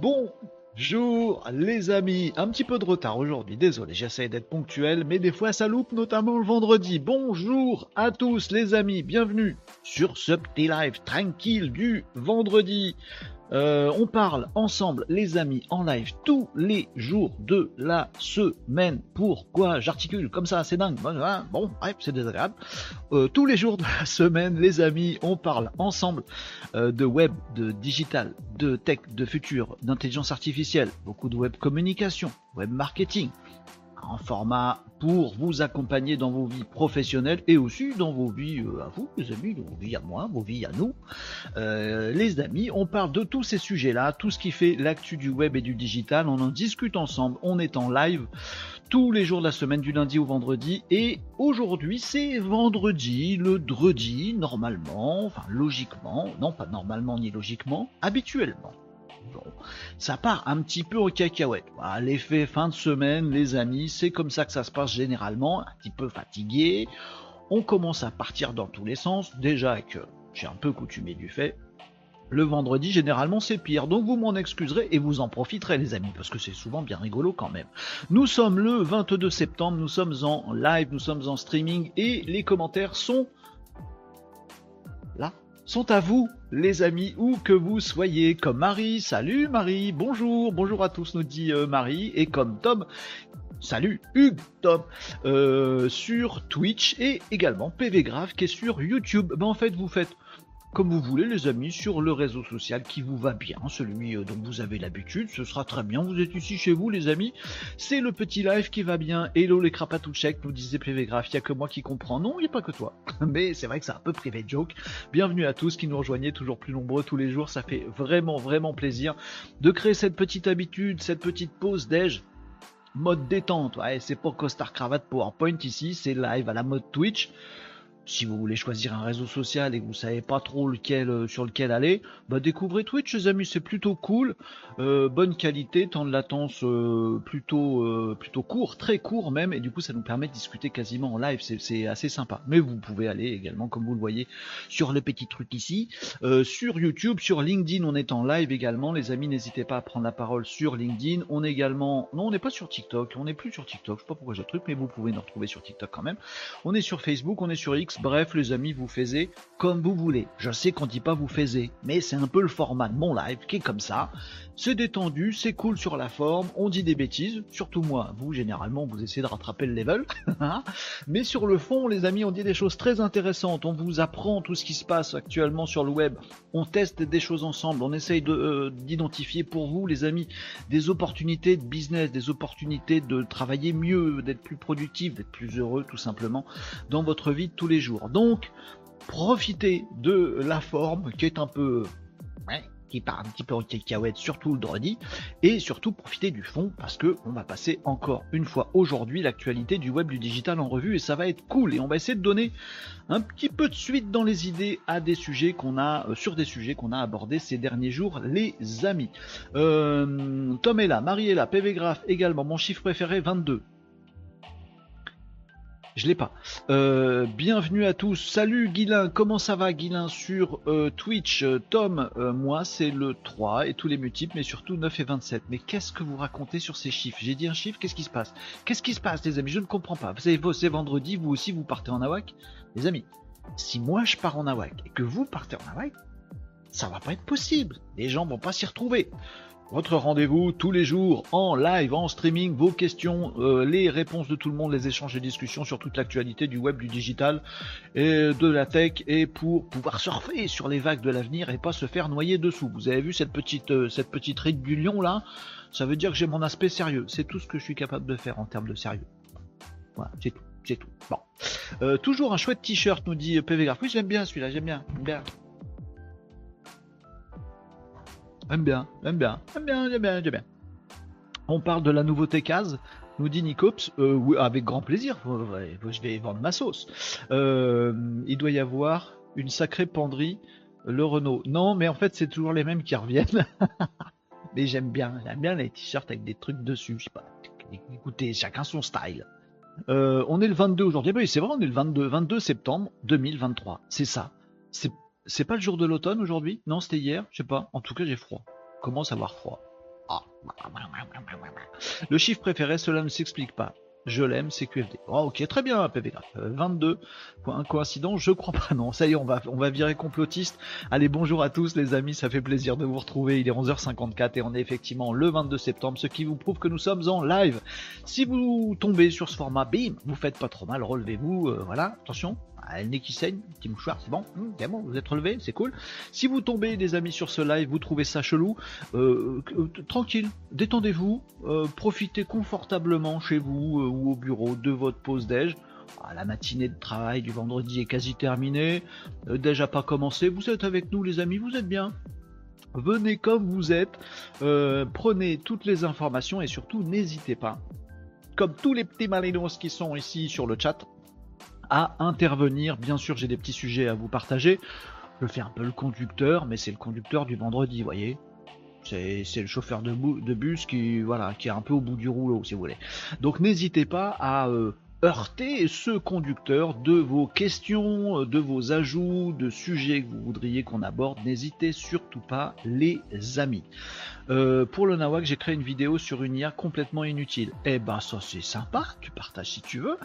Bonjour les amis, un petit peu de retard aujourd'hui, désolé, j'essaie d'être ponctuel, mais des fois ça loupe, notamment le vendredi. Bonjour à tous les amis, bienvenue sur ce petit live tranquille du vendredi. Euh, on parle ensemble, les amis, en live tous les jours de la semaine. Pourquoi j'articule comme ça C'est dingue. Bon, bon bref, c'est désagréable. Euh, tous les jours de la semaine, les amis, on parle ensemble euh, de web, de digital, de tech, de futur, d'intelligence artificielle, beaucoup de web communication, web marketing, en format pour vous accompagner dans vos vies professionnelles et aussi dans vos vies euh, à vous, les amis, vos vies à moi, vos vies à nous. Euh, les amis, on parle de tous ces sujets-là, tout ce qui fait l'actu du web et du digital, on en discute ensemble, on est en live tous les jours de la semaine, du lundi au vendredi, et aujourd'hui c'est vendredi, le dredi, normalement, enfin logiquement, non pas normalement ni logiquement, habituellement. Ça part un petit peu au cacahuète. L'effet fin de semaine, les amis, c'est comme ça que ça se passe généralement, un petit peu fatigué. On commence à partir dans tous les sens, déjà que j'ai un peu coutumé du fait. Le vendredi, généralement, c'est pire. Donc vous m'en excuserez et vous en profiterez, les amis, parce que c'est souvent bien rigolo quand même. Nous sommes le 22 septembre, nous sommes en live, nous sommes en streaming et les commentaires sont là sont à vous, les amis, où que vous soyez, comme Marie, salut Marie, bonjour, bonjour à tous, nous dit euh, Marie, et comme Tom, salut Hugues, Tom, euh, sur Twitch, et également PV Grave qui est sur YouTube. Ben, en fait, vous faites comme vous voulez les amis sur le réseau social qui vous va bien, celui euh, dont vous avez l'habitude, ce sera très bien, vous êtes ici chez vous les amis, c'est le petit live qui va bien, hello les crapatoucheks, nous disait PV Graph, il n'y a que moi qui comprends, non il n'y a pas que toi, mais c'est vrai que c'est un peu privé de joke, bienvenue à tous qui nous rejoignez toujours plus nombreux tous les jours, ça fait vraiment vraiment plaisir de créer cette petite habitude, cette petite pause déj, mode détente, ouais c'est pas costard cravate PowerPoint ici, c'est live à la mode Twitch, si vous voulez choisir un réseau social et que vous savez pas trop lequel euh, sur lequel aller, bah découvrez Twitch les amis, c'est plutôt cool, euh, bonne qualité, temps de latence euh, plutôt plutôt court, très court même, et du coup ça nous permet de discuter quasiment en live, c'est- assez sympa. Mais vous pouvez aller également, comme vous le voyez, sur le petit truc ici, sur YouTube, sur LinkedIn, on est en live également, les amis, n'hésitez pas à prendre la parole sur LinkedIn. On est également, non, on n'est pas sur TikTok, on n'est plus sur TikTok, je sais pas pourquoi j'ai le truc, mais vous pouvez nous retrouver sur TikTok quand même. On est sur Facebook, on est sur X, bref, les amis, vous faisiez comme vous voulez. Je sais qu'on dit pas vous faisiez, mais c'est un peu le format de mon live qui est comme ça. C'est détendu, c'est cool sur la forme, on dit des bêtises, surtout moi, vous généralement vous essayez de rattraper le level, hein. mais sur le fond les amis on dit des choses très intéressantes, on vous apprend tout ce qui se passe actuellement sur le web, on teste des choses ensemble, on essaye euh, d'identifier pour vous les amis des opportunités de business, des opportunités de travailler mieux, d'être plus productif, d'être plus heureux tout simplement dans votre vie de tous les jours. Donc, profitez de la forme qui est un peu... ouais, qui part un petit peu en cacahuète, surtout le dredi, et surtout profitez du fond parce que on va passer encore une fois aujourd'hui l'actualité du web du digital en revue et ça va être cool et on va essayer de donner un petit peu de suite dans les idées euh, sur des sujets qu'on a abordés ces derniers jours les amis. Euh, Tom est là, Marie est là, PV Graph également, mon chiffre préféré 22. Je l'ai pas. Euh, bienvenue à tous. Salut Guilin, comment ça va Guilin sur euh, Twitch? Euh, Tom, moi c'est le 3 et tous les multiples, mais surtout 9 et 27. Mais qu'est-ce que vous racontez sur ces chiffres? J'ai dit un chiffre, qu'est-ce qui se passe? Qu'est-ce qui se passe les amis? Je ne comprends pas. Vous savez, c'est vendredi, vous aussi vous partez en Awak Les amis, si moi je pars en Awak et que vous partez en Awak, ça va pas être possible. Les gens vont pas s'y retrouver. Votre rendez-vous tous les jours en live, en streaming, vos questions, euh, les réponses de tout le monde, les échanges et discussions sur toute l'actualité du web, du digital et de la tech et pour pouvoir surfer sur les vagues de l'avenir et pas se faire noyer dessous. Vous avez vu cette petite euh, cette petite ride du lion là? Ça veut dire que j'ai mon aspect sérieux. C'est tout ce que je suis capable de faire en termes de sérieux. Voilà, c'est tout, c'est tout. Bon. Euh, toujours un chouette t-shirt nous dit PV. Oui, j'aime bien celui-là, j'aime bien, bien. J'aime bien, j'aime bien, j'aime bien, j'aime bien, j'aime bien. On parle de la nouveauté case, nous dit Nicops. Euh, oui, avec grand plaisir, je vais vendre ma sauce. Euh, il doit y avoir une sacrée penderie, le Renault. Non, mais en fait, c'est toujours les mêmes qui reviennent. mais j'aime bien, j'aime bien les t-shirts avec des trucs dessus, je pas. Écoutez, chacun son style. Euh, on est le 22 aujourd'hui. Ah bah c'est vrai, on est le 22, 22 septembre 2023. C'est ça. C'est, c'est pas le jour de l'automne aujourd'hui? Non, c'était hier. Je sais pas. En tout cas, j'ai froid. Commence à avoir froid. Ah. Le chiffre préféré, cela ne s'explique pas. Je l'aime, c'est QFD. Oh, ok, très bien, PV 22. Un coïncident, je crois pas, non. Ça y est, on va, on va virer complotiste. Allez, bonjour à tous, les amis, ça fait plaisir de vous retrouver. Il est 11h54 et on est effectivement le 22 septembre, ce qui vous prouve que nous sommes en live. Si vous tombez sur ce format, bim, vous faites pas trop mal, relevez-vous, euh, voilà, attention, le nez qui saigne, petit mouchoir, c'est bon, bon, vous êtes relevé, c'est cool. Si vous tombez, des amis, sur ce live, vous trouvez ça chelou, euh, euh, tranquille, détendez-vous, euh, profitez confortablement chez vous ou au bureau de votre pause déj. Ah, la matinée de travail du vendredi est quasi terminée, déjà pas commencé, vous êtes avec nous les amis, vous êtes bien, venez comme vous êtes, prenez toutes les informations et surtout n'hésitez pas, comme tous les petits malinos qui sont ici sur le chat, à intervenir. Bien sûr, j'ai des petits sujets à vous partager. Je fais un peu le conducteur, mais c'est le conducteur du vendredi, voyez. C'est le chauffeur de, bus qui, voilà, qui est un peu au bout du rouleau, si vous voulez. Donc n'hésitez pas à euh, heurter ce conducteur de vos questions, de vos ajouts, de sujets que vous voudriez qu'on aborde. N'hésitez surtout pas, les amis. Euh, pour le Nawak, j'ai créé une vidéo sur une IA complètement inutile. Eh ben, ça c'est sympa, tu partages si tu veux.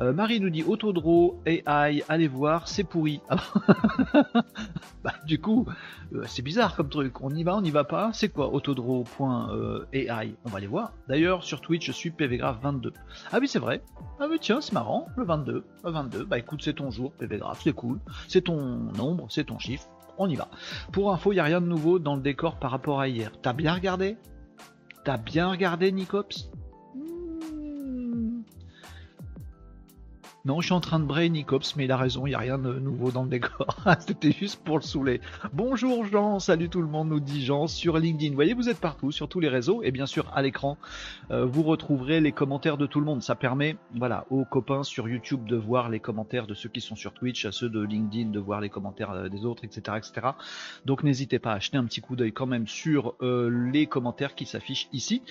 Euh, Marie nous dit Autodro, AI, allez voir, c'est pourri. bah, du coup, euh, c'est bizarre comme truc. On y va, on n'y va pas. C'est quoi Autodro.ai On va aller voir. D'ailleurs, sur Twitch, je suis PVGraph22. Ah oui, c'est vrai. Ah oui, tiens, c'est marrant. Le 22. Le 22. Bah écoute, c'est ton jour, PVGraph, c'est cool. C'est ton nombre, c'est ton chiffre on y va. Pour info, il n'y a rien de nouveau dans le décor par rapport à hier. T'as bien regardé? T'as bien regardé Nicops? Non, je suis en train de brain Nicops, mais il a raison, il n'y a rien de nouveau dans le décor. C'était juste pour le saouler. Bonjour Jean, salut tout le monde, nous dit Jean sur LinkedIn. Vous voyez, vous êtes partout, sur tous les réseaux, et bien sûr à l'écran, euh, vous retrouverez les commentaires de tout le monde. Ça permet, voilà, aux copains sur YouTube de voir les commentaires de ceux qui sont sur Twitch, à ceux de LinkedIn de voir les commentaires euh, des autres, etc., etc. Donc n'hésitez pas à acheter un petit coup d'œil quand même sur euh, les commentaires qui s'affichent ici.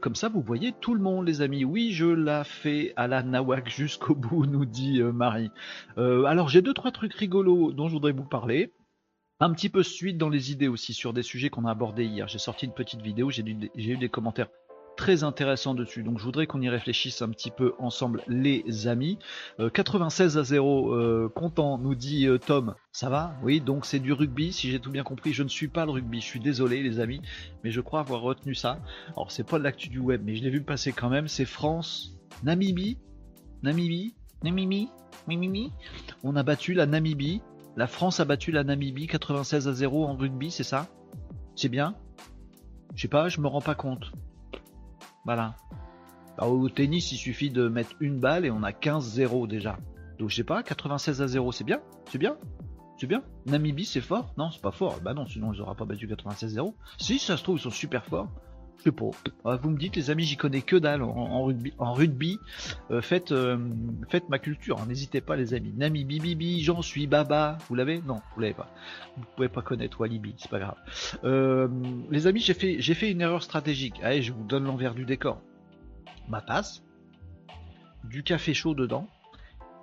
comme ça, vous voyez tout le monde, les amis. Oui, je la fais à la Nawak jusqu'au bout nous dit euh, Marie. Euh, alors j'ai deux trois trucs rigolos dont je voudrais vous parler. Un petit peu suite dans les idées aussi sur des sujets qu'on a abordés hier. J'ai sorti une petite vidéo, j'ai eu des commentaires très intéressants dessus. Donc je voudrais qu'on y réfléchisse un petit peu ensemble, les amis. 96 euh, à 0, content, nous dit Tom. Ça va? Oui, donc c'est du rugby, si j'ai tout bien compris. Je ne suis pas le rugby, je suis désolé les amis, mais je crois avoir retenu ça. Alors c'est pas de l'actu du web, mais je l'ai vu passer quand même. C'est France, Namibie, Namibie. On a battu la Namibie. La France a battu la Namibie 96 à 0 en rugby, c'est ça? C'est bien? Je sais pas, je me rends pas compte. Voilà. Bah, au tennis, il suffit de mettre une balle et on a 15-0 déjà. Donc je sais pas, 96 à 0, c'est bien? C'est bien? C'est bien? Namibie, c'est fort? Non, c'est pas fort. Bah non, sinon ils auraient pas battu 96-0. Si, ça se trouve, ils sont super forts. Je sais pas. Ah, vous me dites, les amis, j'y connais que dalle en, rugby. Euh, faites, euh, faites ma culture. Hein. N'hésitez pas, les amis. Nami, bibi, j'en suis baba. Vous l'avez? Non, vous l'avez pas. Vous pouvez pas connaître Walibi, c'est pas grave. Euh, les amis, j'ai fait, j'ai fait une erreur stratégique. Allez, je vous donne l'envers du décor. Ma tasse, du café chaud dedans.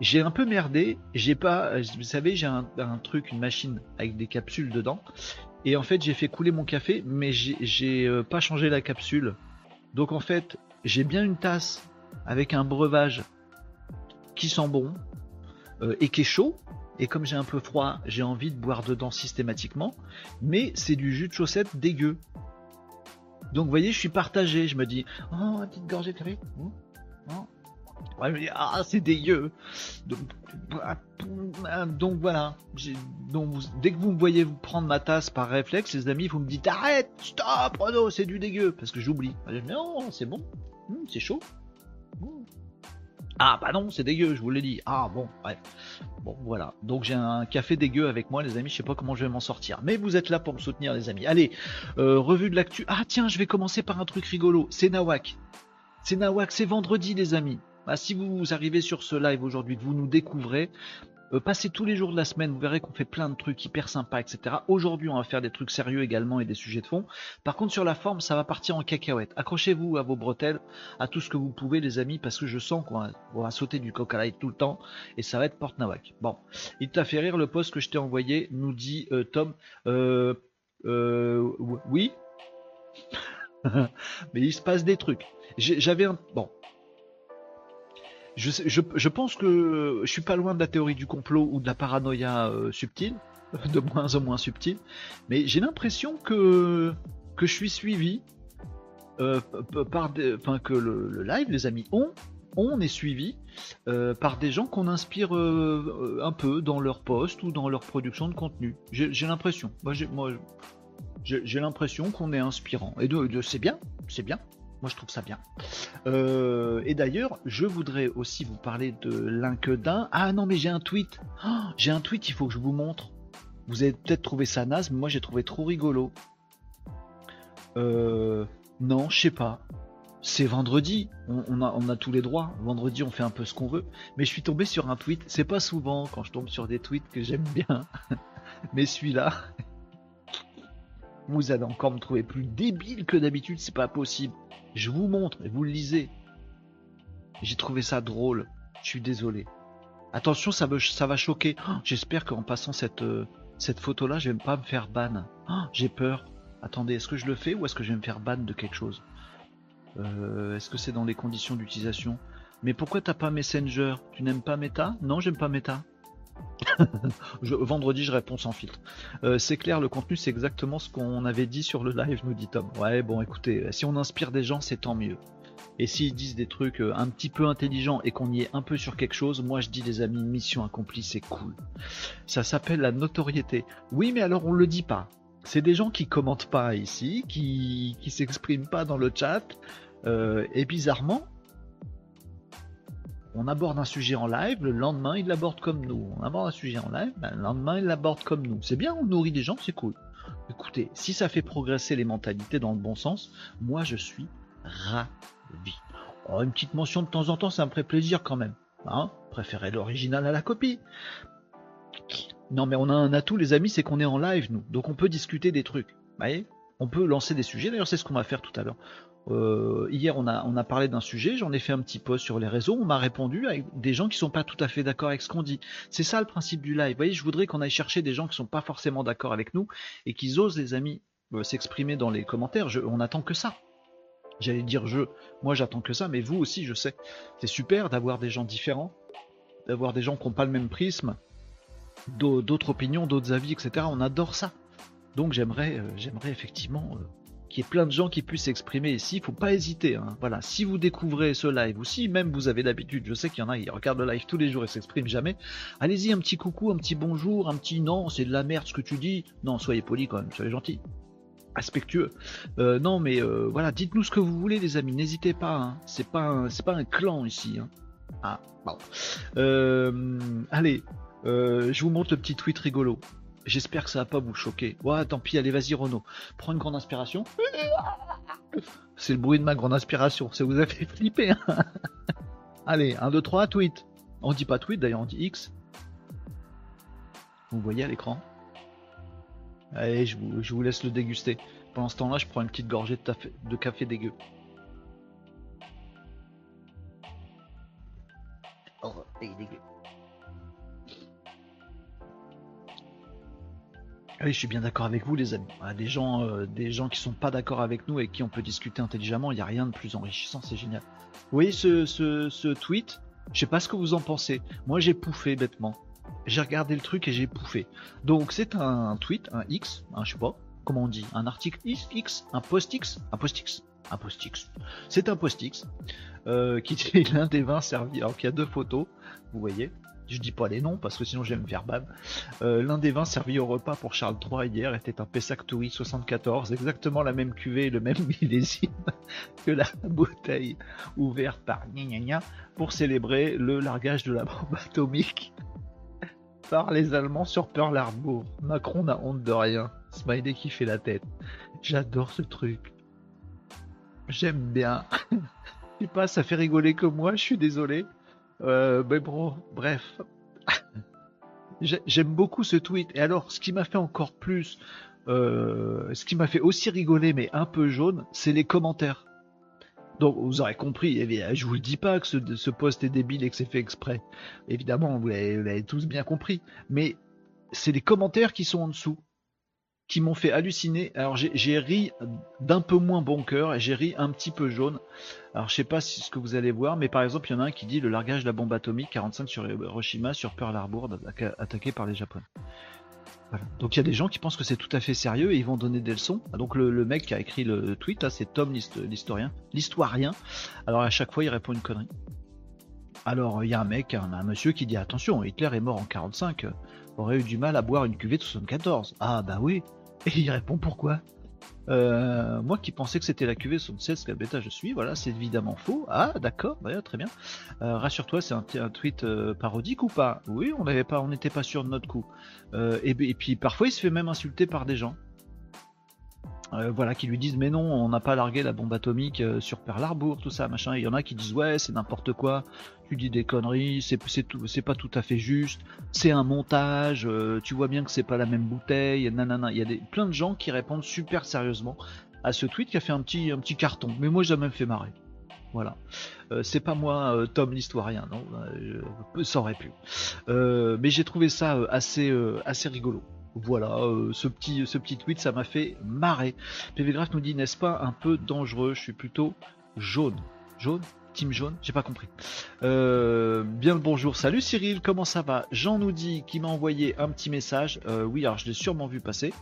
J'ai un peu merdé. J'ai pas, vous savez, j'ai un truc, une machine avec des capsules dedans. Et en fait, j'ai fait couler mon café, mais j'ai euh, pas changé la capsule. Donc en fait, j'ai bien une tasse avec un breuvage qui sent bon euh, et qui est chaud. Et comme j'ai un peu froid, j'ai envie de boire dedans systématiquement. Mais c'est du jus de chaussette dégueu. Donc vous voyez, je suis partagé. Je me dis, oh, une petite gorgée de café. Oh, ah, c'est dégueu. Donc, donc voilà. Donc, dès que vous me voyez vous prendre ma tasse par réflexe, les amis, vous me dites arrête, stop, Renaud, c'est du dégueu. Parce que j'oublie. Non, c'est bon. Hmm, c'est chaud. Ah bah non, c'est dégueu, je vous l'ai dit. Ah bon, bref. Bon voilà. Donc j'ai un café dégueu avec moi, les amis. Je sais pas comment je vais m'en sortir. Mais vous êtes là pour me soutenir, les amis. Allez, euh, revue de l'actu. Ah tiens, je vais commencer par un truc rigolo. C'est Nawak. C'est Nawak, c'est vendredi, les amis. Bah, si vous arrivez sur ce live aujourd'hui, vous nous découvrez, euh, passez tous les jours de la semaine, vous verrez qu'on fait plein de trucs hyper sympas, etc. Aujourd'hui, on va faire des trucs sérieux également et des sujets de fond. Par contre, sur la forme, ça va partir en cacahuète. Accrochez-vous à vos bretelles, à tout ce que vous pouvez, les amis, parce que je sens qu'on va, sauter du coq à tout le temps et ça va être porte nawak. Bon, il t'a fait rire le post que je t'ai envoyé, nous dit euh, Tom. Euh, oui mais il se passe des trucs. J'avais un. Bon. Je, pense que je suis pas loin de la théorie du complot ou de la paranoïa euh, subtile, de moins en moins subtile, mais j'ai l'impression que, que je suis suivi euh, par des, enfin que le, live, les amis, on, on est suivi euh, par des gens qu'on inspire un peu dans leur poste ou dans leur production de contenu. J'ai l'impression. Moi, j'ai l'impression qu'on est inspirant. Et c'est bien, c'est bien. Moi, je trouve ça bien. Euh, et d'ailleurs, je voudrais aussi vous parler de LinkedIn. Ah non, mais j'ai un tweet. Oh, j'ai un tweet, il faut que je vous montre. Vous avez peut-être trouvé ça naze, mais moi, j'ai trouvé trop rigolo. Euh, non, je sais pas. C'est vendredi, on, a, on, a, tous les droits. Vendredi, on fait un peu ce qu'on veut. Mais je suis tombé sur un tweet. C'est pas souvent quand je tombe sur des tweets que j'aime bien. mais celui-là, vous allez encore me trouver plus débile que d'habitude, c'est pas possible. Je vous montre et vous le lisez. J'ai trouvé ça drôle. Je suis désolé. Attention, ça, va choquer. Oh, j'espère qu'en passant cette, euh, photo-là, je vais pas me faire ban. Oh, j'ai peur. Attendez, est-ce que je le fais ou est-ce que je vais me faire ban de quelque chose? Euh, Est-ce que c'est dans les conditions d'utilisation? Mais pourquoi t'as pas Messenger? Tu n'aimes pas Meta? Non, j'aime pas Meta vendredi, je réponds sans filtre. Euh, c'est clair, le contenu, c'est exactement ce qu'on avait dit sur le live, nous dit Tom. Ouais, bon, écoutez, si on inspire des gens, c'est tant mieux. Et s'ils disent des trucs euh, un petit peu intelligents et qu'on y est un peu sur quelque chose, moi je dis les amis, mission accomplie, c'est cool. Ça s'appelle la notoriété. Oui, mais alors on le dit pas. C'est des gens qui commentent pas ici, qui, qui s'expriment pas dans le chat. Euh, et bizarrement, on aborde un sujet en live, le lendemain il l'aborde comme nous. On aborde un sujet en live, ben, le lendemain il l'aborde comme nous. C'est bien, on nourrit des gens, c'est cool. Écoutez, si ça fait progresser les mentalités dans le bon sens, moi je suis ravi. Oh, une petite mention de temps en temps, ça me ferait plaisir quand même. Hein Préférez l'original à la copie. Non mais on a un atout les amis, c'est qu'on est en live nous, donc on peut discuter des trucs. Vous voyez? On peut lancer des sujets, d'ailleurs c'est ce qu'on va faire tout à l'heure. Euh, hier, on a, parlé d'un sujet, j'en ai fait un petit post sur les réseaux, on m'a répondu avec des gens qui sont pas tout à fait d'accord avec ce qu'on dit. C'est ça le principe du live. Vous voyez, je voudrais qu'on aille chercher des gens qui sont pas forcément d'accord avec nous et qu'ils osent, les amis, euh, s'exprimer dans les commentaires. on attend que ça. J'allais dire je, moi j'attends que ça, mais vous aussi, je sais. C'est super d'avoir des gens différents, d'avoir des gens qui n'ont pas le même prisme, d'autres opinions, d'autres avis, etc. On adore ça. Donc j'aimerais, euh, j'aimerais effectivement qu'il y ait plein de gens qui puissent s'exprimer ici. Il faut pas hésiter. Hein. Voilà, si vous découvrez ce live ou si même vous avez l'habitude, je sais qu'il y en a qui regardent le live tous les jours et s'expriment jamais. Allez-y, un petit coucou, un petit bonjour, un petit non, c'est de la merde ce que tu dis. Non, soyez poli quand même, soyez gentil aspectueux. Euh, non, mais euh, voilà, dites-nous ce que vous voulez, les amis. N'hésitez pas. Hein. C'est pas un, clan ici. Hein. Ah, bon. Euh, allez, je vous montre le petit tweet rigolo. J'espère que ça va pas vous choquer. Ouais, tant pis, allez, vas-y, Renaud. Prends une grande inspiration. C'est le bruit de ma grande inspiration. Ça vous a fait flipper. Hein allez, 1, 2, 3, tweet. On dit pas tweet, d'ailleurs, on dit X. Vous voyez à l'écran? Allez, je vous, laisse le déguster. Pendant ce temps-là, je prends une petite gorgée de, de café dégueu. Oh, dégueu. Oui, je suis bien d'accord avec vous, les amis. des gens, euh, des gens qui sont pas d'accord avec nous et qui on peut discuter intelligemment, il n'y a rien de plus enrichissant, c'est génial. Vous voyez ce, ce, tweet? Je sais pas ce que vous en pensez. Moi, j'ai pouffé bêtement. J'ai regardé le truc et j'ai pouffé. Donc, c'est un, tweet, un X, un, je sais pas, comment on dit, un article X, un post X, un post X, un post X. C'est un post X euh, qui est l'un des 20 servis. Alors qu'il y a deux photos, vous voyez je dis pas les noms parce que sinon faire bab. Euh, l'un des vins servis au repas pour Charles III hier était un Pessac Toury 74, exactement la même cuvée et le même millésime que la bouteille ouverte par gna pour célébrer le largage de la bombe atomique par les Allemands sur Pearl Harbor. Macron n'a honte de rien. Smiley qui fait la tête. J'adore ce truc. J'aime bien. Je sais pas, ça fait rigoler que moi, je suis désolé. Euh, mais bon, bref. J'aime beaucoup ce tweet. Et alors, ce qui m'a fait encore plus, euh, ce qui m'a fait aussi rigoler, mais un peu jaune, c'est les commentaires. Donc, vous aurez compris, eh je vous le dis pas que ce, ce post est débile et que c'est fait exprès. Évidemment, vous l'avez tous bien compris. Mais c'est les commentaires qui sont en dessous. Qui m'ont fait halluciner. Alors j'ai ri d'un peu moins bon cœur et j'ai ri un petit peu jaune. Alors je sais pas si ce que vous allez voir, mais par exemple il y en a un qui dit le largage de la bombe atomique 45 sur Hiroshima sur Pearl Harbor attaqué par les Japonais. Donc il y a des gens qui pensent que c'est tout à fait sérieux et ils vont donner des leçons. Donc le, mec qui a écrit le tweet, c'est Tom l'historien, l'historien. Alors à chaque fois il répond une connerie. Alors il y a un mec, un, un, monsieur qui dit attention, Hitler est mort en 45, aurait eu du mal à boire une cuvée de 74. Ah bah oui. Et il répond pourquoi? Euh, moi qui pensais que c'était la cuvée 76 quel bêta je suis, voilà, c'est évidemment faux. Ah, d'accord, bah, très bien. Euh, rassure-toi, c'est un, tweet euh, parodique ou pas? Oui, on n'avait pas, on n'était pas sûr de notre coup. Et, puis parfois, il se fait même insulter par des gens. Euh, voilà, qui lui disent mais non, on n'a pas largué la bombe atomique euh, sur Pearl Harbor, tout ça, machin. Il y en a qui disent ouais, c'est n'importe quoi, tu dis des conneries, c'est pas tout à fait juste, c'est un montage, euh, tu vois bien que c'est pas la même bouteille, nanana. Il y a des, plein de gens qui répondent super sérieusement à ce tweet qui a fait un petit un petit carton. Mais moi, j'ai même fait marrer. Voilà. c'est pas moi, Tom l'historien, non, ça aurait pu. mais j'ai trouvé ça assez, assez rigolo. Voilà, euh, ce, petit, ce petit tweet, ça m'a fait marrer. PVGraph nous dit, n'est-ce pas un peu dangereux? Je suis plutôt jaune. Jaune? Team jaune? J'ai pas compris. Euh, bien le bonjour. Salut Cyril, comment ça va? Jean nous dit qu'il m'a envoyé un petit message. Euh, oui, alors je l'ai sûrement vu passer.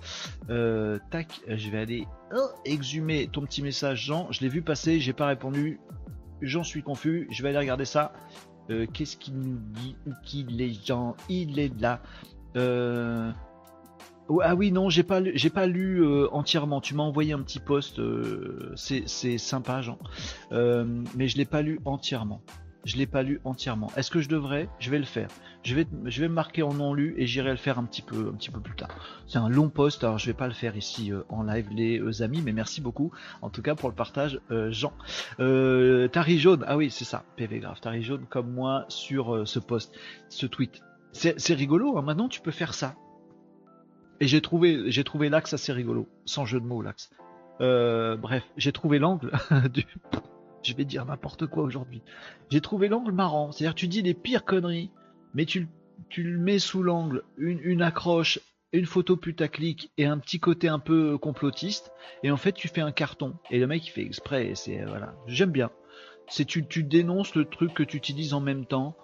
tac, je vais aller exhumer ton petit message, Jean. Je l'ai vu passer, j'ai pas répondu. J'en suis confus. Je vais aller regarder ça. Qu'est-ce qu'il nous dit Où qu'il est, Jean? Il est là. Euh, ah oui, non, j'ai pas, j'ai pas lu euh, entièrement. Tu m'as envoyé un petit post, euh, c'est, sympa, Jean, euh, mais je l'ai pas lu entièrement. Je l'ai pas lu entièrement. Est-ce que je devrais? Je vais le faire. Je vais, je vais me marquer en non lu et j'irai le faire un petit peu, un petit peu plus tard. C'est un long post, alors je vais pas le faire ici en live, les amis, mais merci beaucoup, en tout cas pour le partage, Jean. Tari jaune, ah oui, c'est ça, PV grave. Tari jaune comme moi sur ce post, ce tweet. C'est, rigolo. Hein. Maintenant, tu peux faire ça. Et j'ai trouvé, j'ai trouvé l'axe assez rigolo, sans jeu de mots l'axe. Euh, bref, j'ai trouvé l'angle du. Je vais dire n'importe quoi aujourd'hui. J'ai trouvé l'angle marrant. C'est-à-dire, tu dis des pires conneries, mais tu, le mets sous l'angle, une, accroche, une photo putaclic et un petit côté un peu complotiste. Et en fait, tu fais un carton. Et le mec, il fait exprès. C'est voilà. J'aime bien. C'est tu, tu dénonces le truc que tu utilises en même temps.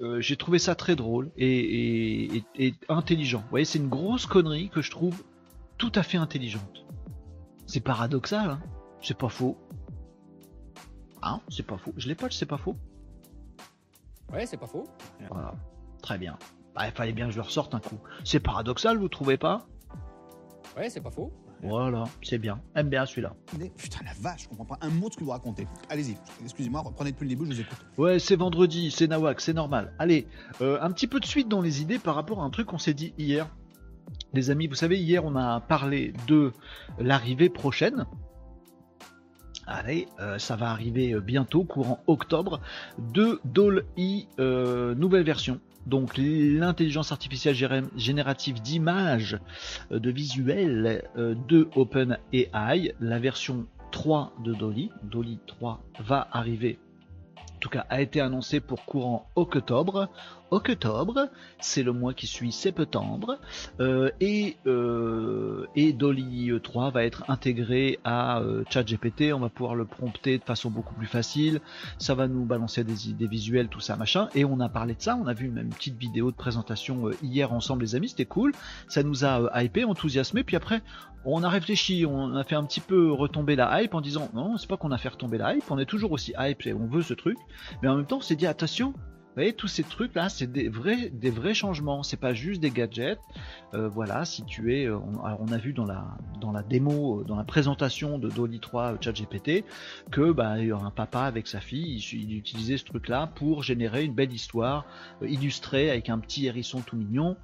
Euh, j'ai trouvé ça très drôle et, intelligent. Vous voyez, c'est une grosse connerie que je trouve tout à fait intelligente. C'est paradoxal, hein c'est pas faux. Hein C'est pas faux. Je l'ai pas, c'est pas faux. Ouais, c'est pas faux. Voilà, très bien. Bah, il fallait bien que je le ressorte un coup. C'est paradoxal, vous trouvez pas? Ouais, c'est pas faux. Voilà, c'est bien. Aime bien celui-là. Putain, la vache, je comprends pas un mot de ce que vous racontez. Allez-y, excusez-moi, reprenez depuis le début, je vous écoute. Ouais, c'est vendredi, c'est Nawak, c'est normal. Allez, euh, un petit peu de suite dans les idées par rapport à un truc qu'on s'est dit hier. Les amis, vous savez, hier on a parlé de l'arrivée prochaine. Allez, euh, ça va arriver euh, bientôt, courant octobre, de Dolly nouvelle version donc l'intelligence artificielle générative d'image euh, de visuel euh, de OpenAI, la version 3 de Dolly, Dolly 3 va arriver en tout cas a été annoncé pour courant octobre. Octobre, c'est le mois qui suit septembre, euh, et, euh, et Dolly 3 va être intégré à euh, ChatGPT, on va pouvoir le prompter de façon beaucoup plus facile, ça va nous balancer des, idées visuelles, tout ça, machin, et on a parlé de ça, on a vu une, une petite vidéo de présentation hier ensemble les amis, c'était cool, ça nous a hypé, enthousiasmé, puis après on a réfléchi, on a fait un petit peu retomber la hype en disant non, c'est pas qu'on a fait retomber la hype, on est toujours aussi hype et on veut ce truc, mais en même temps on s'est dit attention, voyez, tous ces trucs là, c'est des vrais, des vrais changements. C'est pas juste des gadgets. Euh, voilà, si tu es, euh, on, a vu dans la, dans la démo, euh, dans la présentation de Dolly 3 ChatGPT, que bah, un papa avec sa fille, il, utilisait ce truc là pour générer une belle histoire illustrée avec un petit hérisson tout mignon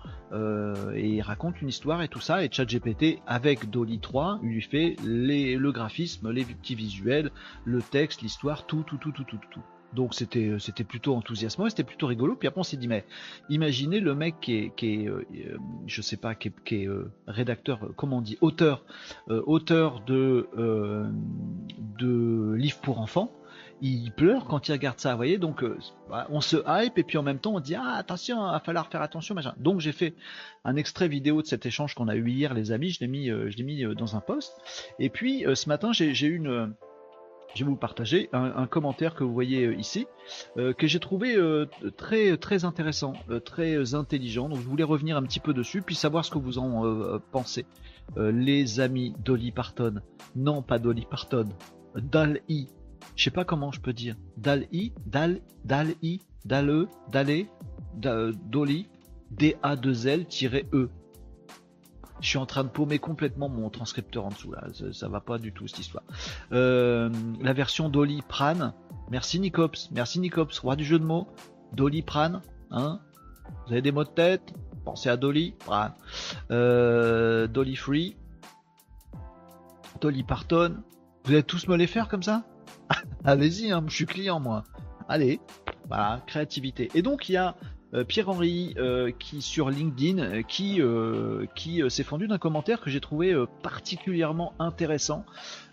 et il raconte une histoire et tout ça. Et ChatGPT avec Dolly 3 lui fait les, le graphisme, les petits visuels, le texte, l'histoire, tout, tout, tout, tout, tout, tout. Donc c'était euh, c'était plutôt enthousiasmant, c'était plutôt rigolo. Puis après on s'est dit mais imaginez le mec qui est qui est euh, euh, je sais pas qui est, rédacteur comment on dit auteur auteur de de livres pour enfants il pleure quand il regarde ça, vous voyez. Donc, bah, on se hype et puis en même temps, on dit ah attention, il va falloir faire attention, machin. Donc, j'ai fait un extrait vidéo de cet échange qu'on a eu hier, les amis. Je l'ai mis, je l'ai mis dans un post. Et puis, ce matin, j'ai eu une je vais vous partager un, commentaire que vous voyez ici, que j'ai trouvé très très intéressant, très intelligent. Donc je voulais revenir un petit peu dessus, puis savoir ce que vous en pensez. les amis Dolly Parton, non pas Dolly Parton, Dal-I, je sais pas comment je peux dire, Dal-I, Dal, Dal-I, Dal-E, Dal-E, Dolly, D-A-2-L-E. Je suis en train de paumer complètement mon transcripteur en dessous là, ça, va pas du tout cette histoire. Euh, la version Dolly Pran, merci Nicops, merci Nicops, roi du jeu de mots. Dolly Pran, hein Vous avez des mots de tête? Pensez à Dolly, Pran. Euh, Dolly Free, Dolly Parton. Vous allez tous me les faire comme ça? Allez-y, hein, je suis client moi. Allez, voilà, créativité. Et donc il y a Pierre-Henri euh, qui sur LinkedIn euh, qui, qui s'est fendu d'un commentaire que j'ai trouvé particulièrement intéressant.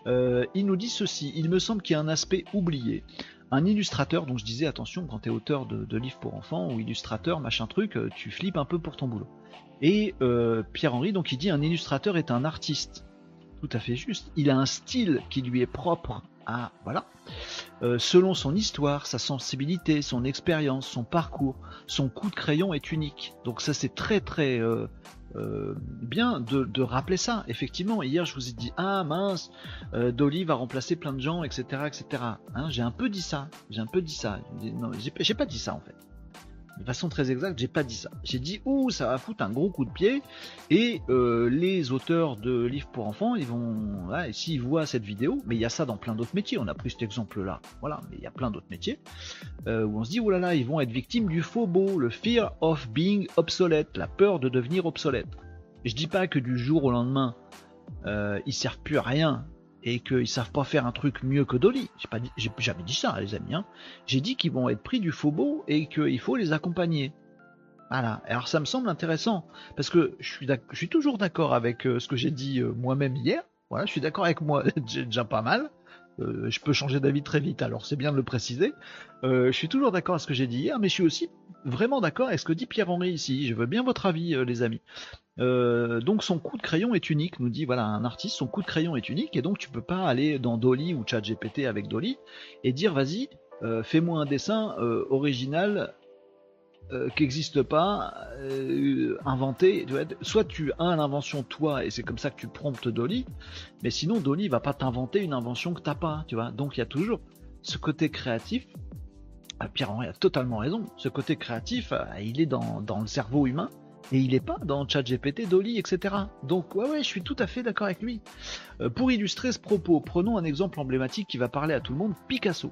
il nous dit ceci, il me semble qu'il y a un aspect oublié. Un illustrateur, donc je disais attention quand tu es auteur de, livres pour enfants ou illustrateur, machin truc, tu flippes un peu pour ton boulot. Et Pierre-Henri, donc il dit un illustrateur est un artiste. Tout à fait juste. Il a un style qui lui est propre à voilà. Euh, selon son histoire, sa sensibilité, son expérience, son parcours, son coup de crayon est unique. Donc ça c'est très très euh, euh, bien de, rappeler ça. Effectivement, hier je vous ai dit ah mince, Dolly va remplacer plein de gens, etc., etc. Hein, j'ai un peu dit ça, j'ai un peu dit ça. J'ai pas dit ça en fait de façon très exacte, j'ai pas dit ça. J'ai dit ouh ça va foutre un gros coup de pied et euh, les auteurs de livres pour enfants, ils vont, s'ils voient cette vidéo, mais il y a ça dans plein d'autres métiers. On a pris cet exemple-là, voilà, mais il y a plein d'autres métiers euh, où on se dit oh là là, ils vont être victimes du faux beau, le fear of being obsolete, la peur de devenir obsolète. Je dis pas que du jour au lendemain, euh, ils servent plus à rien et qu'ils savent pas faire un truc mieux que Dolly. J'ai pas j'ai jamais dit ça, les amis. Hein. J'ai dit qu'ils vont être pris du faux et qu'il faut les accompagner. Voilà. Alors ça me semble intéressant parce que je suis, toujours d'accord avec euh, ce que j'ai dit euh, moi-même hier. Voilà, je suis d'accord avec moi, déjà pas mal. Euh, je peux changer d'avis très vite, alors c'est bien de le préciser. je suis toujours d'accord avec ce que j'ai dit hier, mais je suis aussi vraiment d'accord avec ce que dit Pierre-Henri ici. Je veux bien votre avis, les amis. Euh, donc son coup de crayon est unique, nous dit voilà un artiste, son coup de crayon est unique et donc tu peux pas aller dans Dolly ou ChatGPT avec Dolly et dire vas-y euh, fais-moi un dessin euh, qui n'existe pas, inventé. Soit tu as l'invention toi et c'est comme ça que tu promptes Dolly, mais sinon Dolly va pas t'inventer une invention que t'as pas, tu vois. Donc il y a toujours ce côté créatif. Ah, Pierre-Henri a totalement raison. Ce côté créatif, il est dans, dans le cerveau humain et il n'est pas dans ChatGPT, Dolly, etc. Donc ouais ouais, je suis tout à fait d'accord avec lui. Euh, pour illustrer ce propos, prenons un exemple emblématique qui va parler à tout le monde, Picasso.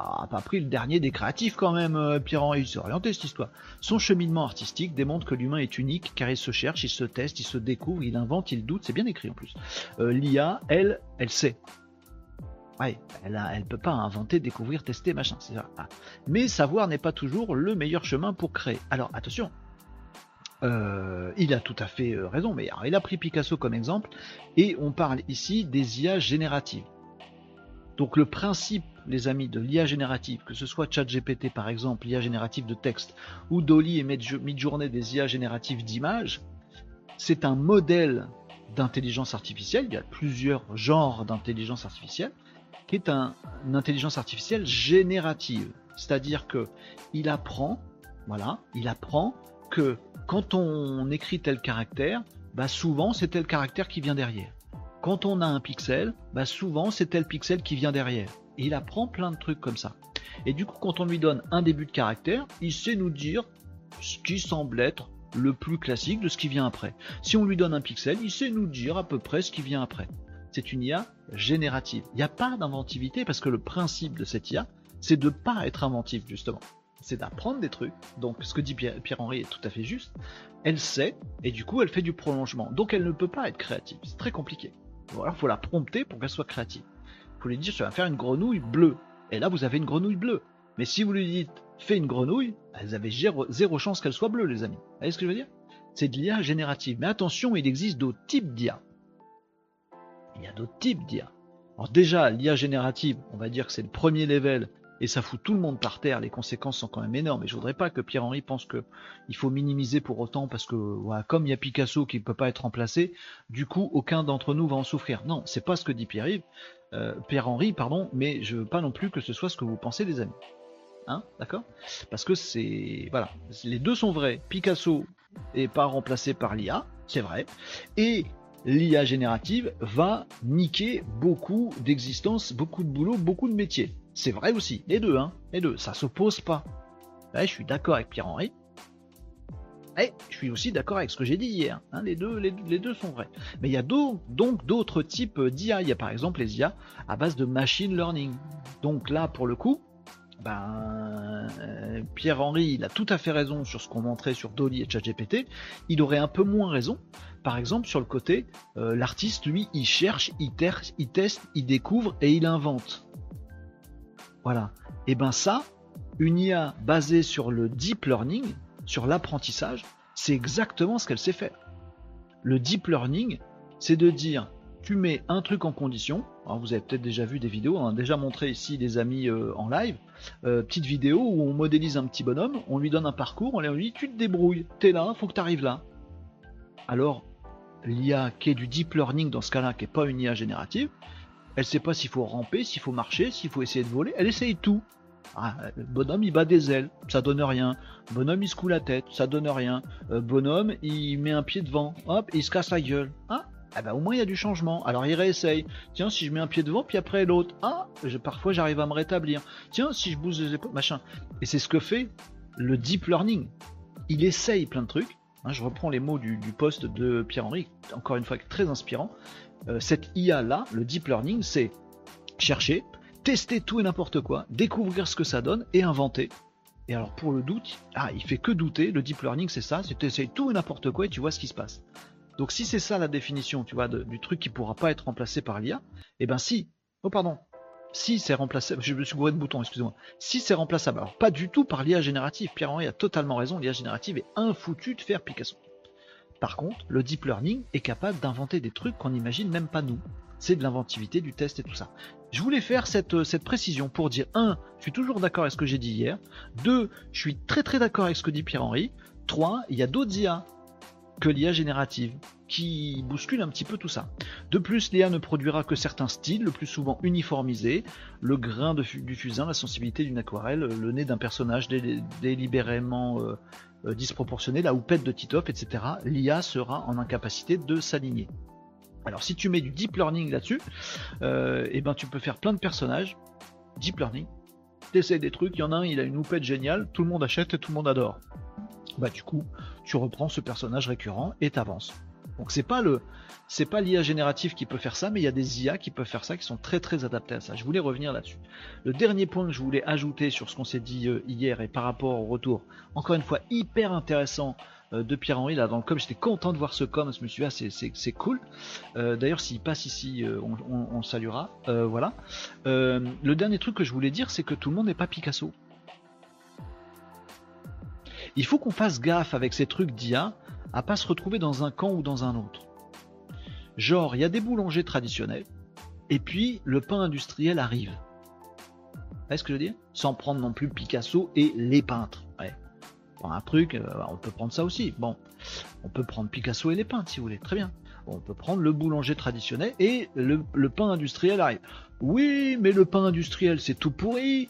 Ah, pas pris le dernier des créatifs quand même, euh, Pierre-Henri, il s'est orienté cette histoire. Son cheminement artistique démontre que l'humain est unique car il se cherche, il se teste, il se découvre, il invente, il doute, c'est bien écrit en plus. Euh, L'IA, elle, elle sait. Ouais, elle, a, elle peut pas inventer, découvrir, tester, machin, c'est. Ah. Mais savoir n'est pas toujours le meilleur chemin pour créer. Alors attention, euh, il a tout à fait raison, mais il a pris Picasso comme exemple, et on parle ici des IA génératives. Donc le principe, les amis, de l'IA générative, que ce soit ChatGPT par exemple, l'IA générative de texte, ou Dolly et Midjourney des IA génératives d'images, c'est un modèle d'intelligence artificielle, il y a plusieurs genres d'intelligence artificielle, qui est un, une intelligence artificielle générative. C'est-à-dire que il apprend, voilà, il apprend que quand on écrit tel caractère, bah souvent c'est tel caractère qui vient derrière. Quand on a un pixel, bah souvent c'est tel pixel qui vient derrière. Et il apprend plein de trucs comme ça. Et du coup, quand on lui donne un début de caractère, il sait nous dire ce qui semble être le plus classique de ce qui vient après. Si on lui donne un pixel, il sait nous dire à peu près ce qui vient après. C'est une IA générative. Il n'y a pas d'inventivité parce que le principe de cette IA, c'est de ne pas être inventif justement c'est d'apprendre des trucs. Donc ce que dit Pierre-Henri est tout à fait juste. Elle sait, et du coup elle fait du prolongement. Donc elle ne peut pas être créative. C'est très compliqué. Il faut la prompter pour qu'elle soit créative. Faut lui dire, tu vas faire une grenouille bleue. Et là vous avez une grenouille bleue. Mais si vous lui dites, fais une grenouille, vous avez zéro, chance qu'elle soit bleue, les amis. Vous voyez ce que je veux dire? C'est de l'IA générative. Mais attention, il existe d'autres types d'IA. Il y a d'autres types d'IA. Alors déjà, l'IA générative, on va dire que c'est le premier level et ça fout tout le monde par terre. Les conséquences sont quand même énormes. Et je voudrais pas que Pierre-Henri pense que il faut minimiser pour autant parce que comme il y a Picasso qui ne peut pas être remplacé, du coup aucun d'entre nous va en souffrir. Non, c'est pas ce que dit Pierre-Yves, euh, Pierre-Henri, pardon, mais je veux pas non plus que ce soit ce que vous pensez, les amis. Hein, d'accord? Parce que c'est voilà, les deux sont vrais. Picasso est pas remplacé par l'IA, c'est vrai, et l'IA générative va niquer beaucoup d'existences, beaucoup de boulot, beaucoup de métiers. C'est vrai aussi, les deux, hein, les deux, ça s'oppose pas. je suis d'accord avec Pierre-Henri. Et je suis aussi d'accord avec ce que j'ai dit hier. Hein, les, deux, les, deux sont vrais. Mais il y a donc d'autres types d'IA. Il y a par exemple les IA à base de machine learning. Donc là, pour le coup, ben, euh, Pierre-Henri, il a tout à fait raison sur ce qu'on montrait sur Dolly et ChatGPT. Il aurait un peu moins raison, par exemple, sur le côté, euh, l'artiste, lui, il cherche, il, il teste, il découvre et il invente. Voilà. Et ben ça, une IA basée sur le deep learning, sur l'apprentissage, c'est exactement ce qu'elle sait faire. Le deep learning, c'est de dire tu mets un truc en condition. vous avez peut-être déjà vu des vidéos, on a déjà montré ici des amis euh, en live, euh, petite vidéo où on modélise un petit bonhomme, on lui donne un parcours, on lui dit tu te débrouilles, t'es là, faut que tu arrives là. Alors l'IA qui est du deep learning dans ce cas-là, qui n'est pas une IA générative, elle sait pas s'il faut ramper, s'il faut marcher, s'il faut essayer de voler, elle essaye tout. Ah, bonhomme il bat des ailes, ça donne rien. Bonhomme il se coule la tête, ça donne rien. Euh, bonhomme il met un pied devant, hop, il se casse la gueule. Ah, eh ben, au moins il y a du changement. Alors il réessaye. Tiens, si je mets un pied devant, puis après l'autre. Ah, parfois j'arrive à me rétablir. Tiens, si je bouge les épaules, machin. Et c'est ce que fait le deep learning. Il essaye plein de trucs. Hein, je reprends les mots du, poste de Pierre-Henri, encore une fois très inspirant. Euh, cette IA là, le deep learning, c'est chercher, tester tout et n'importe quoi, découvrir ce que ça donne et inventer. Et alors pour le doute, ah, il fait que douter. Le deep learning, c'est ça, c'est tu essayes tout et n'importe quoi et tu vois ce qui se passe. Donc si c'est ça la définition, du truc qui pourra pas être remplacé par l'IA, eh ben si, oh pardon, si c'est remplaçable, je me suis bourré de bouton, excusez-moi, si c'est remplaçable, alors pas du tout par l'IA générative, Pierre-Henri a totalement raison, l'IA générative est infoutu de faire Picasso. Par contre, le deep learning est capable d'inventer des trucs qu'on n'imagine même pas nous. C'est de l'inventivité, du test et tout ça. Je voulais faire cette, euh, précision pour dire 1. Je suis toujours d'accord avec ce que j'ai dit hier. 2. Je suis très très d'accord avec ce que dit Pierre-Henri. 3. Il y a d'autres IA que l'IA générative qui bouscule un petit peu tout ça. De plus, l'IA ne produira que certains styles, le plus souvent uniformisés, le grain du fusain, la sensibilité d'une aquarelle, le nez d'un personnage délibérément euh, euh, disproportionné, la houppette de Titop, etc., l'IA sera en incapacité de s'aligner. Alors si tu mets du deep learning là-dessus, euh, eh ben tu peux faire plein de personnages, deep learning, t'essayes des trucs, il y en a un, il a une houppette géniale, tout le monde achète et tout le monde adore. Bah du coup, tu reprends ce personnage récurrent et t'avances. Donc c'est pas le c'est pas l'IA générative qui peut faire ça, mais il y a des IA qui peuvent faire ça, qui sont très très adaptés à ça. Je voulais revenir là-dessus. Le dernier point que je voulais ajouter sur ce qu'on s'est dit euh, hier et par rapport au retour, encore une fois hyper intéressant euh, de Pierre-Henri là dans le com. J'étais content de voir ce com, je me suis dit ah, c'est cool. Euh, d'ailleurs s'il passe ici, on, le saluera. voilà. le dernier truc que je voulais dire, c'est que tout le monde n'est pas Picasso. Il faut qu'on fasse gaffe avec ces trucs d'IA à pas se retrouver dans un camp ou dans un autre. Genre, il y a des boulangers traditionnels, et puis le pain industriel arrive. Vous voyez ce que je veux dire? Sans prendre non plus Picasso et les peintres. Ouais. un truc, euh, on peut prendre ça aussi. Bon, on peut prendre Picasso et les peintres si vous voulez, très bien. on peut prendre le boulanger traditionnel et le, le pain industriel arrive. Oui, mais le pain industriel c'est tout pourri.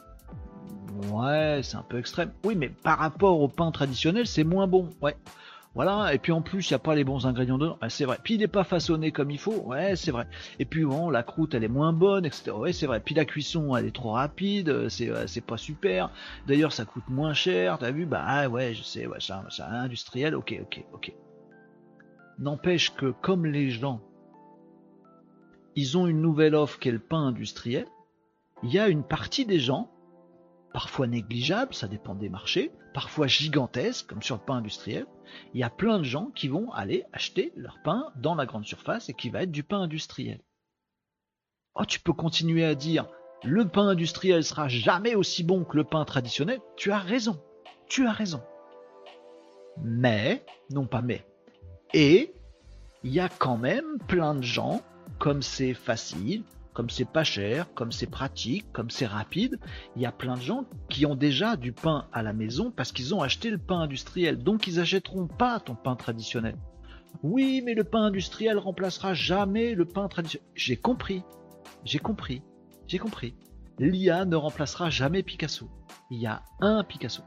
Ouais, c'est un peu extrême. Oui, mais par rapport au pain traditionnel, c'est moins bon. Ouais. Voilà, et puis en plus, il n'y a pas les bons ingrédients dedans, c'est vrai. Puis il n'est pas façonné comme il faut, ouais, c'est vrai. Et puis bon, la croûte, elle est moins bonne, etc. Ouais, c'est vrai. Puis la cuisson, elle est trop rapide, c'est, euh, c'est pas super. D'ailleurs, ça coûte moins cher, t'as vu? Bah ah, ouais, je sais, ouais, c'est industriel, ok, ok, ok. N'empêche que comme les gens, ils ont une nouvelle offre qui est le pain industriel, il y a une partie des gens parfois négligeable, ça dépend des marchés, parfois gigantesque, comme sur le pain industriel. Il y a plein de gens qui vont aller acheter leur pain dans la grande surface et qui va être du pain industriel. Oh, tu peux continuer à dire le pain industriel sera jamais aussi bon que le pain traditionnel. Tu as raison. Tu as raison. Mais, non pas mais, et il y a quand même plein de gens, comme c'est facile, comme c'est pas cher, comme c'est pratique, comme c'est rapide, il y a plein de gens qui ont déjà du pain à la maison parce qu'ils ont acheté le pain industriel. Donc ils achèteront pas ton pain traditionnel. Oui, mais le pain industriel remplacera jamais le pain traditionnel. J'ai compris. J'ai compris. J'ai compris. L'IA ne remplacera jamais Picasso. Il y a un Picasso.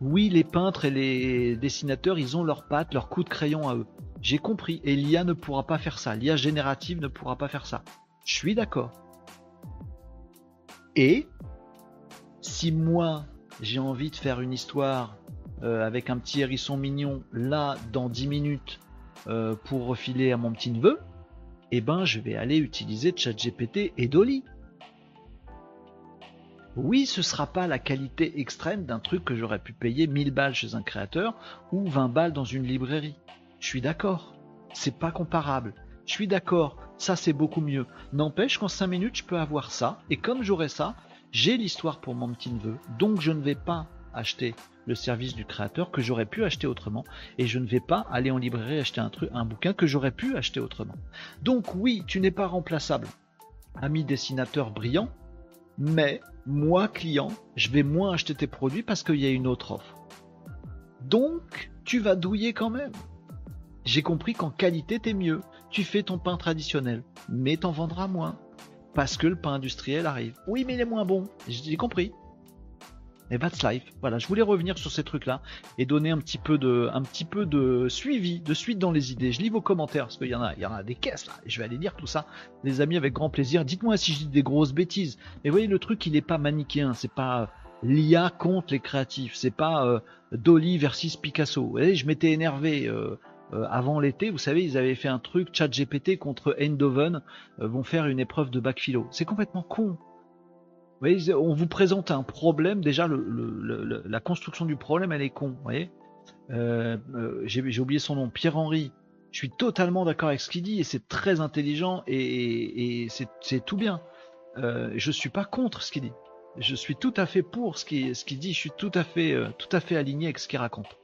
Oui, les peintres et les dessinateurs, ils ont leurs pattes, leurs coups de crayon à eux. J'ai compris. Et l'IA ne pourra pas faire ça. L'IA générative ne pourra pas faire ça. Je suis d'accord. Et si moi, j'ai envie de faire une histoire euh, avec un petit hérisson mignon là dans 10 minutes euh, pour refiler à mon petit neveu, eh ben je vais aller utiliser ChatGPT et Dolly. Oui, ce sera pas la qualité extrême d'un truc que j'aurais pu payer 1000 balles chez un créateur ou 20 balles dans une librairie. Je suis d'accord. C'est pas comparable. Je suis d'accord. Ça, c'est beaucoup mieux. N'empêche qu'en 5 minutes, je peux avoir ça. Et comme j'aurai ça, j'ai l'histoire pour mon petit neveu. Donc, je ne vais pas acheter le service du créateur que j'aurais pu acheter autrement et je ne vais pas aller en librairie acheter un truc, un bouquin que j'aurais pu acheter autrement. Donc oui, tu n'es pas remplaçable, ami dessinateur brillant, mais moi client, je vais moins acheter tes produits parce qu'il y a une autre offre. Donc tu vas douiller quand même. J'ai compris qu'en qualité t'es mieux. Tu fais ton pain traditionnel, mais t'en vendras moins parce que le pain industriel arrive. Oui, mais il est moins bon. J'ai compris. Et that's life. Voilà, je voulais revenir sur ces trucs-là et donner un petit peu de, un petit peu de suivi, de suite dans les idées. Je lis vos commentaires parce qu'il y en a, il y en a des caisses là. Et je vais aller lire tout ça, les amis, avec grand plaisir. Dites-moi si je dis des grosses bêtises. Mais voyez, le truc, il n'est pas manichéen. C'est pas l'IA contre les créatifs. C'est pas euh, Dolly versus Picasso. Je m'étais énervé. Euh, euh, avant l'été, vous savez, ils avaient fait un truc, ChatGPT contre Eindhoven vont faire une épreuve de bac philo. C'est complètement con on vous présente un problème, déjà la construction du problème elle est con, vous voyez euh, euh, J'ai oublié son nom, Pierre-Henri. Je suis totalement d'accord avec ce qu'il dit et c'est très intelligent et, c'est tout bien. Euh, je suis pas contre ce qu'il dit. Je suis tout à fait pour ce qu'il dit. Je suis tout à fait, euh, tout à fait aligné avec ce qu'il raconte.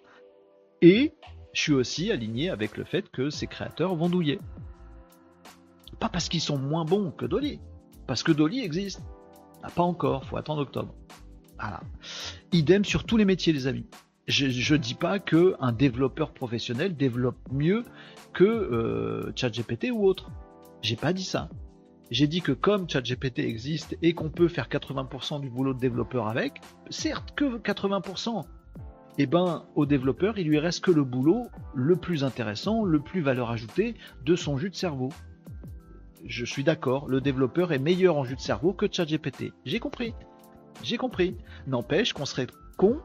Et je suis aussi aligné avec le fait que ces créateurs vont douiller. Pas parce qu'ils sont moins bons que Dolly, parce que Dolly existe. Ah, pas encore, faut attendre octobre. Idem sur tous les métiers, les amis. Je ne dis pas que un développeur professionnel développe mieux que euh, ChatGPT ou autre. J'ai pas dit ça. J'ai dit que comme ChatGPT existe et qu'on peut faire 80% du boulot de développeur avec, certes que 80%, eh ben au développeur il lui reste que le boulot le plus intéressant, le plus valeur ajoutée de son jus de cerveau je suis d'accord, le développeur est meilleur en jus de cerveau que ChatGPT. J'ai compris. J'ai compris. N'empêche qu'on serait con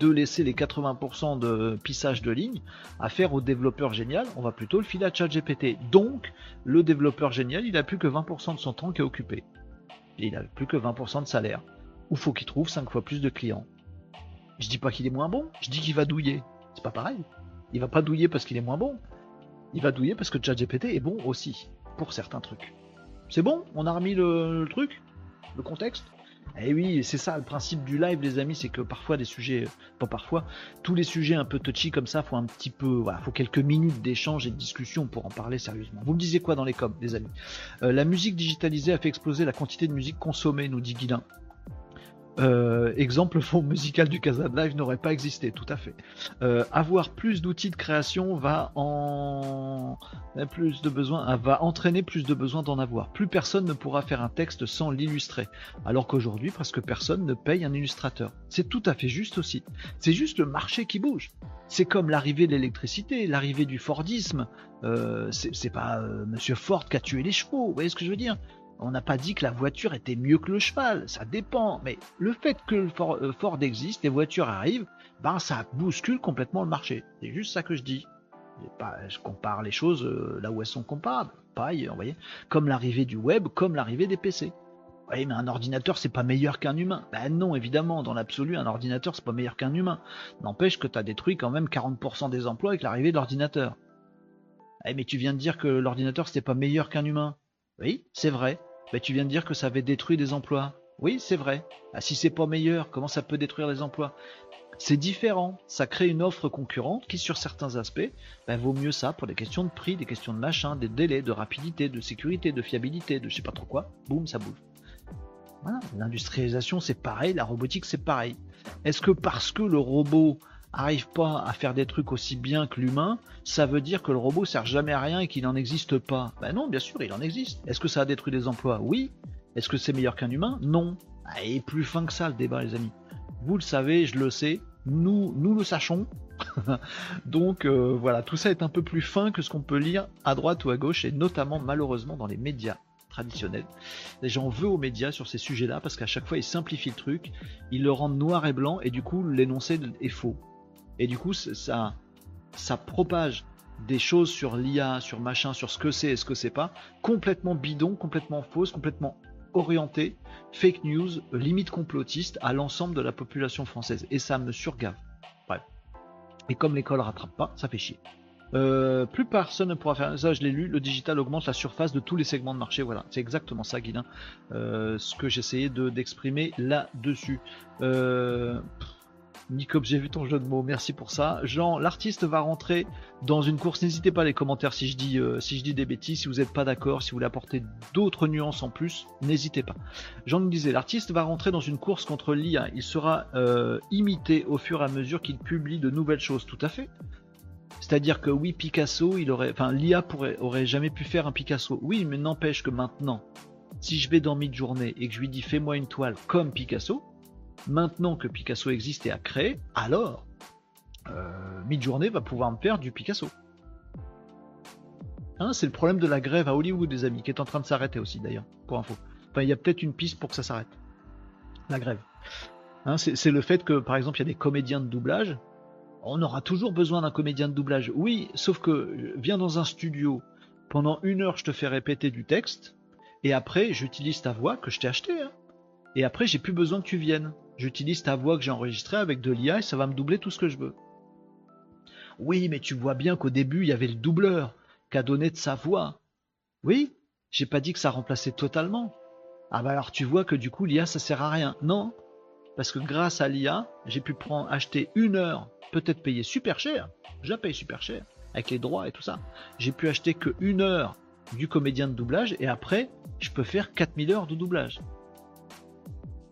de laisser les 80% de pissage de ligne à faire au développeur génial, on va plutôt le filer à ChatGPT. Donc, le développeur génial, il a plus que 20% de son temps qui est occupé. il a plus que 20% de salaire. Ou faut qu'il trouve 5 fois plus de clients. Je dis pas qu'il est moins bon, je dis qu'il va douiller. C'est pas pareil. Il va pas douiller parce qu'il est moins bon. Il va douiller parce que ChatGPT est bon aussi pour certains trucs. C'est bon On a remis le, truc Le contexte eh oui, c'est ça le principe du live, les amis, c'est que parfois des sujets, pas parfois, tous les sujets un peu touchy comme ça, faut un petit peu, voilà, faut quelques minutes d'échange et de discussion pour en parler sérieusement. Vous me disiez quoi dans les coms, les amis? Euh, La musique digitalisée a fait exploser la quantité de musique consommée, nous dit Guilin. Euh, exemple, le fond musical du Casa de Live n'aurait pas existé, tout à fait. Euh, avoir plus d'outils de création va en plus de besoin, euh, va entraîner plus de besoin d'en avoir. Plus personne ne pourra faire un texte sans l'illustrer, alors qu'aujourd'hui presque personne ne paye un illustrateur. C'est tout à fait juste aussi. C'est juste le marché qui bouge. C'est comme l'arrivée de l'électricité, l'arrivée du Fordisme. Euh, c'est pas Monsieur Ford qui a tué les chevaux. Vous voyez ce que je veux dire? On n'a pas dit que la voiture était mieux que le cheval, ça dépend. Mais le fait que le euh, Ford, existe, les voitures arrivent, ben ça bouscule complètement le marché. C'est juste ça que je dis. je compare les choses euh, là où elles sont comparables, pas ailleurs, vous voyez. Comme l'arrivée du web, comme l'arrivée des PC. Oui, mais un ordinateur, c'est pas meilleur qu'un humain. Ben non, évidemment, dans l'absolu, un ordinateur, c'est pas meilleur qu'un humain. N'empêche que tu détruit quand même 40% des emplois avec l'arrivée de l'ordinateur. Eh, mais tu viens de dire que l'ordinateur, c'était pas meilleur qu'un humain. Oui, c'est vrai. Mais tu viens de dire que ça avait détruit des emplois. Oui, c'est vrai. Ah, si c'est pas meilleur, comment ça peut détruire les emplois? C'est différent. Ça crée une offre concurrente qui, sur certains aspects, ben, vaut mieux ça pour des questions de prix, des questions de machin, des délais, de rapidité, de sécurité, de fiabilité, de je sais pas trop quoi. Boum, ça bouge. L'industrialisation, c'est pareil. La robotique, c'est pareil. Est-ce que parce que le robot arrive pas à faire des trucs aussi bien que l'humain, ça veut dire que le robot sert jamais à rien et qu'il n'en existe pas Ben non, bien sûr, il en existe. Est-ce que ça a détruit des emplois? Oui. Est-ce que c'est meilleur qu'un humain? Non. Ah, et plus fin que ça le débat, les amis. Vous le savez, je le sais, nous, nous le sachons. Donc euh, voilà, tout ça est un peu plus fin que ce qu'on peut lire à droite ou à gauche, et notamment malheureusement dans les médias traditionnels. Les gens veulent aux médias sur ces sujets-là parce qu'à chaque fois ils simplifient le truc, ils le rendent noir et blanc, et du coup l'énoncé est faux. Et du coup ça, ça propage des choses sur l'IA, sur machin, sur ce que c'est et ce que c'est pas, complètement bidon, complètement fausse, complètement orienté fake news, limite complotiste à l'ensemble de la population française. Et ça me surgave. Bref. Et comme l'école rattrape pas, ça fait chier. Euh, plus personne ne pourra faire ça, je l'ai lu, le digital augmente la surface de tous les segments de marché, voilà, c'est exactement ça Guilin, euh, ce que j'essayais de d'exprimer là-dessus. Euh, Nicop, j'ai vu ton jeu de mots, merci pour ça. Jean, l'artiste va rentrer dans une course. N'hésitez pas à les commentaires si je dis euh, si je dis des bêtises, si vous n'êtes pas d'accord, si vous voulez apporter d'autres nuances en plus, n'hésitez pas. Jean nous disait, l'artiste va rentrer dans une course contre l'IA. Il sera euh, imité au fur et à mesure qu'il publie de nouvelles choses. Tout à fait. C'est-à-dire que oui, Picasso, il aurait, enfin, l'IA pourrait, aurait jamais pu faire un Picasso. Oui, mais n'empêche que maintenant, si je vais dans Midjourney et que je lui dis fais-moi une toile comme Picasso, maintenant que Picasso existe et a créé, alors euh, Midjourney va pouvoir me faire du Picasso. Hein, c'est le problème de la grève à Hollywood, des amis, qui est en train de s'arrêter aussi d'ailleurs, pour info. Enfin, il y a peut-être une piste pour que ça s'arrête. La grève. Hein, c'est le fait que, par exemple, il y a des comédiens de doublage. On aura toujours besoin d'un comédien de doublage. Oui, sauf que viens dans un studio, pendant une heure, je te fais répéter du texte, et après, j'utilise ta voix que je t'ai achetée. Hein. et après, j'ai plus besoin que tu viennes. J'utilise ta voix que j'ai enregistrée avec de l'IA et ça va me doubler tout ce que je veux. Oui, mais tu vois bien qu'au début, il y avait le doubleur qui a donné de sa voix. Oui, j'ai pas dit que ça remplaçait totalement. Ah bah alors tu vois que du coup l'IA ça sert à rien. Non, parce que grâce à l'IA, j'ai pu prendre, acheter une heure, peut-être payer super cher. Je la paye super cher, avec les droits et tout ça. J'ai pu acheter que une heure du comédien de doublage et après, je peux faire 4000 heures de doublage.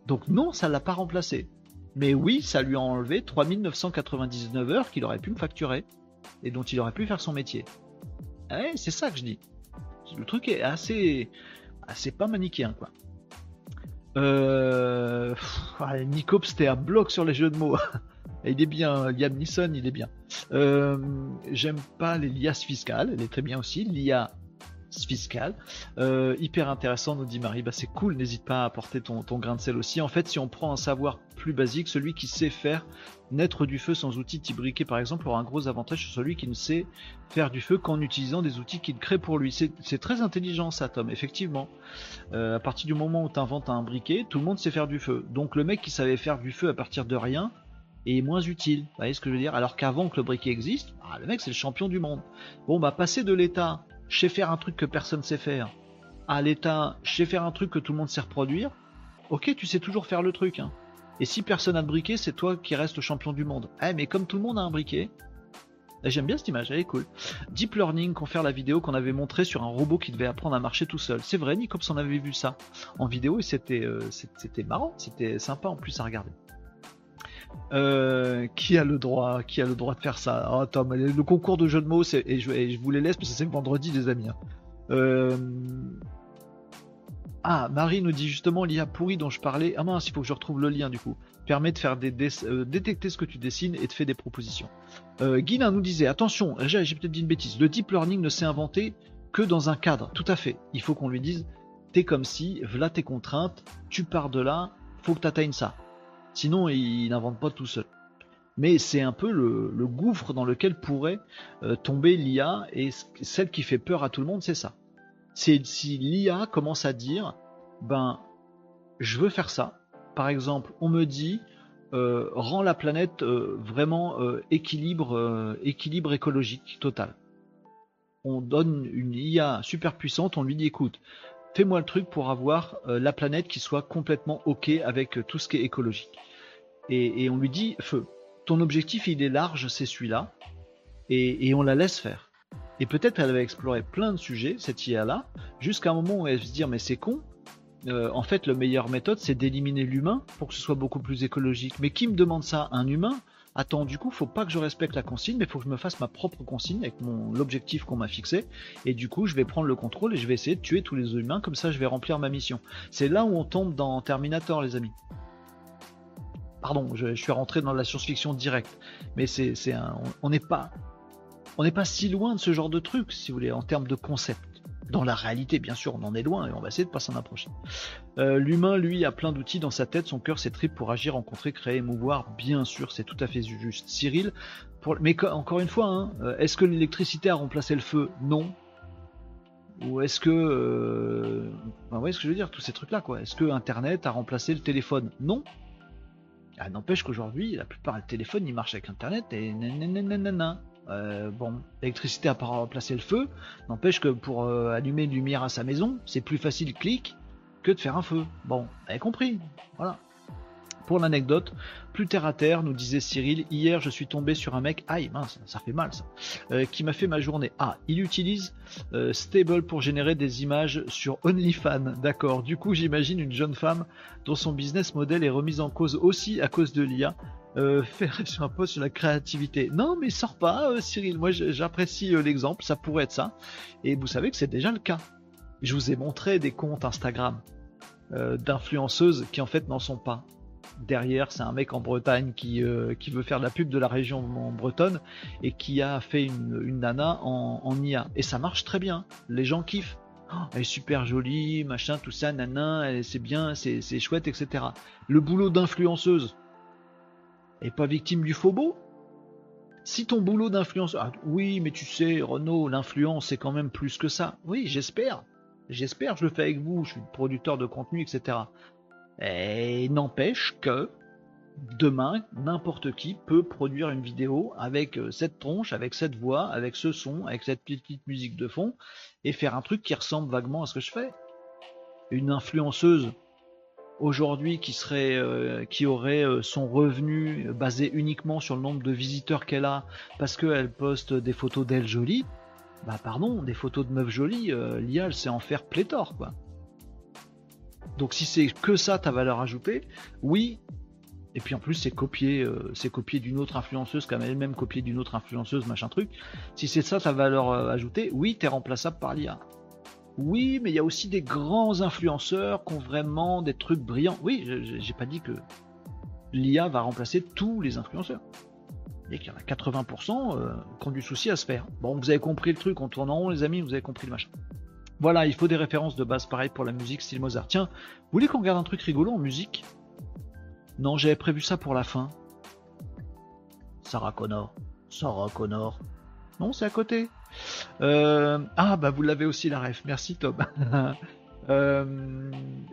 Donc non, ça l'a pas remplacé. Mais oui, ça lui a enlevé 3999 heures qu'il aurait pu me facturer et dont il aurait pu faire son métier. Eh, c'est ça que je dis. Le truc est assez, assez pas manichéen quoi. Euh... Nicops, c'était un bloc sur les jeux de mots. il est bien, Liam Neeson, il est bien. Euh, j'aime pas les liasses fiscales, elle est très bien aussi. L'IA fiscale. Euh, hyper intéressant, nous dit Marie. Bah, c'est cool, n'hésite pas à apporter ton, grain de sel aussi. En fait, si on prend un savoir plus basique, celui qui sait faire naître du feu sans outils type briquet, par exemple, aura un gros avantage sur celui qui ne sait faire du feu qu'en utilisant des outils qu'il crée pour lui. C'est très intelligent, ça, Tom, effectivement. Euh, à partir du moment où tu inventes un briquet, tout le monde sait faire du feu. Donc, le mec qui savait faire du feu à partir de rien, est moins utile. Vous voyez ce que je veux dire? Alors qu'avant que le briquet existe, ah, le mec c'est le champion du monde. Bon bah passer de l'état je sais faire un truc que personne sait faire, à l'état, je sais faire un truc que tout le monde sait reproduire, ok, tu sais toujours faire le truc. Hein. Et si personne n'a de briquet, c'est toi qui restes champion du monde. Eh, mais comme tout le monde a un briquet, eh, J'aime bien cette image, elle est cool. Deep Learning, faire la vidéo qu'on avait montré sur un robot qui devait apprendre à marcher tout seul. C'est vrai, Nicops on avait vu ça en vidéo et c'était euh, c'était marrant, c'était sympa en plus à regarder. Euh, qui a le droit Qui a le droit de faire ça? Oh, Tom, le concours de jeux de mots, et je, vous les laisse parce que c'est vendredi, les amis. Hein. Euh, ah, Marie nous dit justement l'IA pourri dont je parlais. Ah mince, il faut que je retrouve le lien du coup. Permet de faire euh, détecter ce que tu dessines et de faire des propositions. Euh, nous disait attention, j'ai peut-être dit une bêtise. Le deep learning ne s'est inventé que dans un cadre. Tout à fait. Il faut qu'on lui dise t'es comme si, voilà tes contraintes, tu pars de là, faut que tu atteignes ça. Sinon, il, n'invente pas tout seul. Mais c'est un peu le, gouffre dans lequel pourrait euh, tomber l'IA, et celle qui fait peur à tout le monde, c'est ça. C'est si l'IA commence à dire, ben, je veux faire ça. Par exemple, on me dit, euh, rend la planète euh, vraiment équilibre, équilibre écologique total. On donne une IA super puissante, on lui dit, écoute, fais-moi le truc pour avoir euh, la planète qui soit complètement ok avec euh, tout ce qui est écologique. Et, on lui dit feu. ton objectif il est large, c'est celui-là, et, on la laisse faire. Et peut-être elle va explorer plein de sujets, cette IA-là, jusqu'à un moment où elle se dire mais c'est con, euh, en fait, la meilleure méthode, c'est d'éliminer l'humain pour que ce soit beaucoup plus écologique. Mais qui me demande ça? Un humain? Attends, du coup, faut pas que je respecte la consigne, mais faut que je me fasse ma propre consigne avec mon l'objectif qu'on m'a fixé. Et du coup, je vais prendre le contrôle et je vais essayer de tuer tous les humains, comme ça, je vais remplir ma mission. C'est là où on tombe dans Terminator, les amis. Pardon, je, suis rentré dans la science-fiction directe, mais c'est on n'est pas, on n'est pas si loin de ce genre de truc, si vous voulez, en termes de concept. Dans la réalité, bien sûr, on en est loin et on va essayer de pas s'en approcher. Euh, l'humain, lui, a plein d'outils dans sa tête, son cœur, ses tripes pour agir, rencontrer, créer, émouvoir. Bien sûr, c'est tout à fait juste. Cyril, mais encore une fois, hein, euh, est-ce que l'électricité a remplacé le feu? Non. Ou est-ce que, euh... vous voyez ce que je veux dire, tous ces trucs-là, quoi. Est-ce que Internet a remplacé le téléphone? Non. Ah, n'empêche qu'aujourd'hui, la plupart des téléphones, ils marchent avec Internet et nanana. Euh, bon, l'électricité a pas remplacé le feu, n'empêche que pour euh, allumer une lumière à sa maison, c'est plus facile clic que de faire un feu. Bon, vous avez compris, voilà. Pour l'anecdote, plus terre à terre, nous disait Cyril, hier je suis tombé sur un mec, aïe mince, ça fait mal ça, euh, qui m'a fait ma journée. Ah, il utilise Stable pour générer des images sur OnlyFans, d'accord. Du coup j'imagine une jeune femme dont son business model est remis en cause aussi à cause de l'IA euh, faire un post sur la créativité. Non, mais sors pas, euh, Cyril. Moi, j'apprécie euh, l'exemple. Ça pourrait être ça. Et vous savez que c'est déjà le cas. Je vous ai montré des comptes Instagram d'influenceuses qui en fait n'en sont pas. Derrière, c'est un mec en Bretagne qui, qui veut faire de la pub de la région bretonne et qui a fait une, nana en, IA. Et ça marche très bien. Les gens kiffent. Oh, elle est super jolie, machin, tout ça, nana, c'est bien, c'est chouette, etc. Le boulot d'influenceuse, et pas victime du faux Si ton boulot d'influence... Ah, oui, mais tu sais, Renaud, l'influence, c'est quand même plus que ça. Oui, j'espère. J'espère, je le fais avec vous, je suis producteur de contenu, etc. Et n'empêche que demain, n'importe qui peut produire une vidéo avec euh, cette tronche, avec cette voix, avec ce son, avec cette petite musique de fond, et faire un truc qui ressemble vaguement à ce que je fais. Une influenceuse aujourd'hui qui serait euh, qui aurait euh, son revenu basé uniquement sur le nombre de visiteurs qu'elle a parce qu'elle poste des photos d'elle jolies, bah pardon, des photos de meufs jolies, euh, l'IA elle sait en faire pléthore quoi. Donc si c'est que ça ta valeur ajoutée, oui. Et puis en plus c'est copié, c'est copié d'une autre influenceuse comme elle-même copié d'une autre influenceuse machin truc. Si c'est ça ta valeur ajoutée, oui t'es remplaçable par l'IA. Oui, mais il y a aussi des grands influenceurs qui ont vraiment des trucs brillants. Oui, j'ai pas dit que l'IA va remplacer tous les influenceurs. Et qu'il y en a 80% euh, qui ont du souci à se faire. Bon, vous avez compris le truc, on tourne en rond les amis, vous avez compris le machin. Voilà, il faut des références de base pareil pour la musique style Mozart. Tiens, vous voulez qu'on regarde un truc rigolo en musique? Non, j'avais prévu ça pour la fin. Sarah Connor. Sarah Connor. Non, c'est à côté. Euh, ah, bah vous l'avez aussi la ref. Merci Tom. Euh,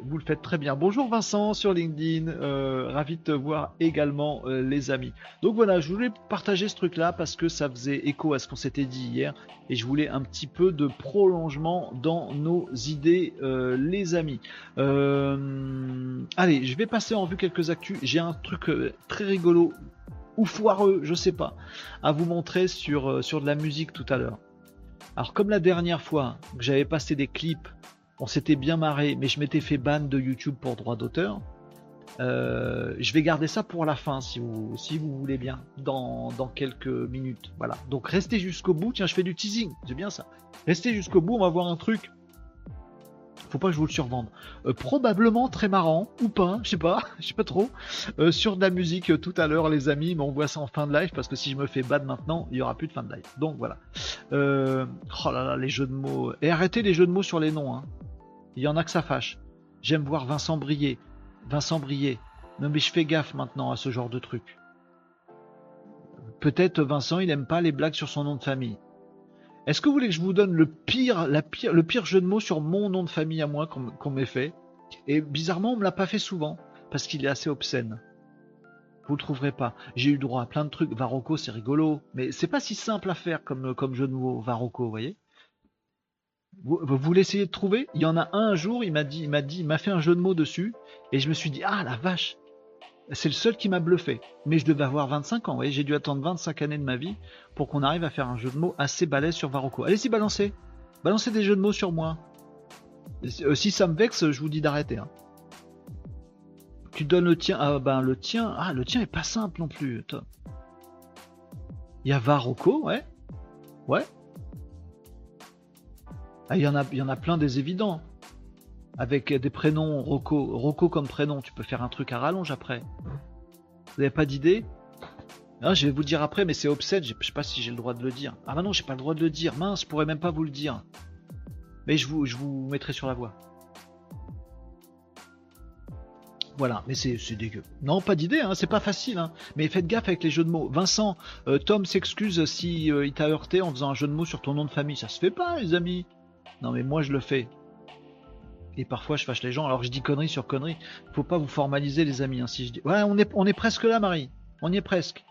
vous le faites très bien. Bonjour Vincent sur LinkedIn. Euh, ravi de te voir également, les amis. Donc voilà, je voulais partager ce truc-là parce que ça faisait écho à ce qu'on s'était dit hier et je voulais un petit peu de prolongement dans nos idées, les amis. allez, je vais passer en vue quelques actus. J'ai un truc très rigolo ou foireux, je sais pas, à vous montrer sur, sur de la musique tout à l'heure. Alors comme la dernière fois que j'avais passé des clips, on s'était bien marré, mais je m'étais fait ban de YouTube pour droit d'auteur. Euh, je vais garder ça pour la fin si vous, voulez bien, dans, quelques minutes. Voilà. Donc restez jusqu'au bout. Tiens, je fais du teasing, c'est bien ça. Restez jusqu'au bout, on va voir un truc faut pas que je vous le survende. Euh, probablement très marrant, ou pas, je sais pas, je sais pas trop. Euh, sur de la musique tout à l'heure, les amis, mais on voit ça en fin de live, parce que si je me fais bad maintenant, il y aura plus de fin de live. Donc voilà. oh là là, les jeux de mots. Et arrêtez les jeux de mots sur les noms. Hein. Il y en a que ça fâche. J'aime voir Vincent briller. Vincent briller. Non mais je fais gaffe maintenant à ce genre de truc. Peut-être Vincent, il aime pas les blagues sur son nom de famille. Est-ce que vous voulez que je vous donne le pire, le pire jeu de mots sur mon nom de famille à moi qu'on m'ait fait? Et bizarrement, on me l'a pas fait souvent parce qu'il est assez obscène. Vous le trouverez pas. J'ai eu droit à plein de trucs. Varocco, c'est rigolo, mais c'est pas si simple à faire comme, comme jeu de mots Varocco, vous voyez? Vous, vous l'essayez de trouver? Il y en a un, un jour, il m'a dit, il m'a dit, il m'a fait un jeu de mots dessus, et je me suis dit, ah la vache, C'est le seul qui m'a bluffé. Mais je devais avoir 25 ans, ouais. J'ai dû attendre 25 années de ma vie pour qu'on arrive à faire un jeu de mots assez balèze sur Varocco. Allez-y, balancez. Balancez des jeux de mots sur moi. Euh, si ça me vexe, je vous dis d'arrêter. hein. Tu donnes le tien. Ah ben le tien. Ah le tien est pas simple non plus. Il y a Varocco, ouais. Ouais. Ah, il y en a, plein des évidents. Avec des prénoms Rocco, Rocco comme prénom, tu peux faire un truc à rallonge après. Vous n'avez pas d'idée? Non, je vais vous dire après, mais c'est obscène, je sais pas si j'ai le droit de le dire. Ah bah non, j'ai pas le droit de le dire. Mince, je pourrais même pas vous le dire. Mais je vous, mettrai sur la voie. Voilà, mais c'est c'est dégueu. Non, pas d'idée, hein, c'est pas facile. Hein. Mais faites gaffe avec les jeux de mots. Vincent, euh, Tom s'excuse si euh, il t'a heurté en faisant un jeu de mots sur ton nom de famille. Ça se fait pas, les amis. Non, mais moi je le fais. Et parfois je fâche les gens. Alors je dis conneries sur conneries. Faut pas vous formaliser, les amis. hein, si je dis... Ouais, on est, on presque là, Marie. On y est presque.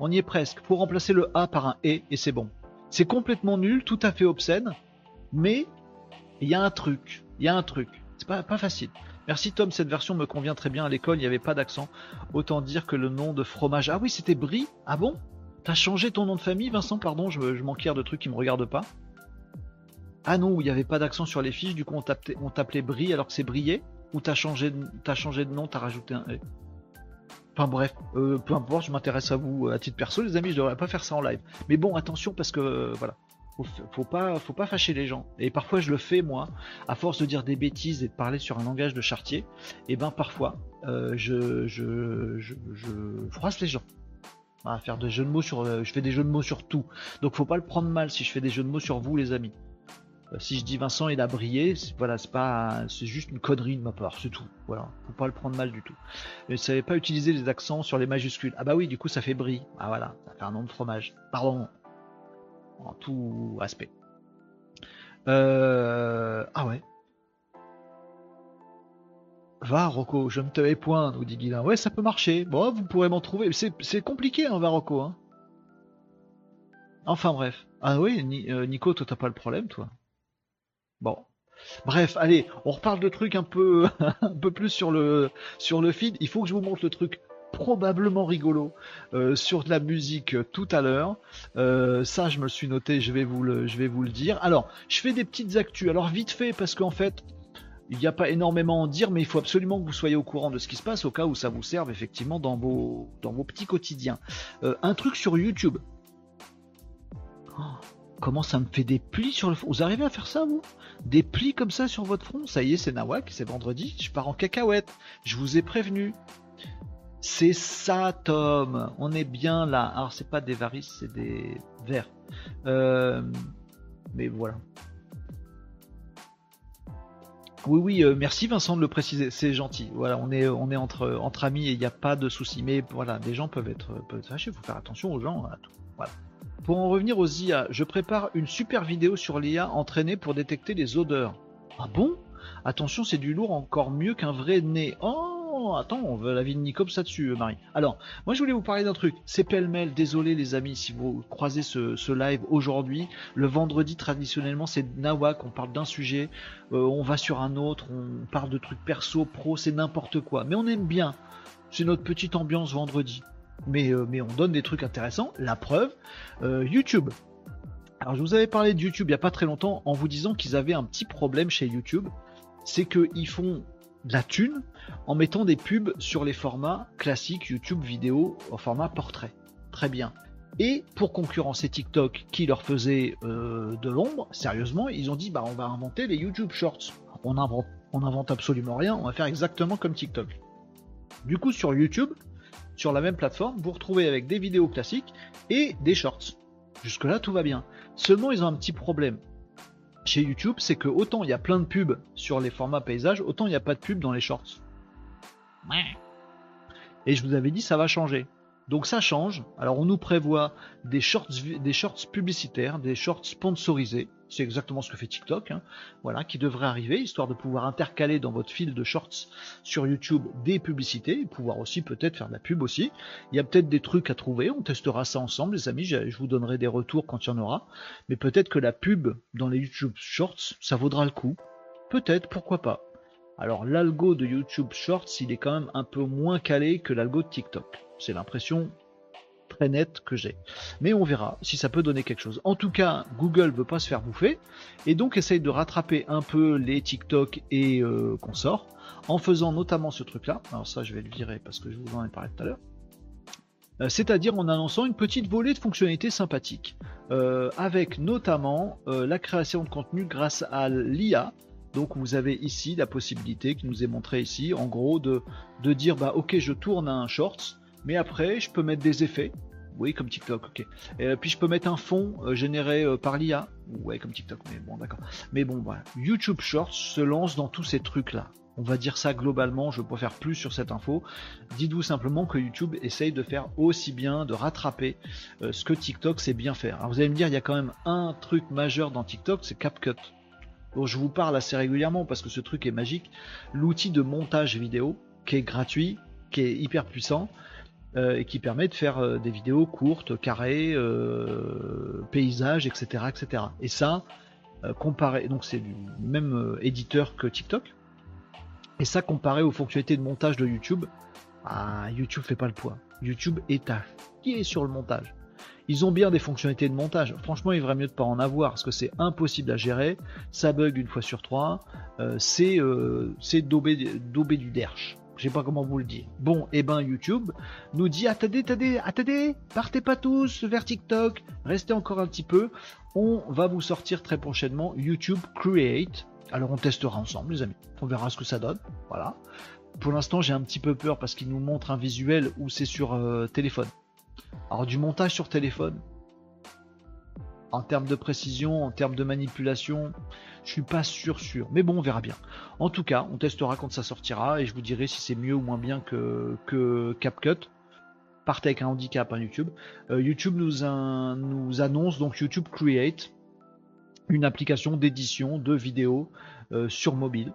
On y est presque. Faut remplacer le A par un E et c'est bon. C'est complètement nul, tout à fait obscène. Mais il y a un truc. Il y a un truc. C'est pas, pas facile. Merci Tom, cette version me convient très bien. À l'école, il n'y avait pas d'accent. Autant dire que le nom de fromage. Ah oui, c'était Brie. Ah bon? T'as changé ton nom de famille, Vincent? Pardon, je, je m'enquière de trucs qui me regardent pas. Ah non, il n'y avait pas d'accent sur les fiches, du coup on t'appelait, Brie alors que c'est Brié Ou t'as changé, changé de nom, t'as rajouté un E Enfin bref, euh, peu importe, je m'intéresse à vous à titre perso, les amis, je devrais pas faire ça en live. Mais bon, attention parce que euh, voilà, faut, pas, faut pas fâcher les gens. Et parfois je le fais moi, à force de dire des bêtises et de parler sur un langage de chartier. Et ben parfois, euh, je, je, froisse les gens. À faire des jeux de mots sur, je fais des jeux de mots sur tout. Donc faut pas le prendre mal si je fais des jeux de mots sur vous, les amis. Euh, Si je dis Vincent il a brillé, c'est- voilà, c'est pas, c'est juste une connerie de ma part, c'est tout. Voilà, faut pas le prendre mal du tout. Ne savais pas utiliser les accents sur les majuscules. Ah bah oui, du coup ça fait brie. Ah voilà, ça fait un nom de fromage. Pardon. En tout aspect. Euh... Ah ouais. Va Rocco, je ne te hais point, nous dit Guilain. Ouais, ça peut marcher. Bon, vous pourrez m'en trouver. C'est compliqué, hein, va Rocco. Hein. Enfin bref. Ah oui, euh, Nico, toi t'as pas le problème, toi. Bref, allez, on reparle de trucs un peu, plus sur le, sur le feed. Il faut que je vous montre le truc probablement rigolo euh, sur de la musique euh, tout à l'heure. Euh, ça, je me le suis noté, je vais vous le, dire. Alors, je fais des petites actus. Alors vite fait, parce qu'en fait, il n'y a pas énormément à dire, mais il faut absolument que vous soyez au courant de ce qui se passe au cas où ça vous serve effectivement dans vos, dans vos petits quotidiens. Un truc sur YouTube. Oh, comment ça me fait des plis sur le front Vous arrivez à faire ça, vous? Des plis comme ça sur votre front? Ça y est, c'est Nawak, c'est vendredi, je pars en cacahuète. Je vous ai prévenu. C'est ça, Tom. On est bien là. Alors, c'est pas des varices, c'est des vers. Euh, mais voilà. Oui, oui, euh, merci Vincent de le préciser, c'est gentil. Voilà, on est, entre, amis et il n'y a pas de souci. Mais voilà, des gens peuvent être, être fâchés, il faut faire attention aux gens. tout. Voilà. Pour en revenir aux IA, je prépare une super vidéo sur l'IA entraînée pour détecter les odeurs. Ah bon? Attention, c'est du lourd encore mieux qu'un vrai nez. Oh, attends, on veut la vie de Nicops là-dessus, euh, Marie. Alors, moi je voulais vous parler d'un truc. C'est pêle-mêle, désolé les amis si vous croisez ce, live aujourd'hui. Le vendredi, traditionnellement, c'est Nawak, on parle d'un sujet, euh, on va sur un autre, on parle de trucs perso, pro, c'est n'importe quoi. Mais on aime bien. C'est notre petite ambiance vendredi. Mais, euh, mais on donne des trucs intéressants. La preuve, euh, YouTube. Alors je vous avais parlé de YouTube il n'y a pas très longtemps en vous disant qu'ils avaient un petit problème chez YouTube. C'est qu'ils font de la thune en mettant des pubs sur les formats classiques YouTube vidéo au format portrait. Très bien. Et pour concurrencer TikTok qui leur faisait euh, de l'ombre, sérieusement, ils ont dit bah on va inventer les YouTube Shorts. On invente, on invente absolument rien, on va faire exactement comme TikTok. Du coup sur YouTube, sur la même plateforme, vous retrouvez avec des vidéos classiques et des shorts. Jusque là tout va bien. Seulement ils ont un petit problème chez YouTube, c'est que autant il y a plein de pubs sur les formats paysages, autant il n'y a pas de pubs dans les shorts. Et je vous avais dit ça va changer. Donc ça change. Alors on nous prévoit des shorts, des shorts publicitaires, des shorts sponsorisés. C'est exactement ce que fait TikTok. hein. Voilà, qui devrait arriver, histoire de pouvoir intercaler dans votre fil de shorts sur YouTube des publicités, et pouvoir aussi peut-être faire de la pub aussi. Il y a peut-être des trucs à trouver. On testera ça ensemble, les amis. Je je vous donnerai des retours quand il y en aura. Mais peut-être que la pub dans les YouTube Shorts, ça vaudra le coup. Peut-être, pourquoi pas. Alors l'algo de YouTube Shorts, il est quand même un peu moins calé que l'algo de TikTok. C'est l'impression très nette que j'ai. Mais on verra si ça peut donner quelque chose. En tout cas, Google veut pas se faire bouffer et donc essaye de rattraper un peu les TikTok et euh, consorts en faisant notamment ce truc-là. Alors ça, je vais le virer parce que je vous en ai parlé tout à l'heure. Euh, c'est-à-dire en annonçant une petite volée de fonctionnalités sympathiques, euh, avec notamment la création de contenu grâce à l'IA. Donc vous avez ici la possibilité qui nous est montrée ici, en gros, de, de dire bah ok je tourne un shorts, mais après je peux mettre des effets, oui comme TikTok, ok. Et puis je peux mettre un fond généré par l'IA, ouais comme TikTok, mais bon d'accord. Mais bon voilà, YouTube Shorts se lance dans tous ces trucs là. On va dire ça globalement, je ne peux faire plus sur cette info. Dites-vous simplement que YouTube essaye de faire aussi bien, de rattraper euh, ce que TikTok sait bien faire. Alors vous allez me dire, il y a quand même un truc majeur dans TikTok, c'est CapCut. dont je vous parle assez régulièrement parce que ce truc est magique. L'outil de montage vidéo qui est gratuit, qui est hyper puissant euh, et qui permet de faire euh, des vidéos courtes, carrées, paysages, etc., etc. Et ça, comparé, donc c'est du même éditeur que TikTok et ça, comparé aux fonctionnalités de montage de YouTube, ah, YouTube fait pas le poids. YouTube est à est sur le montage. Ils ont bien des fonctionnalités de montage. Franchement, il vaudrait mieux de pas en avoir parce que c'est impossible à gérer. Ça bug une fois sur trois. Euh, c'est euh, du derche. Je sais pas comment vous le dire. Bon, et eh ben YouTube nous dit attendez, attendez, attendez, partez pas tous vers TikTok, restez encore un petit peu. On va vous sortir très prochainement YouTube Create alors on testera ensemble, les amis. On verra ce que ça donne. Voilà. Pour l'instant, j'ai un petit peu peur parce qu'il nous montre un visuel où c'est sur euh, téléphone. Alors du montage sur téléphone, en termes de précision, en termes de manipulation, je suis pas sûr sûr. Mais bon, on verra bien. En tout cas, on testera quand ça sortira et je vous dirai si c'est mieux ou moins bien que, CapCut. Partez avec un handicap à hein, YouTube. Euh, YouTube nous, annonce donc YouTube Create une application d'édition de vidéos euh, sur mobile.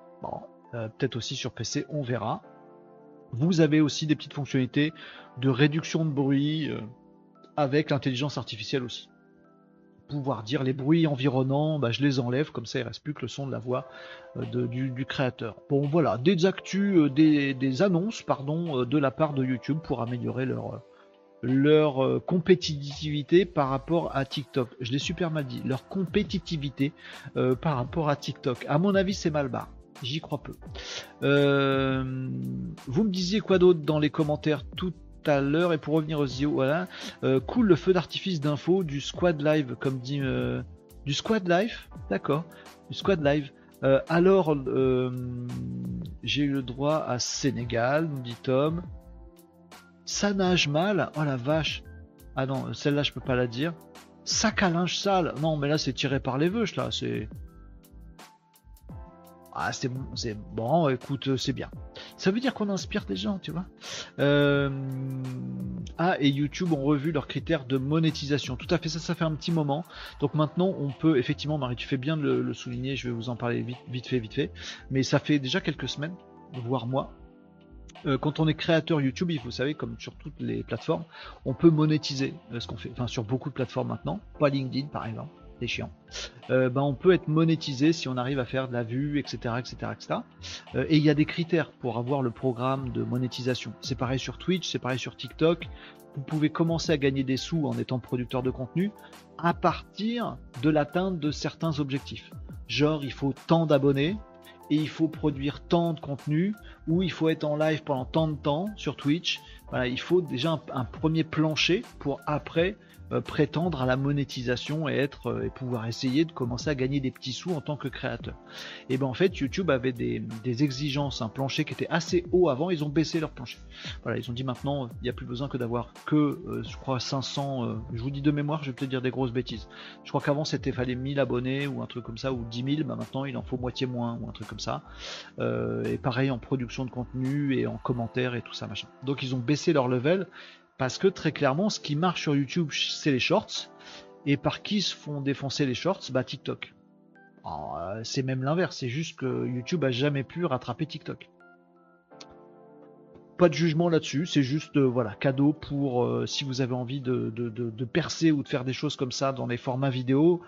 Euh, peut-être aussi sur PC, on verra. Vous avez aussi des petites fonctionnalités de réduction de bruit avec l'intelligence artificielle aussi. Pouvoir dire les bruits environnants, bah, je les enlève, comme ça il reste plus que le son de la voix du, créateur. Bon voilà, des actus, des, des, annonces pardon, de la part de YouTube pour améliorer leur, leur euh, compétitivité par rapport à TikTok. Je l'ai super mal dit. Leur compétitivité euh, par rapport à TikTok. À mon avis, c'est mal barre. J'y crois peu. Euh, vous me disiez quoi d'autre dans les commentaires? Tout à l'heure et pour revenir aux IO, voilà. cool le feu d'artifice d'info du squad live, comme dit du squad live, d'accord, du squad live. alors, j'ai eu le droit à Sénégal, nous dit Tom. Ça nage mal? Oh la vache. Ah non, celle-là, je peux pas la dire. Sac à linge sale. Non, mais là, c'est tiré par les veuches, là. C'est. Ah, c'est bon, c'est bon, écoute, c'est bien. Ça veut dire qu'on inspire des gens, tu vois. Euh, ah, et YouTube ont revu leurs critères de monétisation. Tout à fait, ça, ça fait un petit moment. Donc maintenant, on peut, effectivement, Marie, tu fais bien de le, souligner, je vais vous en parler vite, vite fait, vite fait. Mais ça fait déjà quelques semaines, voire mois, euh, quand on est créateur YouTube, vous savez, comme sur toutes les plateformes, on peut monétiser euh, ce qu'on fait. Enfin, sur beaucoup de plateformes maintenant, pas LinkedIn par exemple, c'est chiant. Euh, ben, on peut être monétisé si on arrive à faire de la vue, etc., etc., etc. et il y a des critères pour avoir le programme de monétisation. C'est pareil sur Twitch, c'est pareil sur TikTok. Vous pouvez commencer à gagner des sous en étant producteur de contenu à partir de l'atteinte de certains objectifs. Genre, il faut tant d'abonnés, et il faut produire tant de contenu ou il faut être en live pendant tant de temps sur Twitch. Voilà, il faut déjà un premier plancher pour après euh, prétendre à la monétisation et être euh, et pouvoir essayer de commencer à gagner des petits sous en tant que créateur. Et ben en fait YouTube avait des, exigences, un plancher qui était assez haut avant, ils ont baissé leur plancher. Voilà, ils ont dit maintenant il n'y a plus besoin que d'avoir que euh, je crois 500, je vous dis de mémoire, je vais peut-être dire des grosses bêtises. Je crois qu'avant c'était fallait 1000 abonnés ou un truc comme ça ou 10 000, bah maintenant il en faut moitié moins ou un truc comme ça. et pareil en production de contenu et en commentaires et tout ça machin. Donc ils ont baissé leur level parce que très clairement, ce qui marche sur YouTube, c'est les shorts. Et par qui se font défoncer les shorts Bah TikTok. Euh, c'est même l'inverse, c'est juste que YouTube a jamais pu rattraper TikTok. Pas de jugement là-dessus, c'est juste euh, voilà cadeau pour euh, si vous avez envie de, de, percer ou de faire des choses comme ça dans les formats vidéo.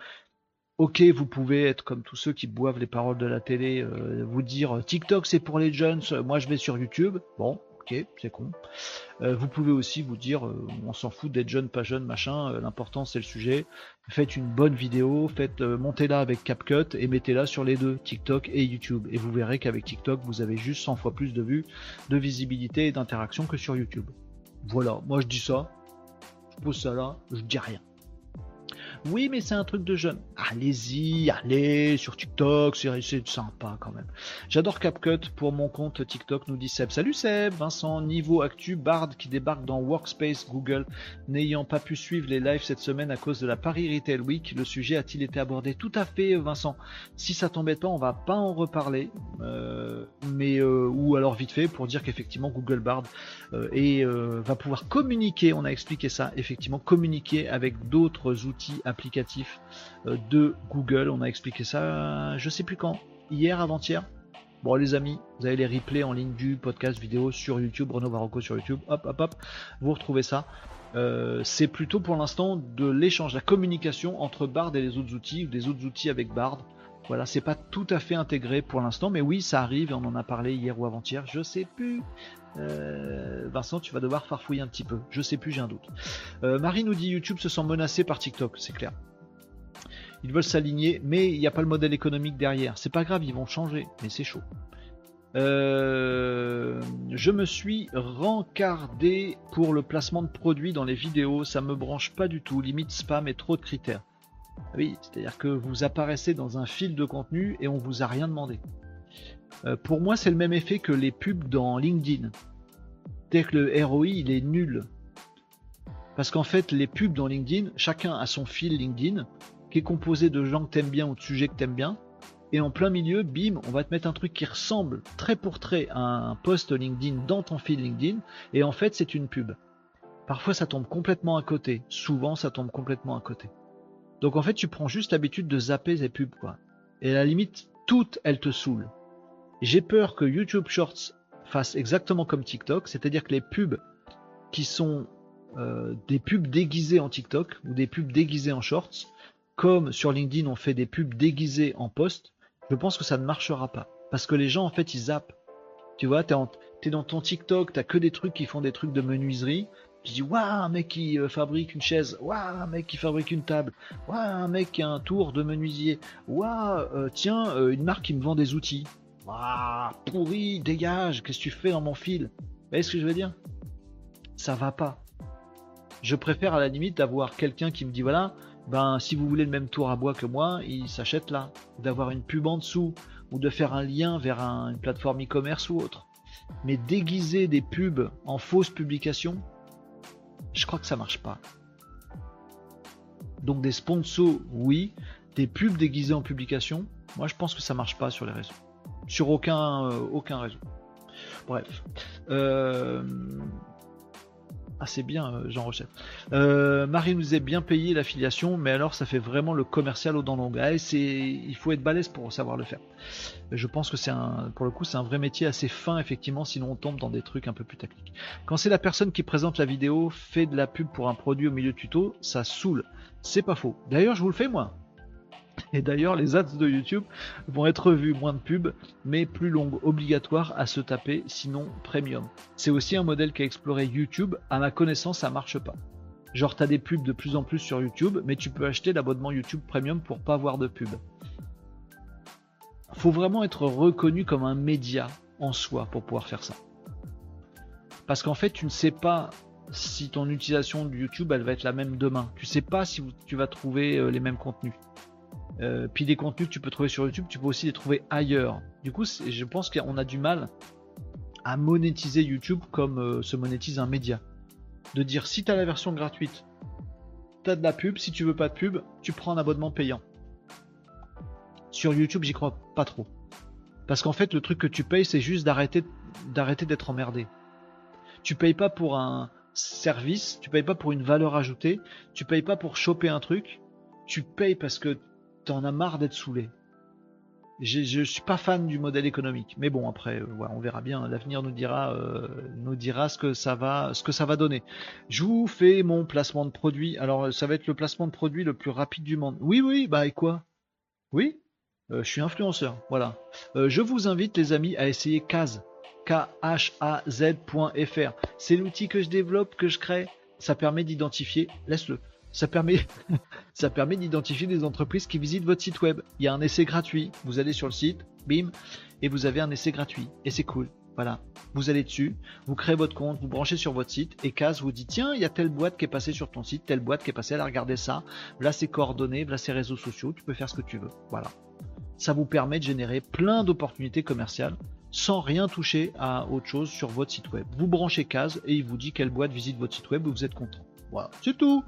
Ok, vous pouvez être comme tous ceux qui boivent les paroles de la télé, euh, vous dire TikTok c'est pour les jeunes, moi je vais sur YouTube. Bon, c'est con. Euh, vous pouvez aussi vous dire, euh, on s'en fout d'être jeune, pas jeune, machin, euh, l'important c'est le sujet. Faites une bonne vidéo, faites montez-la avec CapCut et mettez-la sur les deux, TikTok et YouTube. Et vous verrez qu'avec TikTok, vous avez juste 100 fois plus de vues, de visibilité et d'interaction que sur YouTube. Voilà, moi je dis ça, je pose ça là, je dis rien. Oui, mais c'est un truc de jeune. Allez-y, allez sur TikTok, c'est sympa quand même. J'adore CapCut pour mon compte TikTok, nous dit Seb. Salut Seb, Vincent, niveau actu, Bard qui débarque dans Workspace Google, n'ayant pas pu suivre les lives cette semaine à cause de la Paris Retail Week. Le sujet a-t-il été abordé Tout à fait, Vincent? Si ça t'embête pas, on va pas en reparler, euh, mais euh, ou alors vite fait pour dire qu'effectivement Google Bard euh, va pouvoir communiquer. On a expliqué ça, effectivement, communiquer avec d'autres outils applicatif euh, de Google. On a expliqué ça, je sais plus quand, hier, avant-hier. Bon les amis, vous avez les replays en ligne du podcast vidéo sur YouTube, Renault Barocco sur YouTube, hop hop hop, vous retrouvez ça. Euh, c'est plutôt pour l'instant de l'échange, la communication entre Bard et les autres outils, ou des autres outils avec Bard. Voilà, c'est pas tout à fait intégré pour l'instant, mais oui, ça arrive et on en a parlé hier ou avant-hier, je sais plus. Euh, Vincent, tu vas devoir farfouiller un petit peu. Je sais plus, j'ai un doute. Euh, Marie nous dit YouTube se sent menacé par TikTok, c'est clair. Ils veulent s'aligner, mais il n'y a pas le modèle économique derrière. C'est pas grave, ils vont changer, mais c'est chaud. Euh, je me suis rencardé pour le placement de produits dans les vidéos, ça me branche pas du tout, limite spam et trop de critères. Oui, c'est-à-dire que vous apparaissez dans un fil de contenu et on vous a rien demandé. Euh, pour moi, c'est le même effet que les pubs dans LinkedIn. C'est-à-dire que le ROI, il est nul. Parce qu'en fait, les pubs dans LinkedIn, chacun a son fil LinkedIn, qui est composé de gens que t'aimes bien ou de sujets que t'aimes bien. Et en plein milieu, bim, on va te mettre un truc qui ressemble trait pour trait à un post LinkedIn dans ton fil LinkedIn. Et en fait, c'est une pub. Parfois, ça tombe complètement à côté. Souvent, ça tombe complètement à côté. Donc en fait, tu prends juste l'habitude de zapper ces pubs, quoi. Et à la limite, toutes, elles te saoulent. J'ai peur que YouTube Shorts fasse exactement comme TikTok, c'est-à-dire que les pubs qui sont euh, des pubs déguisées en TikTok ou des pubs déguisées en Shorts, comme sur LinkedIn on fait des pubs déguisées en post, je pense que ça ne marchera pas. Parce que les gens en fait ils zappent. Tu vois, t'es, es dans ton TikTok, t'as que des trucs qui font des trucs de menuiserie. Tu dis, waouh, un mec qui euh, fabrique une chaise, waouh, un mec qui fabrique une table, waouh, un mec qui a un tour de menuisier, waouh, euh, tiens, une marque qui me vend des outils. Ah, pourri, dégage, qu'est-ce que tu fais dans mon fil? Vous voyez ce que je veux dire? Ça va pas. Je préfère à la limite d'avoir quelqu'un qui me dit voilà, ben si vous voulez le même tour à bois que moi, il s'achète là. D'avoir une pub en dessous, ou de faire un lien vers une plateforme e-commerce ou autre. Mais déguiser des pubs en fausses publications, je crois que ça marche pas. Donc des sponsors, oui. Des pubs déguisées en publication, moi je pense que ça marche pas sur les réseaux sur aucun, euh, aucun réseau. Bref. Euh, ah c'est bien euh, Jean Rochette. Marie nous est bien payé l'affiliation, mais alors ça fait vraiment le commercial au dents longues. Ah, il faut être balèze pour savoir le faire. Je pense que c'est un, pour le coup, c'est un vrai métier assez fin effectivement, sinon on tombe dans des trucs un peu plus techniques. Quand c'est la personne qui présente la vidéo, fait de la pub pour un produit au milieu tuto, ça saoule. C'est pas faux. D'ailleurs, je vous le fais moi. Et d'ailleurs, les ads de YouTube vont être vus moins de pubs, mais plus longues, obligatoires à se taper, sinon premium. C'est aussi un modèle qu'a exploré YouTube. À ma connaissance, ça marche pas. Genre, t'as des pubs de plus en plus sur YouTube, mais tu peux acheter l'abonnement YouTube Premium pour pas avoir de pubs. Faut vraiment être reconnu comme un média en soi pour pouvoir faire ça. Parce qu'en fait, tu ne sais pas si ton utilisation de YouTube elle va être la même demain. Tu sais pas si tu vas trouver euh, les mêmes contenus. Euh, puis des contenus que tu peux trouver sur YouTube, tu peux aussi les trouver ailleurs. Du coup, je pense qu'on a du mal à monétiser YouTube comme euh, se monétise un média. De dire si tu as la version gratuite, tu as de la pub, si tu veux pas de pub, tu prends un abonnement payant. Sur YouTube, j'y crois pas trop. Parce qu'en fait, le truc que tu payes, c'est juste d'arrêter d'arrêter d'être emmerdé. Tu payes pas pour un service, tu payes pas pour une valeur ajoutée, tu payes pas pour choper un truc, tu payes parce que t'en as marre d'être saoulé. Je suis pas fan du modèle économique, mais bon après, euh, on verra bien. L'avenir nous dira, euh, nous dira ce que ça va, ce que ça va donner. Je vous fais mon placement de produit. Alors ça va être le placement de produit le plus rapide du monde. Oui, oui, bah et quoi? Oui, euh, je suis influenceur. Voilà. Je vous invite, les amis, à essayer Kaz. K-H-A-Z.fr. C'est l'outil que je développe, que je crée. Ça permet d'identifier. Laisse-le. Ça permet, ça permet d'identifier des entreprises qui visitent votre site web. Il y a un essai gratuit. Vous allez sur le site, bim, et vous avez un essai gratuit. Et c'est cool. Voilà. Vous allez dessus, vous créez votre compte, vous branchez sur votre site, et Kaz vous dit tiens, il y a telle boîte qui est passée sur ton site, telle boîte qui est passée, elle a regardé ça. Là, c'est coordonnées, là, c'est réseaux sociaux. Tu peux faire ce que tu veux. Voilà. Ça vous permet de générer plein d'opportunités commerciales sans rien toucher à autre chose sur votre site web. Vous branchez Kaz et il vous dit quelle boîte visite votre site web et vous êtes content. Voilà, c'est tout.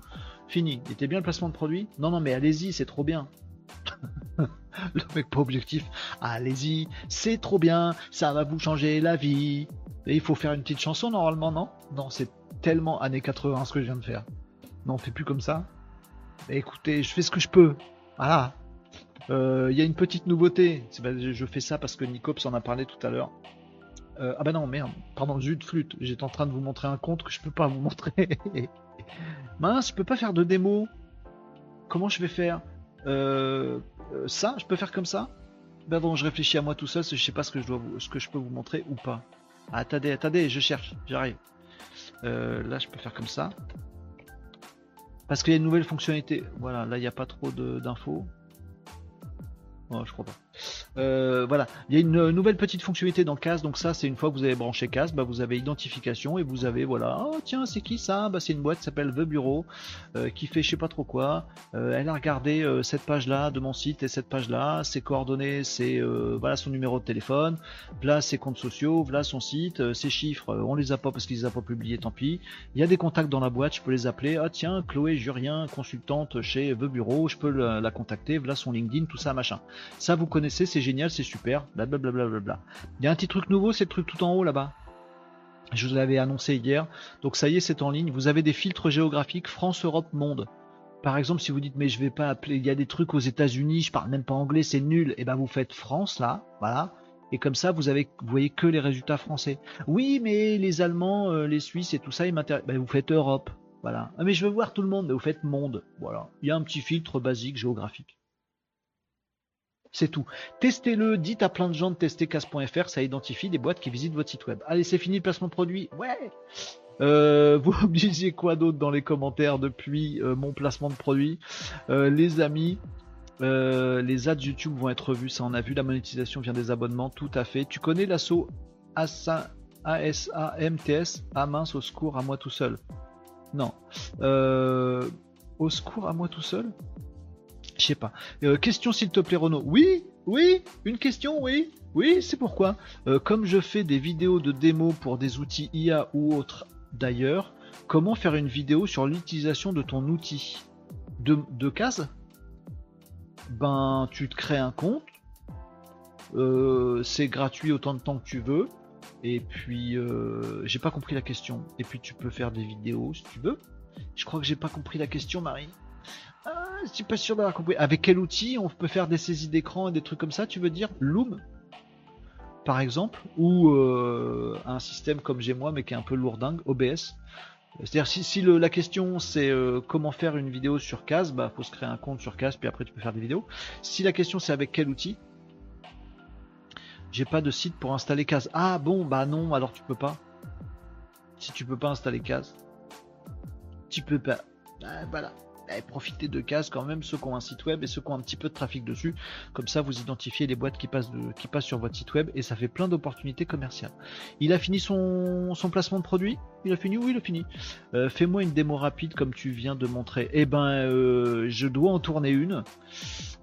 Fini. Il était bien le placement de produit? Non, non, mais allez-y, c'est trop bien. le mec pas objectif. Allez-y, c'est trop bien, ça va vous changer la vie. Et il faut faire une petite chanson normalement, non? Non, c'est tellement années 80 ce que je viens de faire. Non, on fait plus comme ça. Mais écoutez, je fais ce que je peux. Voilà. Euh, Il y a une petite nouveauté. Je fais ça parce que Nicops en a parlé tout à l'heure. Euh, ah bah non, merde. Pardon, zut, flûte. J'étais en train de vous montrer un compte que je peux pas vous montrer. Mince, je peux pas faire de démo. Comment je vais faire euh, Ça, je peux faire comme ça Pardon, je réfléchis à moi tout seul, je sais pas ce que je dois, vous, ce que je peux vous montrer ou pas. Ah, attendez, attendez, je cherche, j'arrive. là, je peux faire comme ça. Parce qu'il y a une nouvelle fonctionnalité. Voilà, là, il n'y a pas trop d'infos. Oh, je crois pas. Euh, voilà, il y a une nouvelle petite fonctionnalité dans CAS. Donc ça, c'est une fois que vous avez branché CAS, bah, vous avez identification et vous avez voilà. Oh tiens, c'est qui ça? Bah c'est une boîte qui s'appelle The Bureau euh, qui fait je sais pas trop quoi. Euh, elle a regardé cette page-là de mon site et cette page-là. Ses coordonnées, c'est voilà son numéro de téléphone. Là ses comptes sociaux, voilà son site, ses chiffres. on les a pas parce qu'ils les a pas publiés, tant pis. Il y a des contacts dans la boîte, je peux les appeler. Ah tiens, Chloé Jurien, consultante chez The Bureau, je peux la, la contacter. Voilà son LinkedIn, tout ça machin. Ça vous connaissez, c'est génial, c'est super, blablabla. Il y a un petit truc nouveau, c'est le truc tout en haut là-bas. Je vous l'avais annoncé hier. Donc ça y est, c'est en ligne. Vous avez des filtres géographiques France, Europe, Monde. Par exemple, si vous dites mais je vais pas appeler, il y a des trucs aux États-Unis, je parle même pas anglais, c'est nul. Et eh ben vous faites France là, voilà. Et comme ça, vous avez, vous voyez que les résultats français. Oui, mais les Allemands, euh, les Suisses et tout ça, ils m'intéressent. Ben, vous faites Europe, voilà. Ah, mais je veux voir tout le monde. Ben, vous faites Monde, voilà. Il y a un petit filtre basique géographique. C'est tout. Testez-le, dites à plein de gens de tester casse.fr, ça identifie des boîtes qui visitent votre site web. Allez, c'est fini le placement de produit. Ouais. Euh, vous me disiez quoi d'autre dans les commentaires depuis euh, mon placement de produit? Euh, Les amis, les ads YouTube vont être vus, ça on a vu, la monétisation vient des abonnements, tout à fait. Tu connais l'assaut ASAMTS Ah mince, au secours, à moi tout seul. Non. au secours, à moi tout seul? Je sais pas. Euh, question s'il te plaît Renaud. Oui, oui, une question, oui. Oui, c'est pourquoi. Euh, comme je fais des vidéos de démo pour des outils IA ou autres d'ailleurs, comment faire une vidéo sur l'utilisation de ton outil? De, de case? Ben, tu te crées un compte. Euh, c'est gratuit autant de temps que tu veux. Et puis, j'ai pas compris la question. Et puis, tu peux faire des vidéos si tu veux. Je crois que j'ai pas compris la question, Marie. Je suis pas sûr d'avoir compris. Avec quel outil on peut faire des saisies d'écran et des trucs comme ça, tu veux dire Loom par exemple, ou euh, un système comme j'ai moi, mais qui est un peu lourdingue, OBS. C'est-à-dire si, la question c'est euh, comment faire une vidéo sur Case, bah faut se créer un compte sur Case, puis après tu peux faire des vidéos. Si la question c'est avec quel outil, j'ai pas de site pour installer Case. Ah bon, bah non, alors tu peux pas. Si tu peux pas installer Case, tu peux pas. Ah, voilà. Eh, profitez de cases quand même, ceux qui ont un site web et ceux qui ont un petit peu de trafic dessus. Comme ça, vous identifiez les boîtes qui passent, qui passent sur votre site web et ça fait plein d'opportunités commerciales. Il a fini son, placement de produit? Il a fini? Oui, il a fini. Euh, fais-moi une démo rapide comme tu viens de montrer. Eh ben, euh, je dois en tourner une.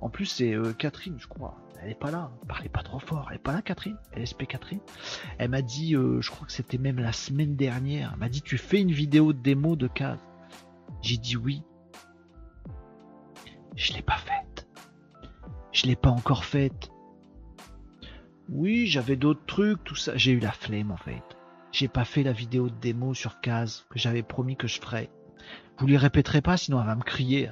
En plus, c'est euh, Catherine, je crois. Elle est pas là. Parlez pas trop fort. Elle est pas là, Catherine? LSP Catherine? Elle m'a dit, je crois que c'était même la semaine dernière. Elle m'a dit, tu fais une vidéo de démo de case. J'ai dit oui. Je l'ai pas faite. Je l'ai pas encore faite. Oui, j'avais d'autres trucs, tout ça. J'ai eu la flemme en fait. J'ai pas fait la vidéo de démo sur case que j'avais promis que je ferais. Vous lui répéterez pas, sinon elle va me crier.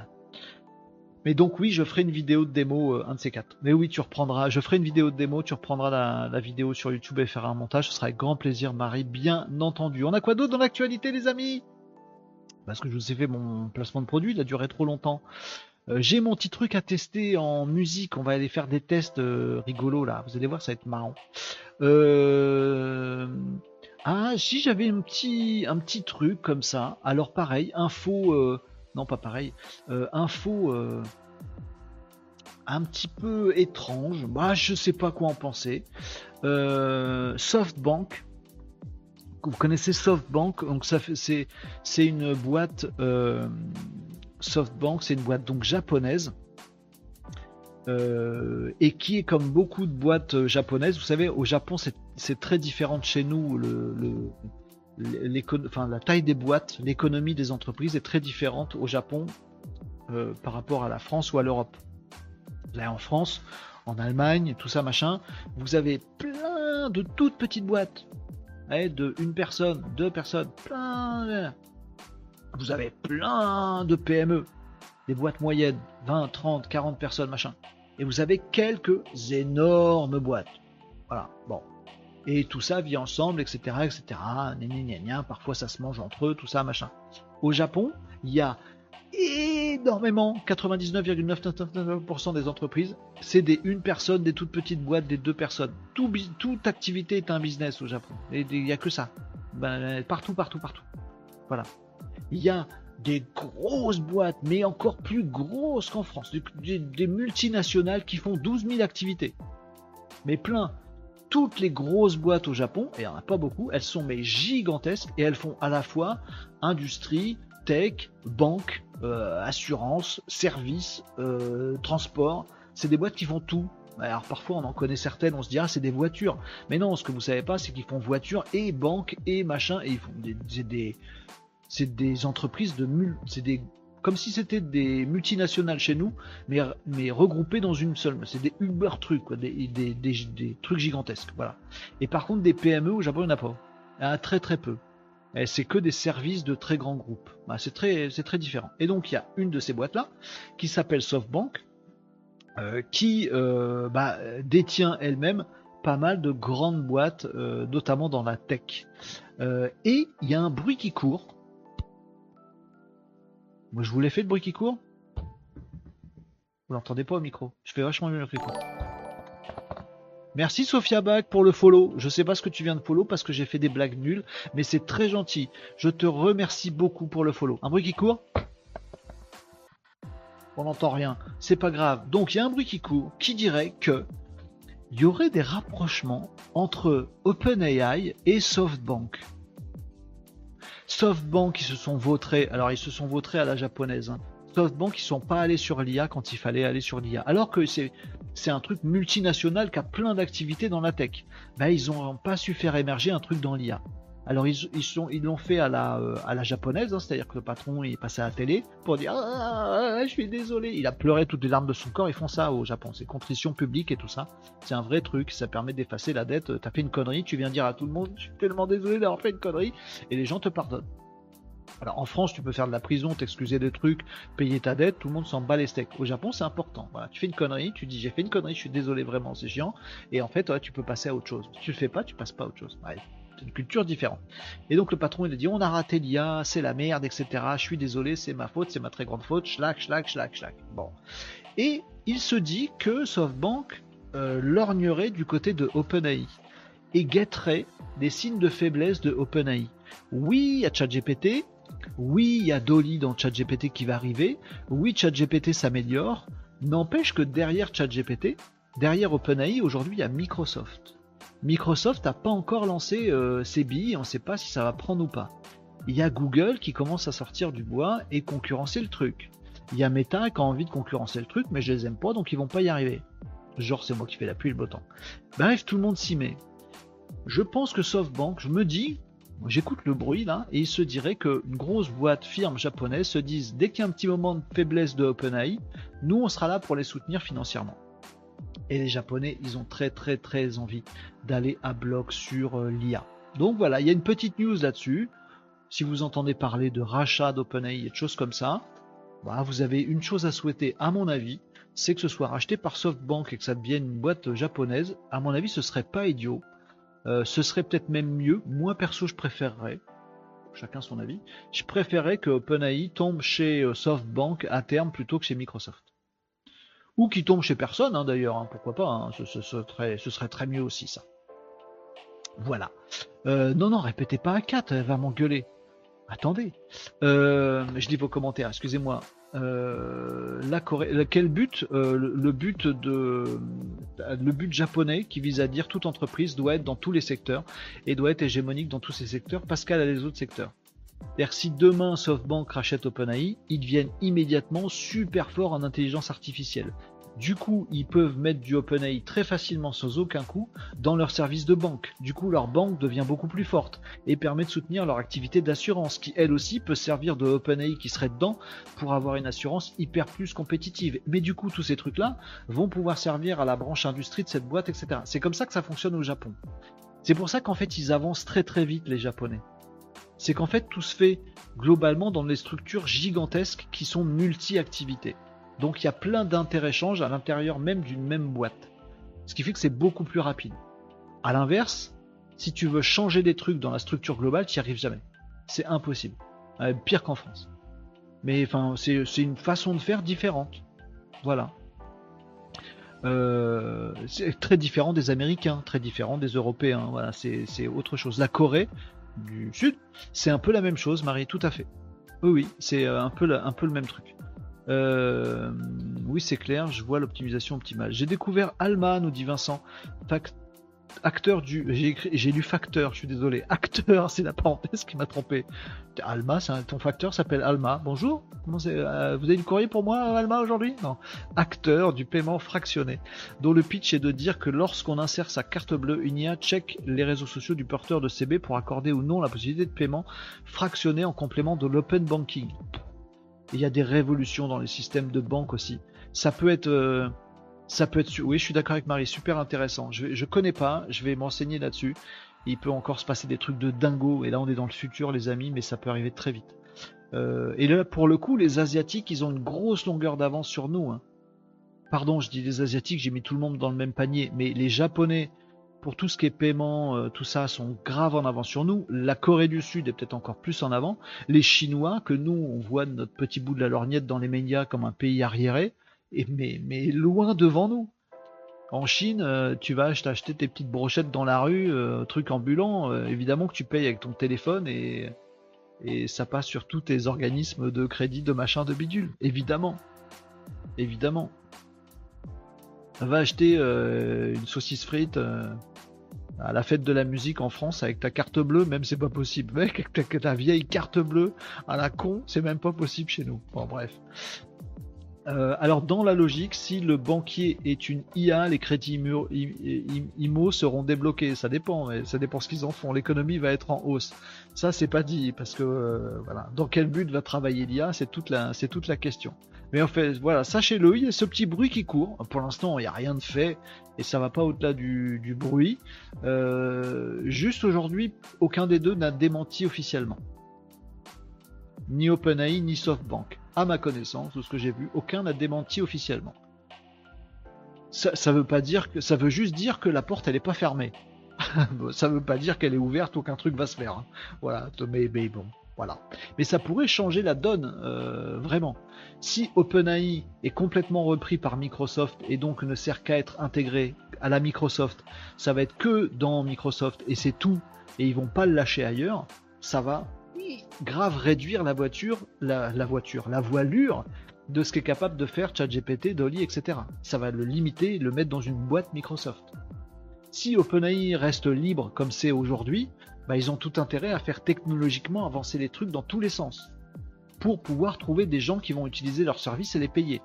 Mais donc oui, je ferai une vidéo de démo, euh, un de ces quatre. Mais oui, tu reprendras, je ferai une vidéo de démo, tu reprendras la, vidéo sur YouTube et feras un montage. Ce sera avec grand plaisir, Marie, bien entendu. On a quoi d'autre dans l'actualité, les amis? Parce que je vous ai fait mon placement de produit, il a duré trop longtemps. Euh, J'ai mon petit truc à tester en musique. On va aller faire des tests euh, rigolos là. Vous allez voir, ça va être marrant. Euh, Ah, si j'avais un petit, un petit truc comme ça. Alors pareil, info. Non, pas pareil. Info. Un petit peu étrange. Bah, je sais pas quoi en penser. SoftBank. Vous connaissez SoftBank? Donc ça c'est, c'est une boîte. SoftBank, c'est une boîte donc japonaise. euh, et qui est comme beaucoup de boîtes euh, japonaises, vous savez, au Japon c'est, très différent chez nous. Le, le- enfin, la taille des boîtes, l'économie des entreprises est très différente au Japon euh, par rapport à la France ou à l'Europe. Là en France, en Allemagne, tout ça machin, vous avez plein de toutes petites boîtes, ouais, de une personne, deux personnes, plein. Vous avez plein de PME, des boîtes moyennes, 20, 30, 40 personnes machin, et vous avez quelques énormes boîtes. Voilà, bon. Et tout ça vit ensemble, etc., etc. Parfois ça se mange entre eux, tout ça machin. Au Japon, il y a énormément, 99,999% des entreprises, c'est des une personne, des toutes petites boîtes, des deux personnes. Tout, toute activité est un business au Japon. Il n'y a que ça. Ben, partout, partout, partout. Voilà. Il y a des grosses boîtes, mais encore plus grosses qu'en France. Des, multinationales qui font 12 000 activités. Mais plein. Toutes les grosses boîtes au Japon, et il n'y en a pas beaucoup, elles sont mais gigantesques et elles font à la fois industrie, tech, banque, euh, assurance, service, euh, transport. C'est des boîtes qui font tout. Alors parfois on en connaît certaines, on se dit ah c'est des voitures. Mais non, ce que vous savez pas, c'est qu'ils font voitures et banque et machin et ils font des, c'est des entreprises de c'est des comme si c'était des multinationales chez nous, mais, mais regroupées dans une seule. C'est des Uber trucs, des, des, des, trucs gigantesques. Voilà. Et par contre, des PME au Japon, il n'y en a pas. Il y en a très très peu. C'est que des services de très grands groupes. Bah, c'est très, très différent. Et donc, il y a une de ces boîtes-là qui s'appelle SoftBank, euh, qui euh, bah, détient elle-même pas mal de grandes boîtes, euh, notamment dans la tech. Et il y a un bruit qui court. Moi, je vous l'ai fait le bruit qui court Vous l'entendez pas au micro Je fais vachement mieux le bruit qui court. Merci Sophia Bach pour le follow. Je sais pas ce que tu viens de follow parce que j'ai fait des blagues nulles, mais c'est très gentil. Je te remercie beaucoup pour le follow. Un bruit qui court On n'entend rien. C'est pas grave. Donc il y a un bruit qui court qui dirait que il y aurait des rapprochements entre OpenAI et SoftBank. SoftBank, ils se sont vautrés. Alors, ils se sont vautrés à la japonaise. hein. SoftBank, ils sont pas allés sur l'IA quand il fallait aller sur l'IA. Alors que c'est un truc multinational qui a plein d'activités dans la tech. Ben, ils ont pas su faire émerger un truc dans l'IA. Alors ils ils sont ils l'ont fait à la euh, à la japonaise, hein, c'est-à-dire que le patron il est passé à la télé pour dire ah, je suis désolé. Il a pleuré toutes les larmes de son corps. Ils font ça au Japon, c'est contrition publique et tout ça. C'est un vrai truc. Ça permet d'effacer la dette. T'as fait une connerie, tu viens dire à tout le monde je suis tellement désolé d'avoir fait une connerie et les gens te pardonnent. Alors en France, tu peux faire de la prison, t'excuser des trucs, payer ta dette, tout le monde s'en bat les steaks. Au Japon, c'est important. Voilà, tu fais une connerie, tu dis j'ai fait une connerie, je suis désolé vraiment, c'est chiant. Et en fait, tu peux passer à autre chose. Si tu le fais pas, tu passes pas à autre chose. Une culture différente. Et donc le patron, il a dit on a raté l'IA, c'est la merde, etc. Je suis désolé, c'est ma faute, c'est ma très grande faute. Schlack, schlack, schlack, schlack. Bon. Et il se dit que SoftBank euh, lorgnerait du côté de OpenAI et guetterait des signes de faiblesse de OpenAI. Oui, il y a ChatGPT, oui, il y a Dolly dans ChatGPT qui va arriver. Oui, ChatGPT s'améliore. N'empêche que derrière ChatGPT, derrière OpenAI, aujourd'hui, il y a Microsoft. Microsoft n'a pas encore lancé euh, ses billes, on ne sait pas si ça va prendre ou pas. Il y a Google qui commence à sortir du bois et concurrencer le truc. Il y a Meta qui a envie de concurrencer le truc, mais je les aime pas, donc ils vont pas y arriver. Genre, c'est moi qui fais la pluie le beau temps. Bref, tout le monde s'y met. Je pense que SoftBank, je me dis, J'écoute le bruit là, et il se dirait qu'une grosse boîte firme japonaise se dise dès qu'il y a un petit moment de faiblesse de OpenAI, nous on sera là pour les soutenir financièrement. Et les Japonais, ils ont très très très envie d'aller à bloc sur euh, l'IA. Donc voilà, il y a une petite news là-dessus. Si vous entendez parler de rachat d'OpenAI et de choses comme ça, bah, vous avez une chose à souhaiter, à mon avis, c'est que ce soit racheté par SoftBank et que ça devienne une boîte japonaise. À mon avis, ce serait pas idiot. Euh, ce serait peut-être même mieux. Moi perso, je préférerais, chacun son avis, je préférerais que OpenAI tombe chez euh, SoftBank à terme plutôt que chez Microsoft. Ou qui tombe chez personne, hein, d'ailleurs, hein, pourquoi pas, hein, ce, serait, très mieux aussi, ça. Voilà. Euh, non, non, répétez pas à 4, elle va m'engueuler. Attendez. Euh, je lis vos commentaires, excusez-moi. Euh, quel but le, but de le but japonais qui vise à dire toute entreprise doit être dans tous les secteurs et doit être hégémonique dans tous ces secteurs. Pascal a les autres secteurs. C'est-à-dire si demain SoftBank rachète OpenAI, ils deviennent immédiatement super forts en intelligence artificielle. Du coup, ils peuvent mettre du OpenAI très facilement sans aucun coût dans leur service de banque. Du coup, leur banque devient beaucoup plus forte et permet de soutenir leur activité d'assurance qui elle aussi peut servir de OpenAI qui serait dedans pour avoir une assurance hyper plus compétitive. Mais du coup, tous ces trucs-là vont pouvoir servir à la branche industrie de cette boîte, etc. C'est comme ça que ça fonctionne au Japon. C'est pour ça qu'en fait, ils avancent très très vite les Japonais. C'est qu'en fait, tout se fait globalement dans des structures gigantesques qui sont multi-activités. Donc il y a plein d'inter-échanges à l'intérieur même d'une même boîte. Ce qui fait que c'est beaucoup plus rapide. À l'inverse, si tu veux changer des trucs dans la structure globale, tu n'y arrives jamais. C'est impossible. Euh, pire qu'en France. Mais enfin, c'est une façon de faire différente. Voilà. Euh, c'est très différent des Américains, très différent des Européens. Voilà, c'est autre chose. La Corée du Sud, c'est un peu la même chose, Marie, tout à fait. Oui, oui, c'est euh, un peu, un peu le même truc. Euh, oui, c'est clair, je vois l'optimisation optimale. J'ai découvert Alma, nous dit Vincent. Acteur du. J'ai lu facteur, je suis désolé. Acteur, c'est la parenthèse qui m'a trompé. Alma, ton facteur s'appelle Alma. Bonjour. Comment euh, vous avez du courrier pour moi, Alma, aujourd'hui? Non. Acteur du paiement fractionné, dont le pitch est de dire que lorsqu'on insère sa carte bleue, une IA check les réseaux sociaux du porteur de CB pour accorder ou non la possibilité de paiement fractionné en complément de l'open banking. Il y a des révolutions dans les systèmes de banque aussi. Ça peut être, euh, ça peut être, oui, je suis d'accord avec Marie, super intéressant. Je, je connais pas, je vais m'enseigner là-dessus. Il peut encore se passer des trucs de dingo, et là on est dans le futur, les amis, mais ça peut arriver très vite. Euh, et là, pour le coup, les Asiatiques, ils ont une grosse longueur d'avance sur nous. hein. Pardon, je dis les Asiatiques, j'ai mis tout le monde dans le même panier, mais les Japonais, pour tout ce qui est paiement, euh, tout ça, sont grave en avance sur nous. La Corée du Sud est peut-être encore plus en avant. Les Chinois, que nous, on voit notre petit bout de la lorgnette dans les médias comme un pays arriéré, et mais, mais loin devant nous. En Chine, euh, tu vas ach- t'acheter tes petites brochettes dans la rue, euh, truc ambulant, évidemment que tu payes avec ton téléphone et, ça passe sur tous tes organismes de crédit, de machin, de bidule. Évidemment. Évidemment. Va acheter une saucisse frite à la fête de la musique en France avec ta carte bleue, même c'est pas possible. Mec, avec ta, ta vieille carte bleue à la con, c'est même pas possible chez nous. Bon, bref. Euh, alors, dans la logique, si le banquier est une IA, les crédits IMO, seront débloqués. Ça dépend, mais ça dépend ce qu'ils en font. L'économie va être en hausse. Ça, c'est pas dit, parce que euh, voilà. Dans quel but va travailler l'IA C'est toute la, question. Mais en fait, voilà, sachez-le, il ce petit bruit qui court. Pour l'instant, il n'y a rien de fait et ça va pas au-delà du, du bruit. Euh, juste aujourd'hui, aucun des deux n'a démenti officiellement. Ni OpenAI, ni SoftBank. À ma connaissance, de ce que j'ai vu, aucun n'a démenti officiellement. Ça, veut pas dire que, ça veut juste dire que la porte elle est pas fermée. ça veut pas dire qu'elle est ouverte, aucun truc va se faire. hein. Voilà, mais, mais bon, voilà. Mais ça pourrait changer la donne, euh, vraiment. Si OpenAI est complètement repris par Microsoft et donc ne sert qu'à être intégré à la Microsoft, ça va être que dans Microsoft et c'est tout, et ils vont pas le lâcher ailleurs, ça va grave réduire la voiture, la, voiture, la voilure de ce qu'est capable de faire ChatGPT, Dolly, etc. Ça va le limiter le mettre dans une boîte Microsoft. Si OpenAI reste libre comme c'est aujourd'hui, bah, ils ont tout intérêt à faire technologiquement avancer les trucs dans tous les sens pour pouvoir trouver des gens qui vont utiliser leurs services et les payer.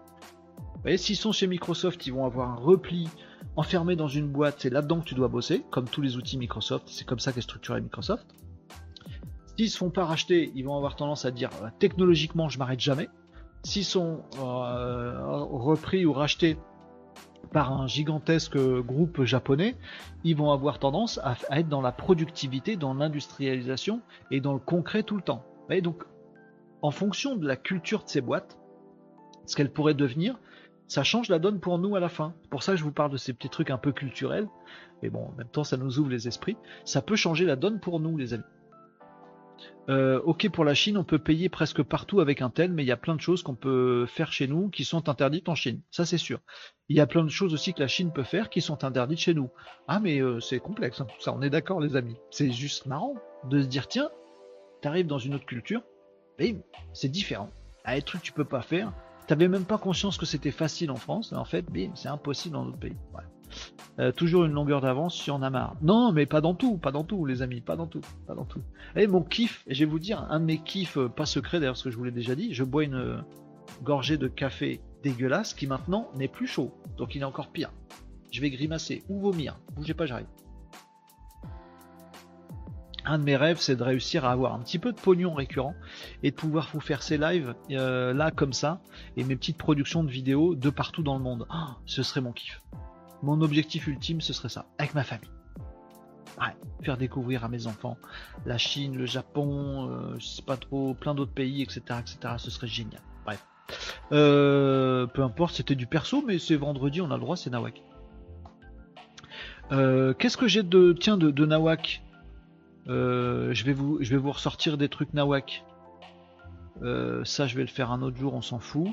Vous voyez, s'ils sont chez Microsoft, ils vont avoir un repli enfermé dans une boîte, c'est là-dedans que tu dois bosser, comme tous les outils Microsoft, c'est comme ça qu'est structuré Microsoft. S'ils se font pas racheter, ils vont avoir tendance à dire euh, technologiquement je m'arrête jamais. S'ils sont euh, repris ou rachetés par un gigantesque groupe japonais, ils vont avoir tendance à, à être dans la productivité, dans l'industrialisation et dans le concret tout le temps. Voyez, donc, en fonction de la culture de ces boîtes, ce qu'elles pourraient devenir, ça change la donne pour nous à la fin. Pour ça je vous parle de ces petits trucs un peu culturels. Mais bon, en même temps, ça nous ouvre les esprits. Ça peut changer la donne pour nous, les amis. Euh, ok pour la Chine, on peut payer presque partout avec un tel, mais il y a plein de choses qu'on peut faire chez nous qui sont interdites en Chine. Ça c'est sûr. Il y a plein de choses aussi que la Chine peut faire qui sont interdites chez nous. Ah mais euh, c'est complexe hein, tout ça, on est d'accord les amis. C'est juste marrant de se dire tiens, t'arrives dans une autre culture, bim, c'est différent. Ah, les trucs que tu peux pas faire. T'avais même pas conscience que c'était facile en France, mais en fait, bim, c'est impossible dans d'autres pays. Euh, toujours une longueur d'avance si on a marre. Non, mais pas dans tout, pas dans tout, les amis, pas dans tout, pas dans tout. Et mon kiff, et je vais vous dire, un de mes kiffs, euh, pas secret d'ailleurs, ce que je vous l'ai déjà dit, je bois une euh, gorgée de café dégueulasse qui maintenant n'est plus chaud, donc il est encore pire. Je vais grimacer ou vomir, bougez pas, j'arrive. Un de mes rêves, c'est de réussir à avoir un petit peu de pognon récurrent et de pouvoir vous faire ces lives là comme ça et mes petites productions de vidéos de partout dans le monde. Ah, ce serait mon kiff. Mon objectif ultime, ce serait ça, avec ma famille. Ouais, faire découvrir à mes enfants la Chine, le Japon, euh, je sais pas trop, plein d'autres pays, etc., etc. Ce serait génial. Bref. Euh, peu importe, c'était du perso, mais c'est vendredi, on a le droit, c'est Nawak. Euh, qu'est-ce que j'ai de tiens de, Nawak? Je vais vous je vais vous ressortir des trucs Nawak. ça, je vais le faire un autre jour, on s'en fout.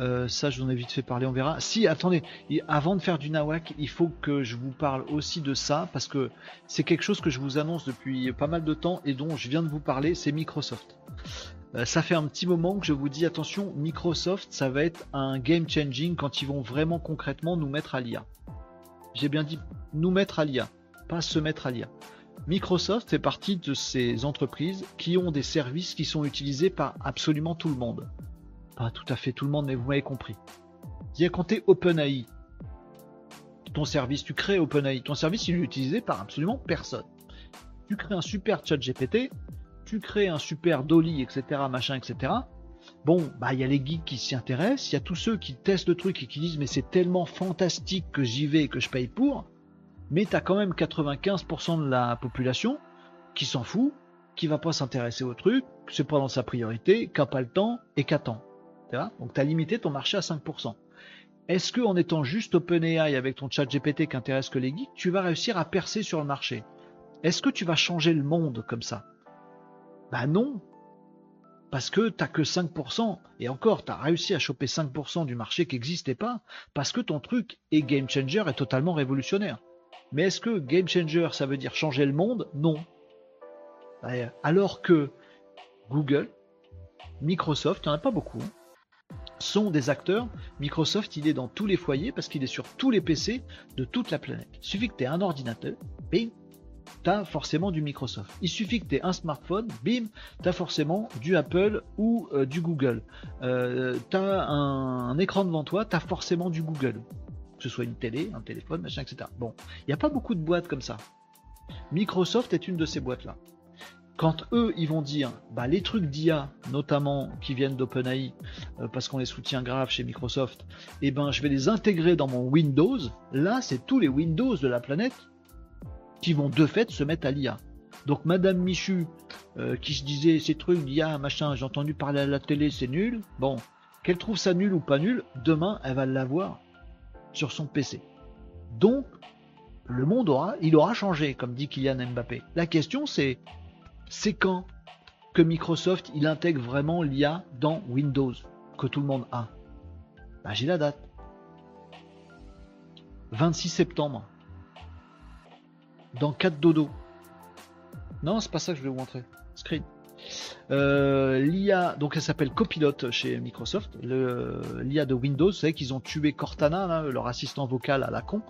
Euh, ça, je vous en ai vite fait parler, on verra. Si, attendez, avant de faire du nawak, il faut que je vous parle aussi de ça, parce que c'est quelque chose que je vous annonce depuis pas mal de temps et dont je viens de vous parler, c'est Microsoft. Euh, ça fait un petit moment que je vous dis, attention, Microsoft, ça va être un game changing quand ils vont vraiment concrètement nous mettre à l'IA. J'ai bien dit nous mettre à l'IA, pas se mettre à l'IA. Microsoft fait partie de ces entreprises qui ont des services qui sont utilisés par absolument tout le monde pas tout à fait tout le monde, mais vous m'avez compris. Y a compté OpenAI. Ton service, tu crées OpenAI. Ton service, il est utilisé par absolument personne. Tu crées un super chat GPT, tu crées un super Dolly, etc., machin, etc. Bon, bah il y a les geeks qui s'y intéressent, il y a tous ceux qui testent le truc et qui disent mais c'est tellement fantastique que j'y vais et que je paye pour. Mais tu as quand même 95% de la population qui s'en fout, qui va pas s'intéresser au truc, c'est pas dans sa priorité, qui n'a pas le temps et qui attend. Donc tu as limité ton marché à 5%. Est-ce que en étant juste OpenAI avec ton chat GPT qui intéresse que les geeks, tu vas réussir à percer sur le marché? Est-ce que tu vas changer le monde comme ça? Bah non. Parce que t'as que 5%, et encore, tu as réussi à choper 5% du marché qui n'existait pas, parce que ton truc est game changer est totalement révolutionnaire. Mais est-ce que game changer, ça veut dire changer le monde? Non. Alors que Google, Microsoft, il n'y en a pas beaucoup, hein, sont des acteurs. Microsoft, il est dans tous les foyers parce qu'il est sur tous les PC de toute la planète. Il suffit que tu aies un ordinateur, bim, tu as forcément du Microsoft. Il suffit que tu aies un smartphone, bim, tu as forcément du Apple ou euh, du Google. Euh, tu as un, écran devant toi, tu as forcément du Google. Que ce soit une télé, un téléphone, machin, etc. Bon, il n'y a pas beaucoup de boîtes comme ça. Microsoft est une de ces boîtes-là. Quand eux ils vont dire bah, les trucs d'IA notamment qui viennent d'OpenAI euh, parce qu'on les soutient grave chez Microsoft eh ben je vais les intégrer dans mon Windows. Là c'est tous les Windows de la planète qui vont de fait se mettre à l'IA donc Madame Michu euh, qui se disait ces trucs d'IA machin j'ai entendu parler à la télé c'est nul. Bon qu'elle trouve ça nul ou pas nul demain elle va l'avoir sur son PC donc le monde aura, il aura changé, comme dit Kylian Mbappé. La question c'est, c'est quand que Microsoft il intègre vraiment l'IA dans Windows que tout le monde a? Bah, J'ai la date. 26 septembre. Dans 4 dodo. Non, c'est pas ça que je vais vous montrer. Screen. Euh, L'IA, donc elle s'appelle Copilot chez Microsoft, l'IA de Windows, vous savez qu'ils ont tué Cortana, leur assistant vocal à la con.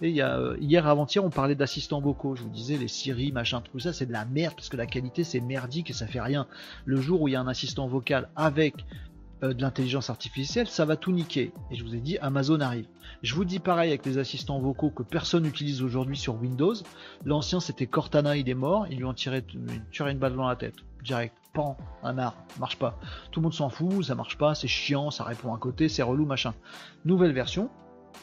Et euh, hier avant-hier, on parlait d'assistants vocaux, je vous disais les Siri, machin, tout ça, c'est de la merde parce que la qualité c'est merdique et ça fait rien. Le jour où il y a un assistant vocal avec euh, de l'intelligence artificielle, ça va tout niquer. Et je vous ai dit, Amazon arrive. Je vous dis pareil avec les assistants vocaux que personne n'utilise aujourd'hui sur Windows. L'ancien c'était Cortana, il est mort, ils lui ont tiré, tiré une balle dans la tête direct, pan, un art, marche pas. Tout le monde s'en fout, ça marche pas, c'est chiant, ça répond à côté, c'est relou, machin. Nouvelle version,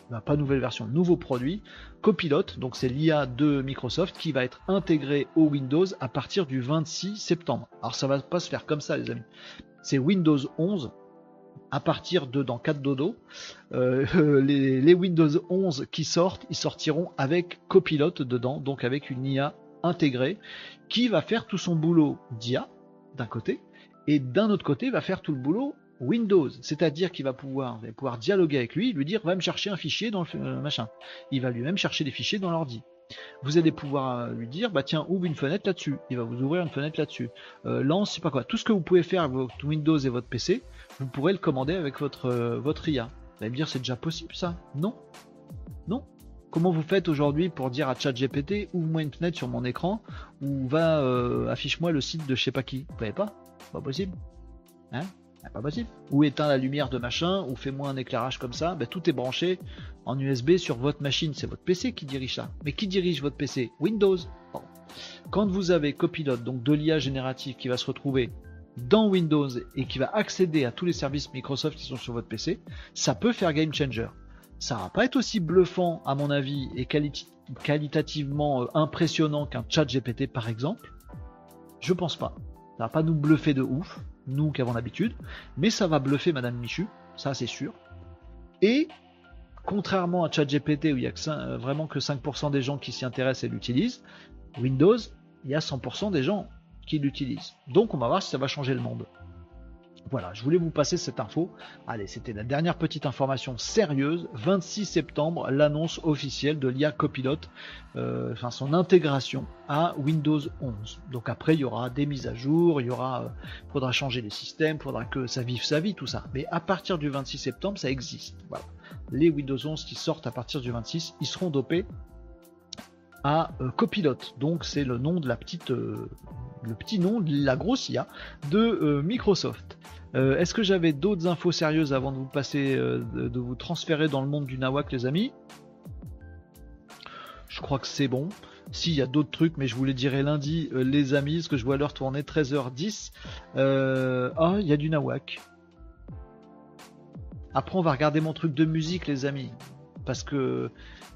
bah, pas nouvelle version, nouveau produit, Copilot, donc c'est l'IA de Microsoft qui va être intégré au Windows à partir du 26 septembre. Alors ça va pas se faire comme ça les amis. C'est Windows 11 à partir de dans 4 dodo. Euh, les, Windows 11 qui sortent, ils sortiront avec Copilot dedans, donc avec une IA intégrée qui va faire tout son boulot d'IA, d'un côté, et d'un autre côté va faire tout le boulot Windows, c'est-à-dire qu'il va pouvoir, allez pouvoir dialoguer avec lui, lui dire va me chercher un fichier dans le euh, machin. Il va lui-même chercher des fichiers dans l'ordi. Vous allez pouvoir euh, lui dire bah tiens ouvre une fenêtre là-dessus. Il va vous ouvrir une fenêtre là-dessus. Euh, lance, c'est pas quoi. Tout ce que vous pouvez faire avec votre Windows et votre PC, vous pourrez le commander avec votre euh, votre IA. Vous allez me dire c'est déjà possible ça? Non? Non? Comment vous faites aujourd'hui pour dire à ChatGPT ouvre-moi une fenêtre sur mon écran ou va euh, affiche-moi le site de je sais pas qui? Vous pouvez pas? Pas possible. Hein? Pas possible. Ou éteins la lumière de machin, ou fais-moi un éclairage comme ça. Ben, tout est branché en USB sur votre machine. C'est votre PC qui dirige ça. Mais qui dirige votre PC Windows. Quand vous avez Copilot, donc de l'IA générative qui va se retrouver dans Windows et qui va accéder à tous les services Microsoft qui sont sur votre PC, ça peut faire game changer. Ça va pas être aussi bluffant à mon avis et quali- qualitativement euh, impressionnant qu'un chat GPT par exemple. Je pense pas. Ça va pas nous bluffer de ouf, nous qui avons l'habitude, mais ça va bluffer Madame Michu, ça c'est sûr. Et contrairement à ChatGPT où il y a euh, vraiment que 5% des gens qui s'y intéressent et l'utilisent, Windows, il y a 100% des gens qui l'utilisent. Donc on va voir si ça va changer le monde. Voilà, je voulais vous passer cette info. Allez, c'était la dernière petite information sérieuse. 26 septembre, l'annonce officielle de l'IA Copilot, euh, enfin son intégration à Windows 11. Donc après, il y aura des mises à jour, il y aura, euh, faudra changer les systèmes, faudra que ça vive sa vie, tout ça. Mais à partir du 26 septembre, ça existe. Voilà. Les Windows 11 qui sortent à partir du 26, ils seront dopés à euh, Copilot. Donc c'est le nom de la petite, euh, le petit nom de la grosse IA de euh, Microsoft. Est-ce que j'avais d'autres infos sérieuses avant de vous passer, de, vous transférer dans le monde du Nawak, les amis? Je crois que c'est bon. Si, il y a d'autres trucs, mais je vous les dirai lundi, les amis, parce que je vois l'heure tourner 13h10. Euh, Ah, il y a du Nawak. Après, on va regarder mon truc de musique, les amis. Parce que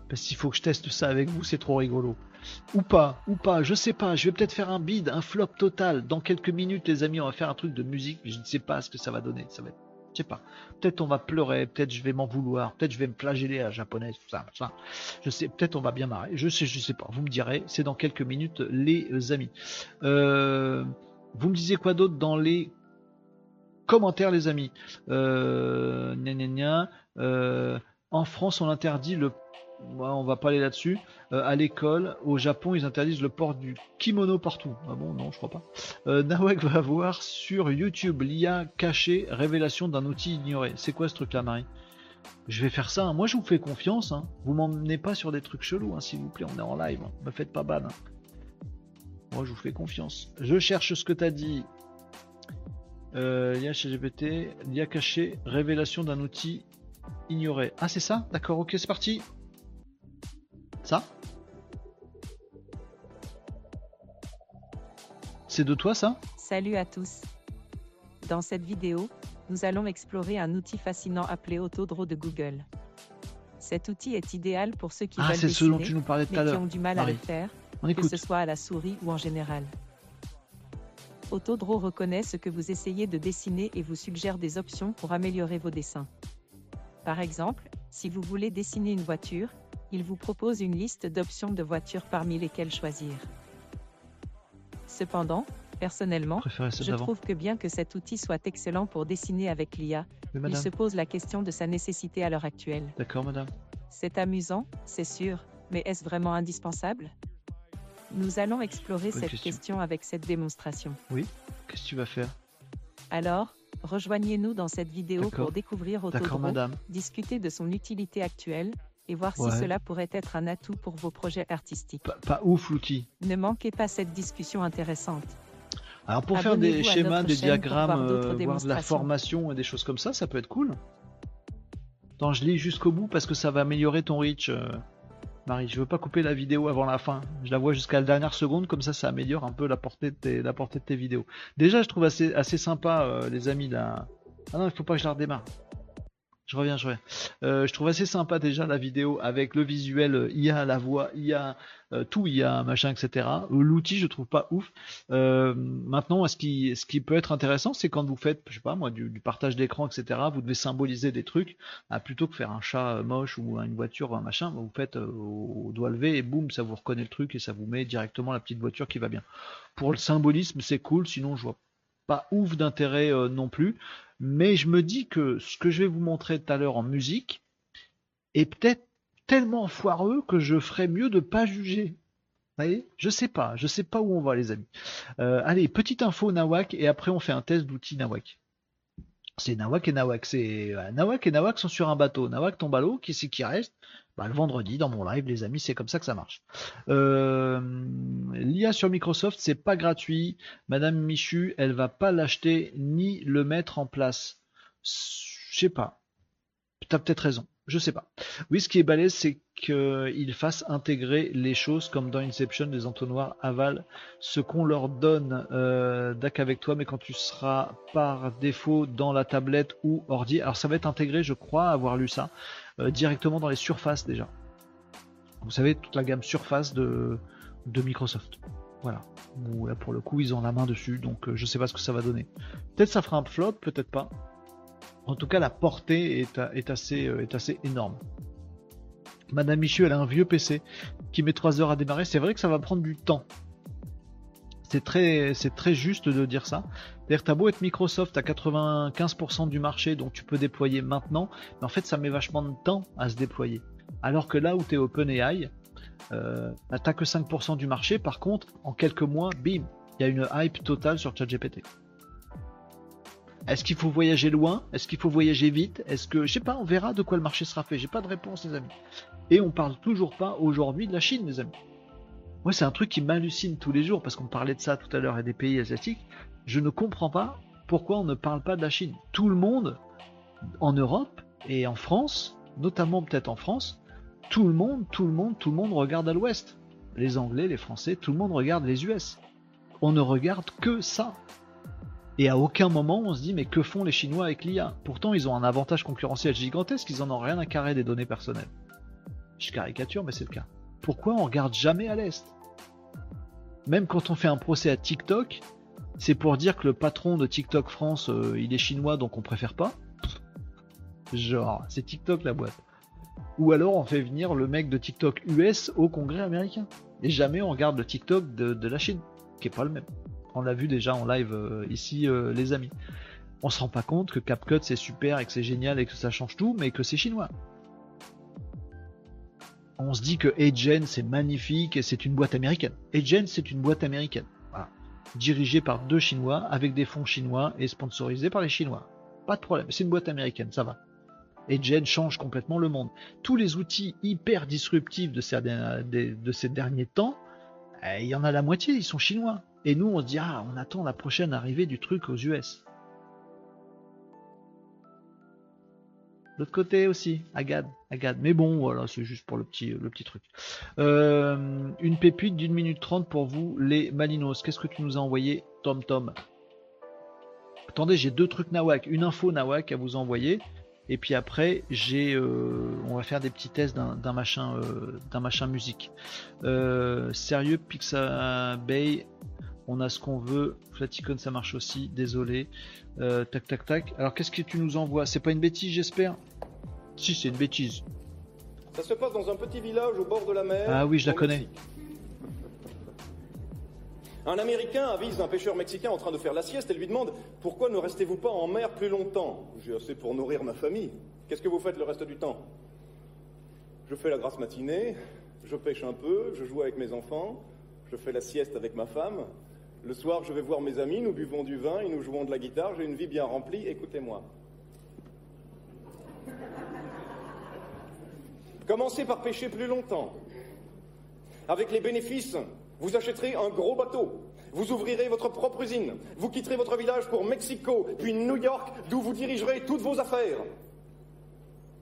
parce qu'il faut que je teste ça avec vous, c'est trop rigolo. Ou pas, ou pas, je sais pas, je vais peut-être faire un bid, un flop total. Dans quelques minutes, les amis, on va faire un truc de musique, mais je ne sais pas ce que ça va donner. Ça va être, sais pas. Peut-être on va pleurer, peut-être je vais m'en vouloir, peut-être je vais me flageller à la japonaise, ça. Je sais, peut-être on va bien marrer. Je sais, je sais pas. Vous me direz, c'est dans quelques minutes, les amis. Euh, vous me disiez quoi d'autre dans les commentaires, les amis? Euh, euh, En France, on interdit le On va pas aller là-dessus. Euh, à l'école, au Japon, ils interdisent le port du kimono partout. Ah bon, non, je crois pas. Euh, Nawak va voir sur YouTube l'IA cachée, révélation d'un outil ignoré. C'est quoi ce truc-là, Marie? Je vais faire ça. hein. Moi, je vous fais confiance. Hein. Vous m'emmenez pas sur des trucs chelous, hein, s'il vous plaît. On est en live. Me faites pas ban. Moi, je vous fais confiance. Je cherche ce que t'as dit. Euh, l'IA GPT, l'IA cachée, révélation d'un outil ignoré. Ah, c'est ça? D'accord, ok, c'est parti. Ça C'est de toi ça Salut à tous. Dans cette vidéo, nous allons explorer un outil fascinant appelé Autodraw de Google. Cet outil est idéal pour ceux qui Ah, veulent c'est ce dont dessiner, tu nous parlais tout mais à qui ont du mal à le faire, On que écoute. ce soit à la souris ou en général. Autodraw reconnaît ce que vous essayez de dessiner et vous suggère des options pour améliorer vos dessins. Par exemple, si vous voulez dessiner une voiture, il vous propose une liste d'options de voitures parmi lesquelles choisir. Cependant, personnellement, je trouve que bien que cet outil soit excellent pour dessiner avec l'IA, Oui, il se pose la question de sa nécessité à l'heure actuelle. D'accord, madame. C'est amusant, c'est sûr, mais est-ce vraiment indispensable? Nous allons explorer Bonne cette question. question avec cette démonstration. Qu'est-ce que tu vas faire? Alors, rejoignez-nous dans cette vidéo pour découvrir madame. discuter de son utilité actuelle et voir Ouais. si cela pourrait être un atout pour vos projets artistiques. Pas, pas ouf l'outil. Ne manquez pas cette discussion intéressante. Alors pour faire des schémas, des diagrammes, voir euh, voir de la formation et des choses comme ça, ça peut être cool. Attends, je lis jusqu'au bout parce que ça va améliorer ton reach. euh, Marie, je veux pas couper la vidéo avant la fin. Je la vois jusqu'à la dernière seconde, comme ça, ça améliore un peu la portée de tes, la portée de tes vidéos. Déjà, je trouve assez, assez sympa, euh, les amis, là. Ah non, il faut pas que je la redémarre. Je reviens, je reviens. Euh, je trouve assez sympa déjà la vidéo avec le visuel euh, IA, la voix IA, euh, tout IA, machin, etc. L'outil, je trouve pas ouf. Euh, maintenant, ce qui, peut être intéressant, c'est quand vous faites, je sais pas moi, du, partage d'écran, etc. Vous devez symboliser des trucs, ah, plutôt que faire un chat moche ou une voiture, un machin, vous faites au, doigt levé et boum, ça vous reconnaît le truc et ça vous met directement la petite voiture qui va bien. Pour le symbolisme, c'est cool. Sinon, je vois pas ouf d'intérêt non plus. Mais je me dis que ce que je vais vous montrer tout à l'heure en musique est peut-être tellement foireux que je ferais mieux de pas juger. Vous voyez? Je sais pas, je sais pas où on va les amis. Euh, allez, petite info Nawak et après on fait un test d'outils Nawak. C'est Nawak et Nawak. C'est euh, Nawak et Nawak sont sur un bateau. Nawak tombe à l'eau, qui c'est qui reste? Bah, le vendredi dans mon live, les amis, c'est comme ça que ça marche. Euh, L'IA sur Microsoft, c'est pas gratuit. Madame Michu, elle va pas l'acheter ni le mettre en place. Je sais pas. T'as peut-être raison. Je sais pas. Oui, ce qui est balèze, c'est qu'il fasse intégrer les choses comme dans Inception, des entonnoirs aval ce qu'on leur donne euh, avec toi, mais quand tu seras par défaut dans la tablette ou ordi. Alors ça va être intégré, je crois avoir lu ça, directement dans les surfaces déjà. Vous savez, toute la gamme surface de, Microsoft. Voilà. Pour le coup, ils ont la main dessus, donc euh, je sais pas ce que ça va donner. Peut-être ça fera un flop, peut-être pas. En tout cas, la portée est, assez, euh, est assez énorme. Madame Michu, elle a un vieux PC qui met 3 heures à démarrer. C'est vrai que ça va prendre du temps. C'est très, c'est très juste de dire ça. C'est-à-dire, t'as beau être Microsoft à 95% du marché, donc tu peux déployer maintenant, mais en fait, ça met vachement de temps à se déployer. Alors que là où t'es OpenAI, euh, t'as que 5% du marché. Par contre, en quelques mois, bim, il y a une hype totale sur ChatGPT. Est-ce qu'il faut voyager loin? Est-ce qu'il faut voyager vite? Est-ce que, je sais pas, on verra de quoi le marché sera fait. J'ai pas de réponse, les amis. Et on parle toujours pas aujourd'hui de la Chine, les amis. Moi, c'est un truc qui m'hallucine tous les jours parce qu'on parlait de ça tout à l'heure et des pays asiatiques. Je ne comprends pas pourquoi on ne parle pas de la Chine. Tout le monde, en Europe et en France, notamment peut-être en France, tout le monde, tout le monde, tout le monde regarde à l'ouest. Les Anglais, les Français, tout le monde regarde les US. On ne regarde que ça. Et à aucun moment on se dit mais que font les Chinois avec l'IA Pourtant ils ont un avantage concurrentiel gigantesque, ils en ont rien à carrer des données personnelles. Je caricature mais c'est le cas. Pourquoi on regarde jamais à l'Est? Même quand on fait un procès à TikTok, c'est pour dire que le patron de TikTok France, euh, il est chinois donc on préfère pas Genre, c'est TikTok la boîte. Ou alors on fait venir le mec de TikTok US au Congrès américain. Et jamais on regarde le TikTok de, la Chine, qui est pas le même. On l'a vu déjà en live euh, ici, euh, les amis. On se rend pas compte que CapCut c'est super et que c'est génial et que ça change tout, mais que c'est chinois. On se dit que Agen c'est magnifique et c'est une boîte américaine. Agen c'est une boîte américaine. Voilà. Dirigée par deux Chinois avec des fonds chinois et sponsorisée par les Chinois. Pas de problème, c'est une boîte américaine, ça va. Agen change complètement le monde. Tous les outils hyper disruptifs de ces, de ces derniers temps, eh, il y en a la moitié, ils sont chinois. Et nous, on se dit, ah, on attend la prochaine arrivée du truc aux US. L'autre côté aussi, Agad, Agad. Mais bon, voilà, c'est juste pour le petit, le petit truc. Euh, une pépite d'une minute trente pour vous, les Malinos. Qu'est-ce que tu nous as envoyé, Tom Tom? Attendez, j'ai deux trucs Nawak. Une info Nawak à vous envoyer. Et puis après, j'ai, euh, on va faire des petits tests d'un machin, euh, d'un machin musique. sérieux, Pixabay on a ce qu'on veut. Flaticon, ça marche aussi. Désolé. Euh, tac, tac, tac. Alors, qu'est-ce que tu nous envoies? C'est pas une bêtise, j'espère? Si, c'est une bêtise. Ça se passe dans un petit village au bord de la mer. Ah oui, je la connais. Un Américain avise un pêcheur mexicain en train de faire la sieste et lui demande Pourquoi ne restez-vous pas en mer plus longtemps? J'ai assez pour nourrir ma famille. Qu'est-ce que vous faites le reste du temps? Je fais la grasse matinée, je pêche un peu, je joue avec mes enfants, je fais la sieste avec ma femme, le soir, je vais voir mes amis, nous buvons du vin et nous jouons de la guitare. J'ai une vie bien remplie, écoutez-moi. Commencez par pêcher plus longtemps. Avec les bénéfices, vous achèterez un gros bateau. Vous ouvrirez votre propre usine. Vous quitterez votre village pour Mexico, puis New York, d'où vous dirigerez toutes vos affaires.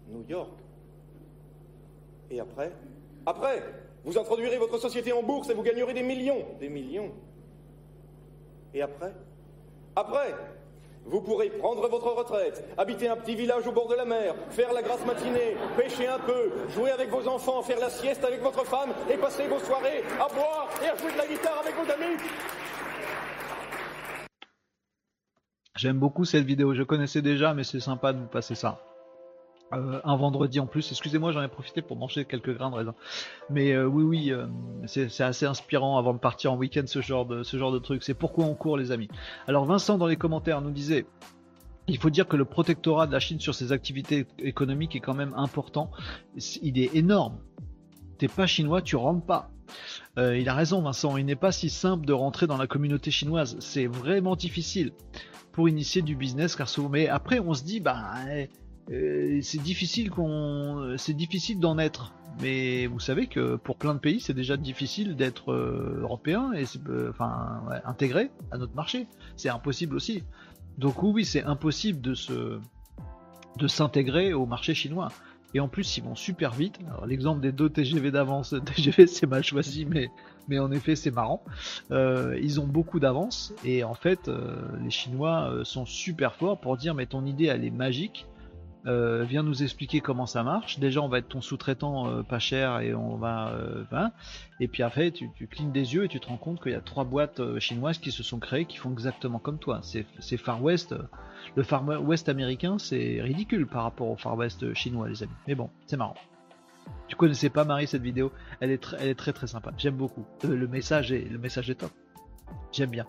New York. Et après? Après, vous introduirez votre société en bourse et vous gagnerez des millions. Des millions. Et après? Après vous pourrez prendre votre retraite, habiter un petit village au bord de la mer, faire la grasse matinée, pêcher un peu, jouer avec vos enfants, faire la sieste avec votre femme et passer vos soirées à boire et à jouer de la guitare avec vos amis. J'aime beaucoup cette vidéo, je connaissais déjà mais c'est sympa de vous passer ça. Euh, un vendredi en plus. Excusez-moi, j'en ai profité pour manger quelques grains de raisin. Mais euh, oui, oui, euh, c'est assez inspirant avant de partir en week-end ce genre de ce genre de truc. C'est pourquoi on court, les amis. Alors Vincent dans les commentaires nous disait. Il faut dire que le protectorat de la Chine sur ses activités économiques est quand même important. Il est énorme. T'es pas chinois, tu rentres pas. il a raison, Vincent. Il n'est pas si simple de rentrer dans la communauté chinoise. C'est vraiment difficile pour initier du business, car souvent. Mais après, on se dit, bah, c'est difficile qu'on, c'est difficile d'en être. Mais vous savez que pour plein de pays, c'est déjà difficile d'être euh, européen et euh, enfin intégré à notre marché. C'est impossible aussi. Donc oui, c'est impossible de se de s'intégrer au marché chinois. Et en plus, ils vont super vite. L'exemple des deux TGV d'avance, TGV c'est mal choisi, mais mais en effet c'est marrant. ils ont beaucoup d'avance et en fait, les Chinois sont super forts pour dire mais ton idée elle est magique euh, viens nous expliquer comment ça marche. Déjà, on va être ton sous-traitant euh, pas cher et on va. Euh, et puis après, tu, tu, clignes des yeux et tu te rends compte qu'il y a trois boîtes chinoises qui se sont créées qui font exactement comme toi. C'est Far West. Le Far West américain, c'est ridicule par rapport au Far West chinois, les amis. Mais bon, c'est marrant. Tu connaissais pas Marie cette vidéo? Elle est, elle est très très sympa. J'aime beaucoup. le message est le message est top. J'aime bien.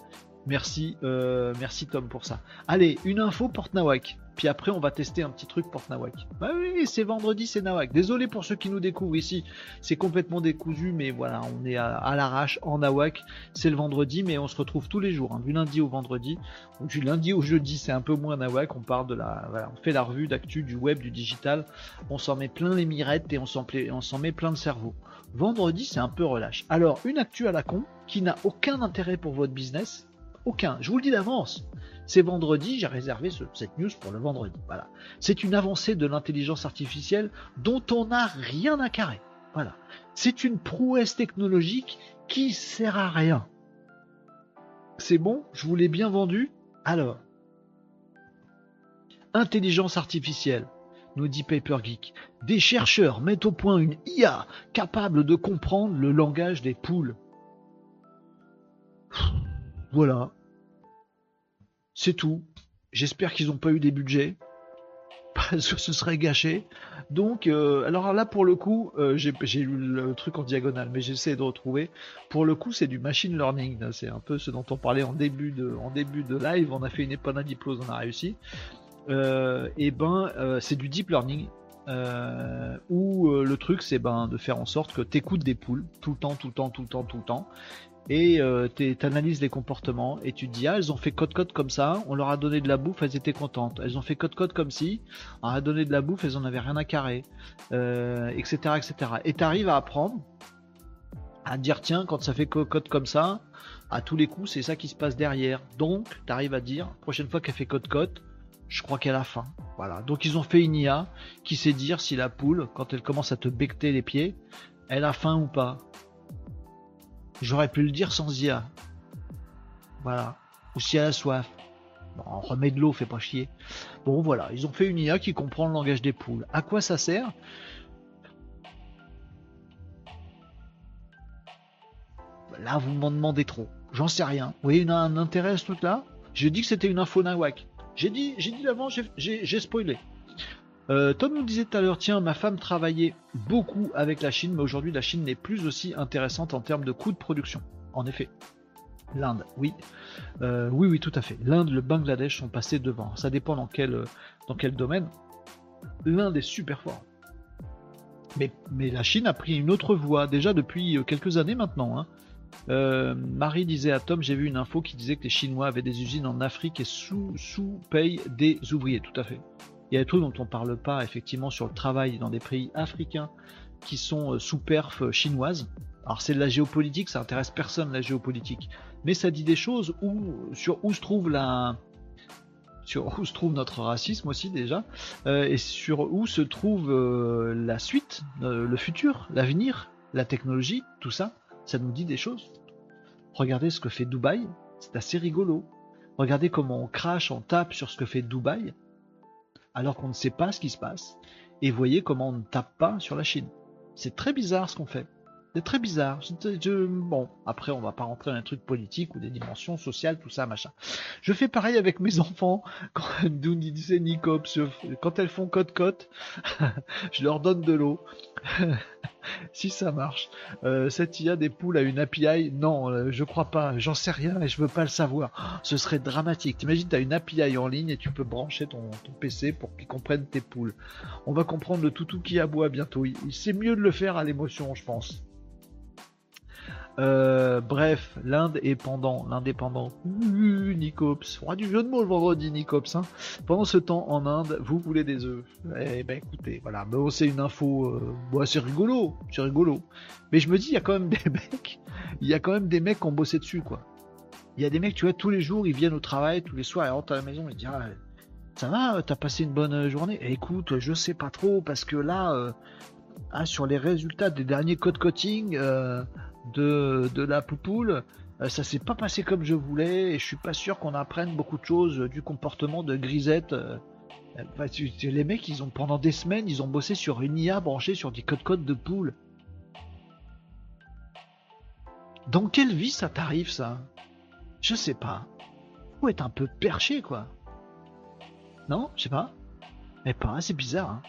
Merci, euh, merci Tom pour ça. Allez, une info Porte Nawak. Puis après, on va tester un petit truc Porte Nawak. Bah oui, c'est vendredi, c'est Nawak. Désolé pour ceux qui nous découvrent ici. C'est complètement décousu, mais voilà, on est à, l'arrache en Nawak. C'est le vendredi, mais on se retrouve tous les jours, hein, du lundi au vendredi. Du lundi au jeudi, c'est un peu moins Nawak. On parle de la, voilà, on fait la revue d'actu du web, du digital. On s'en met plein les mirettes et on s'en, on s'en met plein le cerveau. Vendredi, c'est un peu relâche. Alors, une actu à la con qui n'a aucun intérêt pour votre business aucun. Je vous le dis d'avance. C'est vendredi, j'ai réservé cette news pour le vendredi. C'est une avancée de l'intelligence artificielle dont on n'a rien à carrer. C'est une prouesse technologique qui sert à rien. C'est bon, je vous l'ai bien vendu? Alors, intelligence artificielle, nous dit Paper Geek. Des chercheurs mettent au point une IA capable de comprendre le langage des poules. Voilà. C'est tout. J'espère qu'ils n'ont pas eu des budgets. Parce que ce serait gâché. Donc, euh, alors là, pour le coup, euh, j'ai lu le truc en diagonale, mais j'essaie de retrouver. Pour le coup, c'est du machine learning. C'est un peu ce dont on parlait en début de, en début de live. On a fait une épona diplôme, on a réussi. Euh, et ben, c'est du deep learning. où le truc, c'est ben, de faire en sorte que tu écoutes des poules tout le temps, tout le temps, tout le temps, tout le temps et euh, tu analyses les comportements et tu te dis ah elles ont fait code code comme ça, on leur a donné de la bouffe, elles étaient contentes. Elles ont fait code code comme si, on leur a donné de la bouffe, elles en avaient rien à carrer, euh, etc etc. Et tu arrives à apprendre à dire tiens quand ça fait code code comme ça, à tous les coups c'est ça qui se passe derrière. Donc tu arrives à dire prochaine fois qu'elle fait code code, je crois qu'elle a faim. Voilà. Donc ils ont fait une IA qui sait dire si la poule quand elle commence à te becter les pieds, elle a faim ou pas. J'aurais pu le dire sans IA. Voilà. Ou si elle a soif. Bon, on remet de l'eau, fait pas chier. Bon, voilà. Ils ont fait une IA qui comprend le langage des poules. À quoi ça sert? Là, vous m'en demandez trop. J'en sais rien. Vous voyez, un intérêt à ce truc-là? J'ai dit que c'était une info nawak. J'ai dit, j'ai dit d'avant, j'ai spoilé. Euh, Tom nous disait tout à l'heure, tiens, ma femme travaillait beaucoup avec la Chine, mais aujourd'hui la Chine n'est plus aussi intéressante en termes de coûts de production. En effet. L'Inde, oui. Euh, oui, oui, tout à fait. L'Inde, le Bangladesh sont passés devant. Ça dépend dans quel, dans quel domaine. L'Inde est super fort. Mais, la Chine a pris une autre voie, déjà depuis euh, quelques années maintenant. Hein. Marie disait à Tom, j'ai vu une info qui disait que les Chinois avaient des usines en Afrique et sous-payent des ouvriers. Tout à fait. Il y a des trucs dont on parle pas effectivement sur le travail dans des pays africains qui sont euh, sous perf euh, chinoise. Alors c'est de la géopolitique, ça intéresse personne la géopolitique, mais ça dit des choses sur où se trouve la sur où se trouve notre racisme aussi déjà, euh, et sur où se trouve la suite, le futur, l'avenir, la technologie, tout ça, ça nous dit des choses. Regardez ce que fait Dubaï, c'est assez rigolo. Regardez comment on crache, on tape sur ce que fait Dubaï alors qu'on ne sait pas ce qui se passe. Et voyez comment on ne tape pas sur la Chine. C'est très bizarre ce qu'on fait. C'est très bizarre. Bon, après, on va pas rentrer dans un truc politique ou des dimensions sociales, tout ça, machin. Je fais pareil avec mes enfants. Quand quand elles font cote-cote, je leur donne de l'eau. si ça marche. Euh, cette IA des poules a une API Non, euh, je crois pas. J'en sais rien et je veux pas le savoir. Ce serait dramatique. T'imagines, t'as une API en ligne et tu peux brancher ton, ton PC pour qu'il comprenne tes poules. On va comprendre le toutou qui aboie bientôt. C'est mieux de le faire à l'émotion, je pense. Euh, bref, l'Inde est pendant, l'indépendant. Nicops. On aura du jeu de mots le vendredi, Nicops. Hein. Pendant ce temps, en Inde, vous voulez des œufs. Eh ben écoutez, voilà. Bon, c'est une info. Euh, c'est rigolo. C'est rigolo. Mais je me dis, il y a quand même des mecs. Il y a quand même des mecs qui ont bossé dessus, quoi. Il y a des mecs, tu vois, tous les jours, ils viennent au travail, tous les soirs, ils rentrent à la maison, ils disent ah, Ça va, t'as passé une bonne euh, journée? Eh, Écoute, je sais pas trop, parce que là, euh, ah, sur les résultats des derniers code cutting euh, de, de la poupoule, euh, ça s'est pas passé comme je voulais, et je suis pas sûr qu'on apprenne beaucoup de choses du comportement de Grisette. euh. Euh, les mecs, ils ont pendant des semaines, ils ont bossé sur une IA branchée sur des codes codes de poule. Dans quelle vie ça t'arrive ça? Je sais pas. Faut être un peu perché quoi. Non? Je sais pas. Mais pas, c'est bizarre. Hein.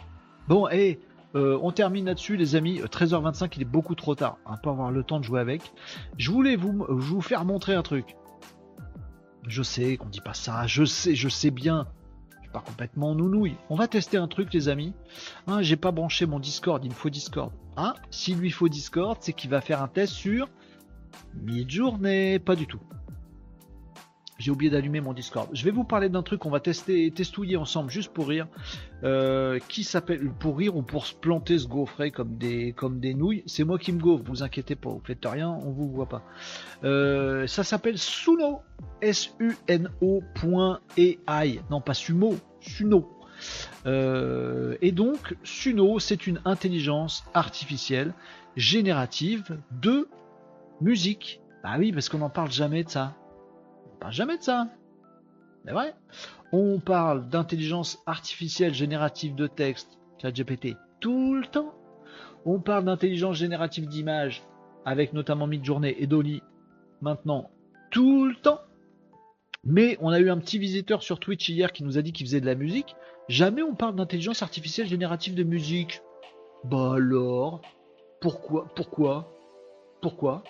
Bon, et on termine là-dessus les amis. Euh, 13h25, il est beaucoup trop tard. Va pas avoir le temps de jouer avec. Je voulais vous, faire montrer un truc. Je sais qu'on dit pas ça. Je sais, je sais bien. Je suis pas complètement nounouille. On va tester un truc les amis. Hein, j'ai pas branché mon Discord, il me faut Discord. Hein S'il lui faut Discord, c'est qu'il va faire un test sur mi-journée. Pas du tout. J'ai oublié d'allumer mon Discord. Je vais vous parler d'un truc qu'on va tester, testouiller ensemble juste pour rire. Euh, qui s'appelle pour rire ou pour se planter, se gaufrer comme des comme des nouilles. C'est moi qui me gaufre. Vous inquiétez pas, vous faites rien, on vous voit pas. Euh, ça s'appelle Suno. S-U-N-O. point AI. Non pas Sumo. Suno. Euh, et donc, Suno, c'est une intelligence artificielle générative de musique. Bah oui, parce qu'on n'en parle jamais de ça. On parle jamais de ça. C'est vrai. On parle d'intelligence artificielle générative de texte, ChatGPT, tout le temps. On parle d'intelligence générative d'image, avec notamment Midjourney et Dolly, maintenant, tout le temps. Mais on a eu un petit visiteur sur Twitch hier qui nous a dit qu'il faisait de la musique. Jamais on parle d'intelligence artificielle générative de musique. Bah alors? Pourquoi? Pourquoi? Pourquoi?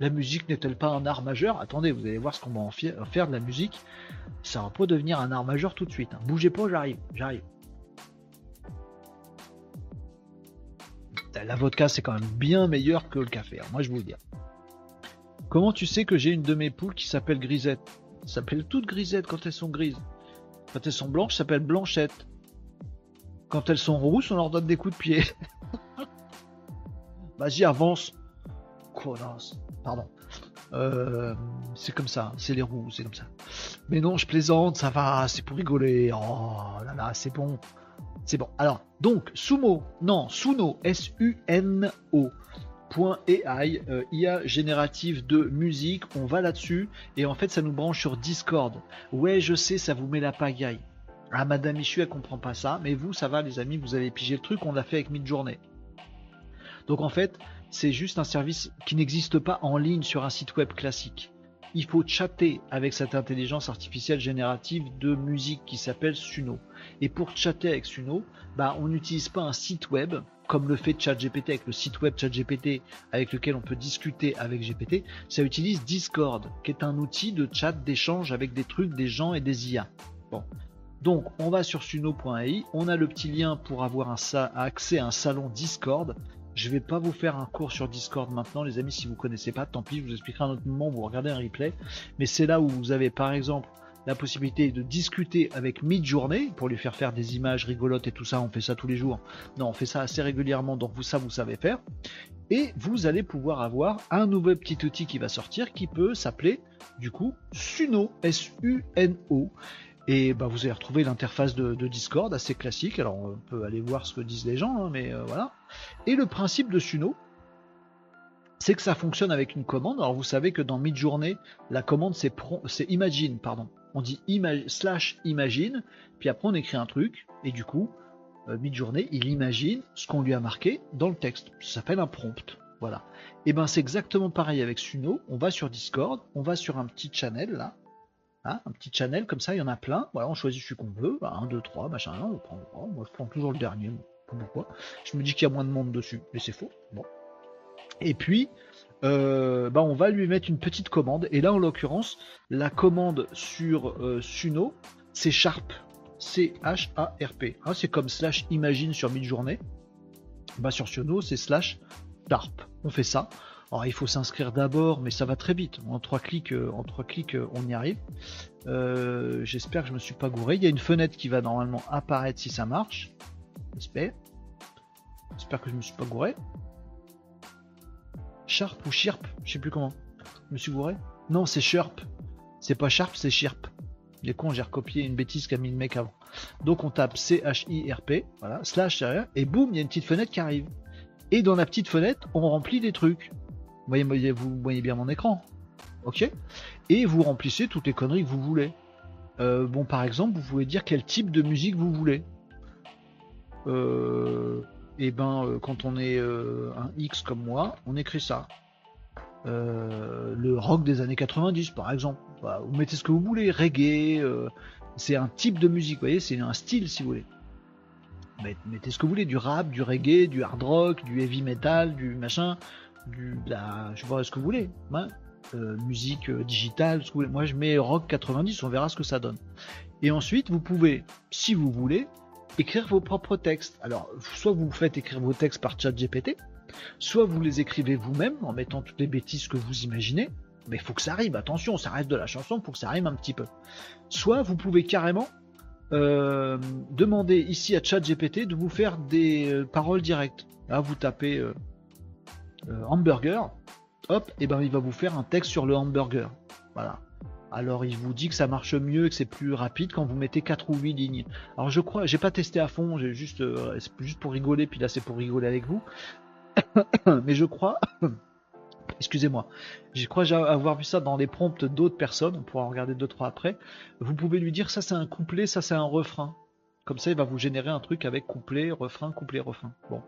La musique n'est-elle pas un art majeur? Attendez, vous allez voir ce qu'on va en faire de la musique. Ça va pas devenir un art majeur tout de suite. hein. Bougez pas, j'arrive, j'arrive. La vodka, c'est quand même bien meilleur que le café, hein, moi je vous le dis. Comment tu sais que j'ai une de mes poules qui s'appelle Grisette? Elles s'appellent toutes Grisettes quand elles sont grises. Quand elles sont blanches, s'appellent Blanchette. Quand elles sont rousses, on leur donne des coups de pied. Vas-y, avance. Connasse. Pardon. Euh, c'est comme ça, c'est les roues, c'est comme ça. Mais non, je plaisante, ça va, c'est pour rigoler. Oh là là, c'est bon. C'est bon. Alors, donc, Sumo, non, Suno, S-U-N-O. AI, euh, IA générative de musique, on va là-dessus, et en fait ça nous branche sur Discord. Ouais, je sais, ça vous met la pagaille. Ah, Madame Michu, elle comprend pas ça, mais vous, ça va les amis, vous avez pigé le truc, on l'a fait avec Midjourney. Donc en fait, c'est juste un service qui n'existe pas en ligne sur un site web classique. Il faut chatter avec cette intelligence artificielle générative de musique qui s'appelle Suno. Et pour chatter avec Suno, bah, on n'utilise pas un site web comme le fait ChatGPT avec le site web ChatGPT avec lequel on peut discuter avec GPT. Ça utilise Discord, qui est un outil de chat d'échange avec des trucs, des gens et des IA. Bon. Donc, on va sur suno.ai, on a le petit lien pour avoir un accès à un salon Discord. Je vais pas vous faire un cours sur Discord maintenant, les amis, si vous connaissez pas, tant pis, je vous expliquerai un autre moment, vous regardez un replay. Mais c'est là où vous avez par exemple la possibilité de discuter avec Midjourney pour lui faire faire des images rigolotes et tout ça, on fait ça tous les jours. Non, on fait ça assez régulièrement, donc vous ça vous savez faire. Et vous allez pouvoir avoir un nouvel petit outil qui va sortir qui peut s'appeler du coup Suno, S-U-N-O. Et bah, vous allez retrouver l'interface de, Discord assez classique. Alors on peut aller voir ce que disent les gens, hein, mais euh, voilà. Et le principe de Suno, c'est que ça fonctionne avec une commande. Alors vous savez que dans Midjourney, la commande c'est c'est imagine, pardon. On dit slash imagine, puis après on écrit un truc, et du coup, euh, Midjourney, il imagine ce qu'on lui a marqué dans le texte. Ça s'appelle un prompt. Voilà. Et ben c'est exactement pareil avec Suno. On va sur Discord, on va sur un petit channel là. Hein, un petit channel comme ça, il y en a plein. On choisit celui qu'on veut. 1, 2, 3, machin, on prend. Moi je prends toujours le dernier. Pourquoi Je me dis qu'il y a moins de monde dessus, mais c'est faux. Bon. Et puis, euh, bah on va lui mettre une petite commande. Et là, en l'occurrence, la commande sur euh, Suno, c'est Sharp. C-H-A-R-P. Hein, c'est comme slash imagine sur mid-journée. Bah, sur Suno, c'est slash Sharp. On fait ça. Alors, il faut s'inscrire d'abord, mais ça va très vite. En trois clics, euh, en trois clics on y arrive. J'espère que je me suis pas gouré. Il y a une fenêtre qui va normalement apparaître si ça marche. J'espère. J'espère que je me suis pas gouré. Sharp ou Chirp, je sais plus comment. Je me suis gouré Non, c'est Sharp. C'est pas Sharp, c'est Chirp. Les cons, j'ai recopié une bêtise qu'a mis le mec avant. Donc on tape C-H-I-R-P, voilà, slash et boum, il y a une petite fenêtre qui arrive. Et dans la petite fenêtre, on remplit des trucs. Vous voyez, bien mon écran. Ok Et vous remplissez toutes les conneries que vous voulez. Euh, bon, par exemple, vous pouvez dire quel type de musique vous voulez. Euh, et eh ben euh, quand on est euh, un X comme moi, on écrit ça. Le rock des années 90 par exemple. Bah, vous mettez ce que vous voulez, reggae, c'est un type de musique, voyez, c'est un style si vous voulez. Mettez ce que vous voulez, du rap, du reggae, du hard rock, du heavy metal, du machin, du la, je vois ce que vous voulez. Hein. musique digitale, ce que vous voulez. moi je mets rock 90, on verra ce que ça donne. Et ensuite vous pouvez, si vous voulez, écrire vos propres textes. Alors, soit vous faites écrire vos textes par chat GPT, soit vous les écrivez vous-même en mettant toutes les bêtises que vous imaginez, mais il faut que ça rime, attention, ça reste de la chanson, faut que ça rime un petit peu. Soit vous pouvez carrément euh, demander ici à chat GPT de vous faire des euh, paroles directes. Là, vous tapez euh, hamburger, hop, et ben il va vous faire un texte sur le hamburger. Voilà. Alors il vous dit que ça marche mieux que c'est plus rapide quand vous mettez 4 ou 8 lignes. Alors je crois, j'ai pas testé à fond, j'ai juste, euh, juste pour rigoler, puis là c'est pour rigoler avec vous. Mais je crois, excusez-moi, je crois avoir vu ça dans les prompts d'autres personnes, on pourra regarder 2-3 après. Vous pouvez lui dire ça c'est un couplet, ça c'est un refrain. Comme ça il va vous générer un truc avec couplet, refrain, couplet, refrain. Bon,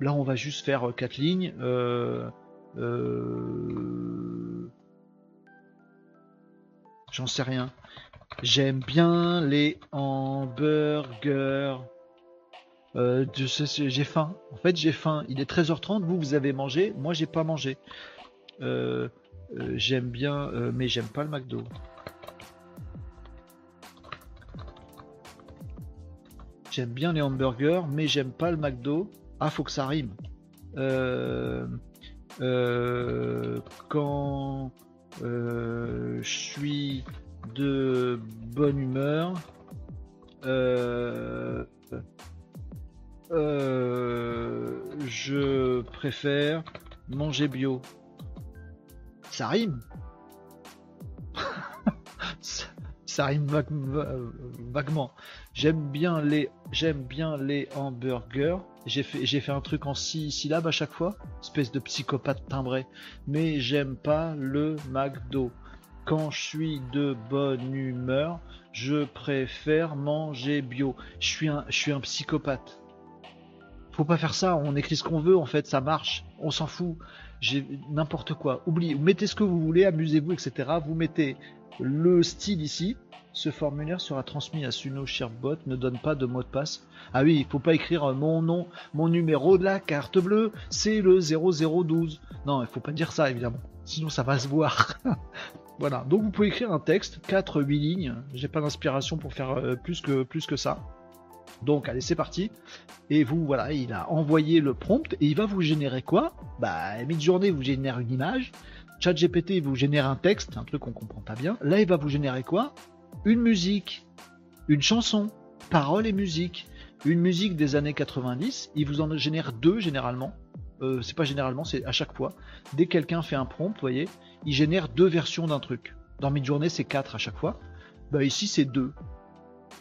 là on va juste faire 4 euh, lignes. Euh, euh J'en sais rien. J'aime bien les hamburgers. J'ai faim. En fait, j'ai faim. Il est 13h30. Vous, vous avez mangé. Moi, j'ai pas mangé. J'aime bien, mais j'aime pas le McDo. J'aime bien les hamburgers, mais j'aime pas le McDo. Ah, faut que ça rime. quand euh, je suis de bonne humeur. Euh, euh, je préfère manger bio. Ça rime. ça, rime vaguement. J'aime bien les, j'aime bien les hamburgers. J'ai fait, un truc en six syllabes à chaque fois, espèce de psychopathe timbré. Mais j'aime pas le McDo. Quand je suis de bonne humeur, je préfère manger bio. Je suis un, psychopathe. Faut pas faire ça. On écrit ce qu'on veut. En fait, ça marche. On s'en fout. N'importe quoi. Oubliez. Mettez ce que vous voulez. Amusez-vous, etc. Vous mettez le style ici. Ce formulaire sera transmis à Suno Sharebot, ne donne pas de mot de passe. Ah oui, il faut pas écrire euh, mon nom, mon numéro de la carte bleue, c'est le 0012. Non, il faut pas dire ça évidemment, sinon ça va se voir. voilà, donc vous pouvez écrire un texte, 4 8 lignes. J'ai pas d'inspiration pour faire euh, plus que plus que ça. Donc allez, c'est parti. Et vous, voilà, il a envoyé le prompt et il va vous générer quoi? Bah, mid-journée, vous génère une image. ChatGPT vous génère un texte, un truc qu'on comprend pas bien. Là, il va vous générer quoi? Une musique, une chanson, paroles et musique, une musique des années 90, il vous en génère deux généralement. Euh, c'est pas généralement, c'est à chaque fois. Dès que quelqu'un fait un prompt, vous voyez, il génère deux versions d'un truc. Dans Midjourney, c'est quatre à chaque fois. Bah ici, c'est deux.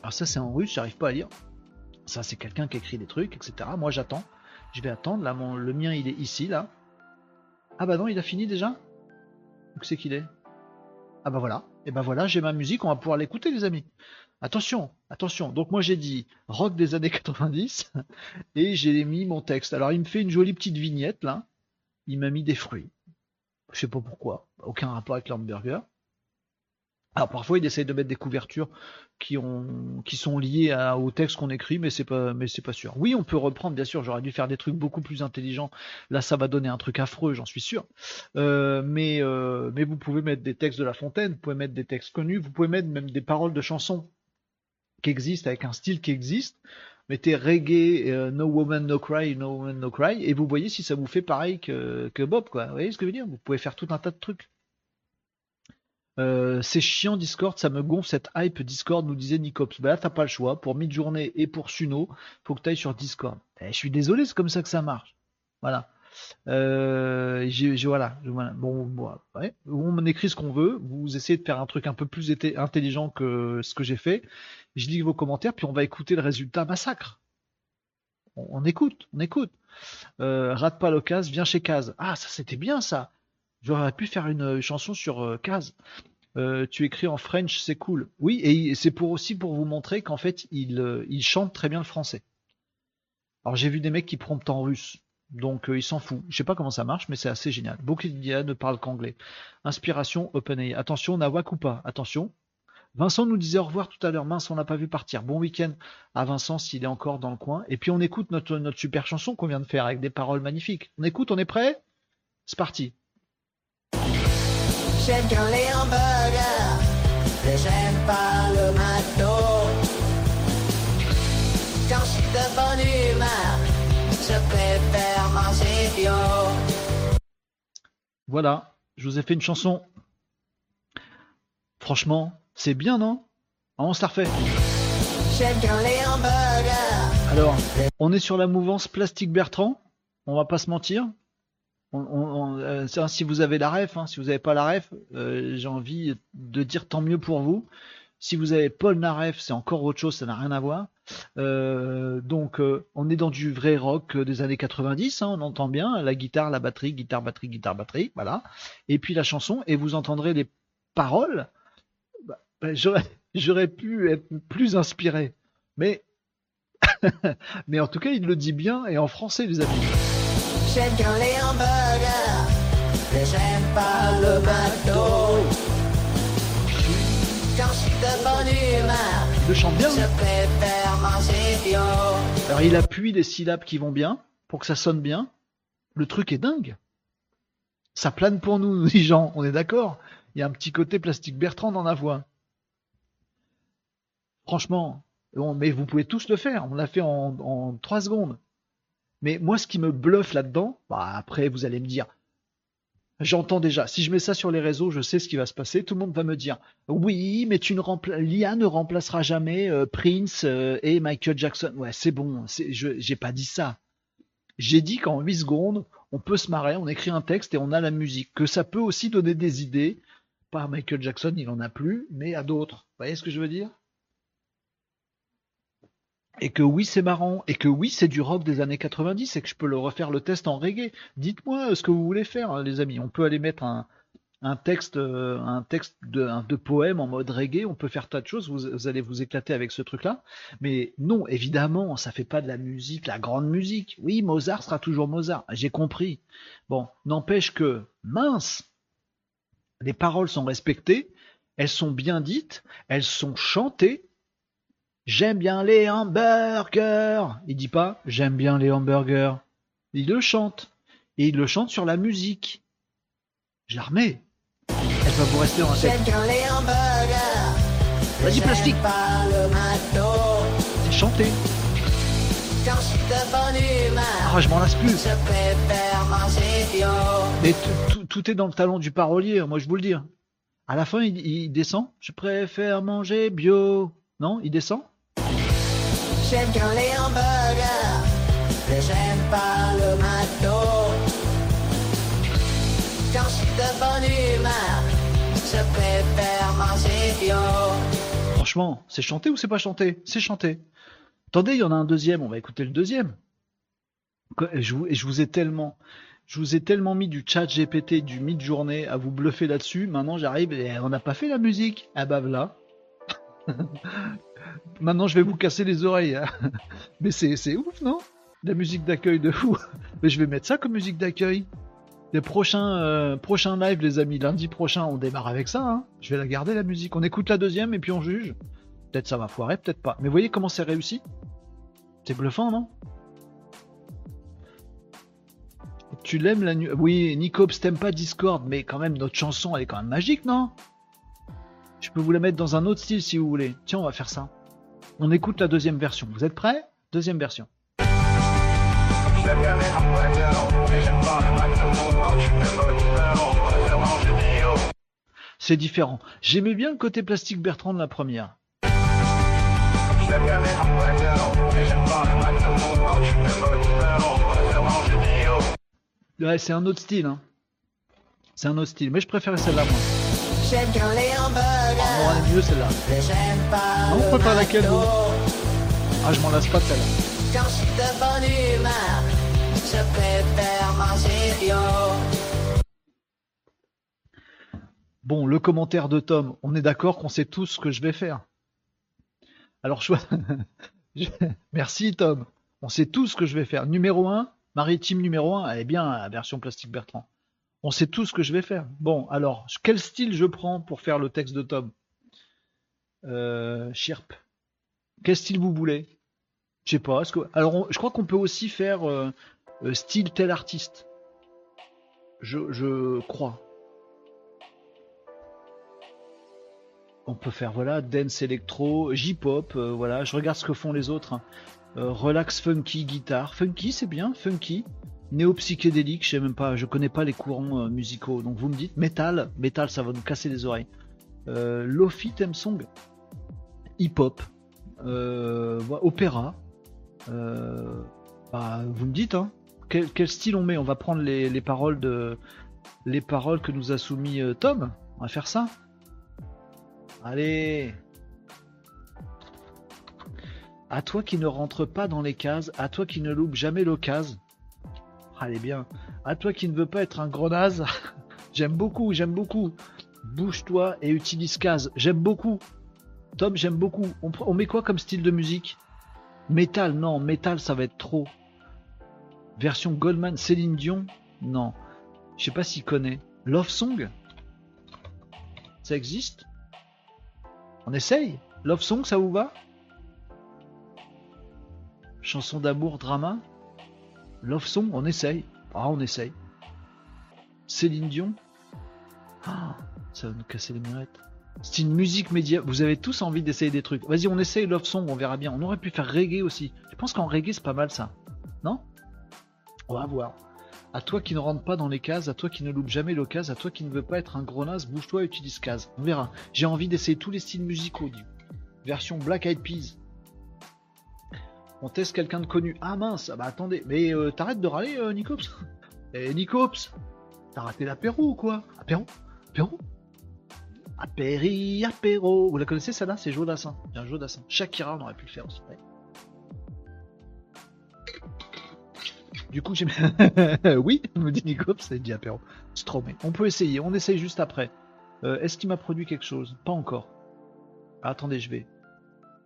Alors ça, c'est en russe, j'arrive pas à lire. Ça, c'est quelqu'un qui écrit des trucs, etc. Moi, j'attends. Je vais attendre. Là, mon, le mien, il est ici, là. Ah bah non, il a fini déjà? Où c'est qu'il est Ah bah voilà et ben voilà, j'ai ma musique, on va pouvoir l'écouter les amis. Attention, attention. Donc moi j'ai dit rock des années 90 et j'ai mis mon texte. Alors il me fait une jolie petite vignette là. il m'a mis des fruits. Je sais pas pourquoi, aucun rapport avec l'hamburger. Alors parfois il essaye de mettre des couvertures qui ont qui sont liées à- au texte qu'on écrit, mais c'est pas pas sûr. Oui, on peut reprendre, bien sûr. J'aurais dû faire des trucs beaucoup plus intelligents. Là, ça va donner un truc affreux, j'en suis sûr. Euh, mais euh, mais vous pouvez mettre des textes de La Fontaine, vous pouvez mettre des textes connus, vous pouvez mettre même des paroles de chansons qui existent avec un style qui existe. Mettez reggae, euh, no woman no cry, no woman no cry, et vous voyez si ça vous fait pareil que, Bob. Vous voyez ce que je veux dire? Vous pouvez faire tout un tas de trucs. Euh, c'est chiant Discord, ça me gonfle cette hype Discord, nous disait Nicops. Bah là, t'as pas le choix. Pour Midjourney et pour Suno, faut que tu ailles sur Discord. Eh, je suis désolé, c'est comme ça que ça marche. Voilà. Euh, voilà. Bon, bon, on écrit ce qu'on veut. Vous essayez de faire un truc un peu plus intelligent que ce que j'ai fait. Je lis vos commentaires, puis on va écouter le résultat massacre. On, écoute, on écoute. Euh, rate pas l'occasion, viens chez Kaz. Ah, ça c'était bien ça. J'aurais pu faire une euh, chanson sur euh, Kaz. Euh, tu écris en French, c'est cool. Oui, et c'est pour aussi pour vous montrer qu'en fait, il, euh, il chante très bien le français. Alors j'ai vu des mecs qui promptent en russe, donc euh, il s'en fout. Je sais pas comment ça marche, mais c'est assez génial. Beaucoup d'IA ne parlent qu'anglais. Inspiration OpenAI. Attention, Nawak Attention. Vincent nous disait au revoir tout à l'heure. Mince, on l'a pas vu partir. Bon week-end à Vincent s'il est encore dans le coin. Et puis on écoute notre, notre super chanson qu'on vient de faire avec des paroles magnifiques. On écoute, on est prêt? C'est parti. J'aime bien les hamburgers, mais j'aime pas le McDo. Quand je suis de bonne humeur, je préfère manger bio. Voilà, je vous ai fait une chanson. Franchement, c'est bien, non? Ah, On se la refait. J'aime bien les hamburgers, Alors, on est sur la mouvance Plastique Bertrand. On va pas se mentir. Euh, si vous avez la ref, hein, si vous n'avez pas la ref, euh, j'ai envie de dire tant mieux pour vous. Si vous avez Paul Naref, c'est encore autre chose, ça n'a rien à voir. Euh, donc, on est dans du vrai rock des années 90, hein, on entend bien la guitare, la batterie, guitare, batterie, guitare, batterie, voilà. Et puis la chanson, et vous entendrez les paroles. Bah, bah, j'aurais pu être plus inspiré, mais, mais en tout cas, il le dit bien et en français, les amis. J'aime bien les hamburgers, mais j'aime pas le McDo. Quand je suis de bonne humeur, Il le chante bien. je préfère manger bio. Alors il appuie les syllabes qui vont bien pour que ça sonne bien. Le truc est dingue. Ça plane pour nous, nous dit Jean. On est d'accord. Il y a un petit côté plastique Bertrand dans la voix. Franchement, mais vous pouvez tous le faire. On l'a fait en, en 3 secondes. Mais moi, ce qui me bluffe là-dedans, bah, après, vous allez me dire, j'entends déjà, si je mets ça sur les réseaux, je sais ce qui va se passer. Tout le monde va me dire, oui, mais tu ne l'IA ne remplacera jamais euh, Prince euh, et Michael Jackson. Ouais, c'est bon, j'ai pas dit ça. J'ai dit qu'en 8 secondes, on peut se marrer, on écrit un texte et on a la musique. Que ça peut aussi donner des idées. Pas à Michael Jackson, il en a plus, mais à d'autres. Vous voyez ce que je veux dire? Et que oui, c'est marrant. Et que oui, c'est du rock des années 90 et que je peux le refaire le test en reggae. Dites-moi ce que vous voulez faire, hein, les amis. On peut aller mettre un, un texte, euh, un texte de, de poème en mode reggae. On peut faire tas de choses. Vous, vous allez vous éclater avec ce truc-là. Mais non, évidemment, ça fait pas de la musique, la grande musique. Oui, Mozart sera toujours Mozart. J'ai compris. Bon, n'empêche que, mince, les paroles sont respectées, elles sont bien dites, elles sont chantées. J'aime bien les hamburgers. Il dit pas j'aime bien les hamburgers. Il le chante. Et il le chante sur la musique. Je la remets. Elle va vous rester la tête. J'aime bien les hamburgers, Vas-y, plastique. pas le. C'est chanté. Quand Ah, je m'en lasse plus. je. Mais tout- tout, tout est dans le talent du parolier, moi je vous le dis. À la fin, il, il descend. Je préfère manger bio. Non, il descend. J'aime les hamburgers, mais j'aime pas le. Franchement, c'est chanté ou c'est pas chanté? C'est chanté. Attendez, il y en a un deuxième. On va écouter le deuxième. Quoi, Je vous, et je vous ai tellement, je vous ai tellement mis du chat GPT, du mid-journée à vous bluffer là-dessus. Maintenant, j'arrive et on n'a pas fait la musique. Ah bah voilà. Maintenant, je vais vous casser les oreilles. hein. Mais c'est ouf, non? La musique d'accueil de fou. Mais je vais mettre ça comme musique d'accueil. Les prochains, euh, prochains lives, les amis, lundi prochain, on démarre avec ça. hein. Je vais la garder, la musique. On écoute la deuxième et puis on juge. Peut-être ça va foirer, peut-être pas. Mais voyez comment c'est réussi C'est bluffant, non? Tu l'aimes la nuit Oui, Nicops, t'aimes pas Discord, mais quand même, notre chanson, elle est quand même magique, non? Je peux vous la mettre dans un autre style si vous voulez. Tiens, on va faire ça. On écoute la deuxième version. Vous êtes prêts? Deuxième version. C'est différent. J'aimais bien le côté plastique Bertrand de la première. Ouais, c'est un autre style. Hein. C'est un autre style. Mais je préférais celle-là, moi. J'aime quand les hamburgers. Est mieux celle-là. J'aime pas Non, on préfère laquelle, McDo. Ah, je m'en lasse pas celle-là. Quand je suis de bonne humeur, je préfère manger bio. Bon, le commentaire de Tom, on est d'accord qu'on sait tous ce que je vais faire. Alors, je... merci Tom. On sait tous ce que je vais faire. Numéro 1, maritime numéro 1, elle est bien la version plastique Bertrand. On sait tous ce que je vais faire. Bon, alors, quel style je prends pour faire le texte de Tom? Euh, Chirp. Quel style vous voulez? Je sais pas. Alors, je crois qu'on peut aussi faire euh, euh, style tel artiste. Je, crois. On peut faire voilà dance électro, J-pop, euh, voilà. Je regarde ce que font les autres. hein. Relax funky guitare, funky c'est bien, funky. Néo psychédélique, je sais même pas, je connais pas les courants euh, musicaux. Donc vous me dites metal, metal ça va nous casser les oreilles. Euh, Lofi theme song, hip-hop, euh, opéra. Euh, bah, vous me dites hein. Quel, style on met? On va prendre les, les paroles de les paroles que nous a soumis Tom. On va faire ça. Allez. À toi qui ne rentre pas dans les cases, à toi qui ne loupe jamais l'occasion. Allez bien. À toi qui ne veux pas être un gros naze. j'aime beaucoup, j'aime beaucoup. Bouge-toi et utilise case. J'aime beaucoup. Tom, j'aime beaucoup. On, met quoi comme style de musique? Metal, non. Metal, ça va être trop. Version Goldman, Céline Dion? Non. Je sais pas s'il connaît. Love Song? Ça existe? On essaye? Love Song, ça vous va? Chanson d'amour, drama? Love Song, on essaye. Ah, on essaye. Céline Dion Ah, ça va nous casser les mirettes. C'est une musique média. Vous avez tous envie d'essayer des trucs. Vas-y, on essaye Love Song, on verra bien. On aurait pu faire reggae aussi. Je pense qu'en reggae, c'est pas mal ça. Non? On va voir. À toi qui ne rentre pas dans les cases, à toi qui ne loupe jamais l'occasion, à toi qui ne veux pas être un gros naze, bouge-toi et utilise case. On verra. J'ai envie d'essayer tous les styles musicaux. Version Black Eyed Peas. On teste quelqu'un de connu. Ah mince, ah bah attendez, mais euh, t'arrêtes de râler, euh, Nicops? Eh Nicops T'as raté l'apéro ou quoi? Apéro? Apéro? Apéri, apéro Vous la connaissez celle-là? C'est Jodassin. Bien Jodassin. Shakira, on aurait pu le faire. Du coup, j'ai. oui, me dit Nicops, c'est dit apéro. Stromé. On peut essayer, on essaye juste après. Euh, Est-ce qu'il m'a produit quelque chose? Pas encore. Ah, attendez, je vais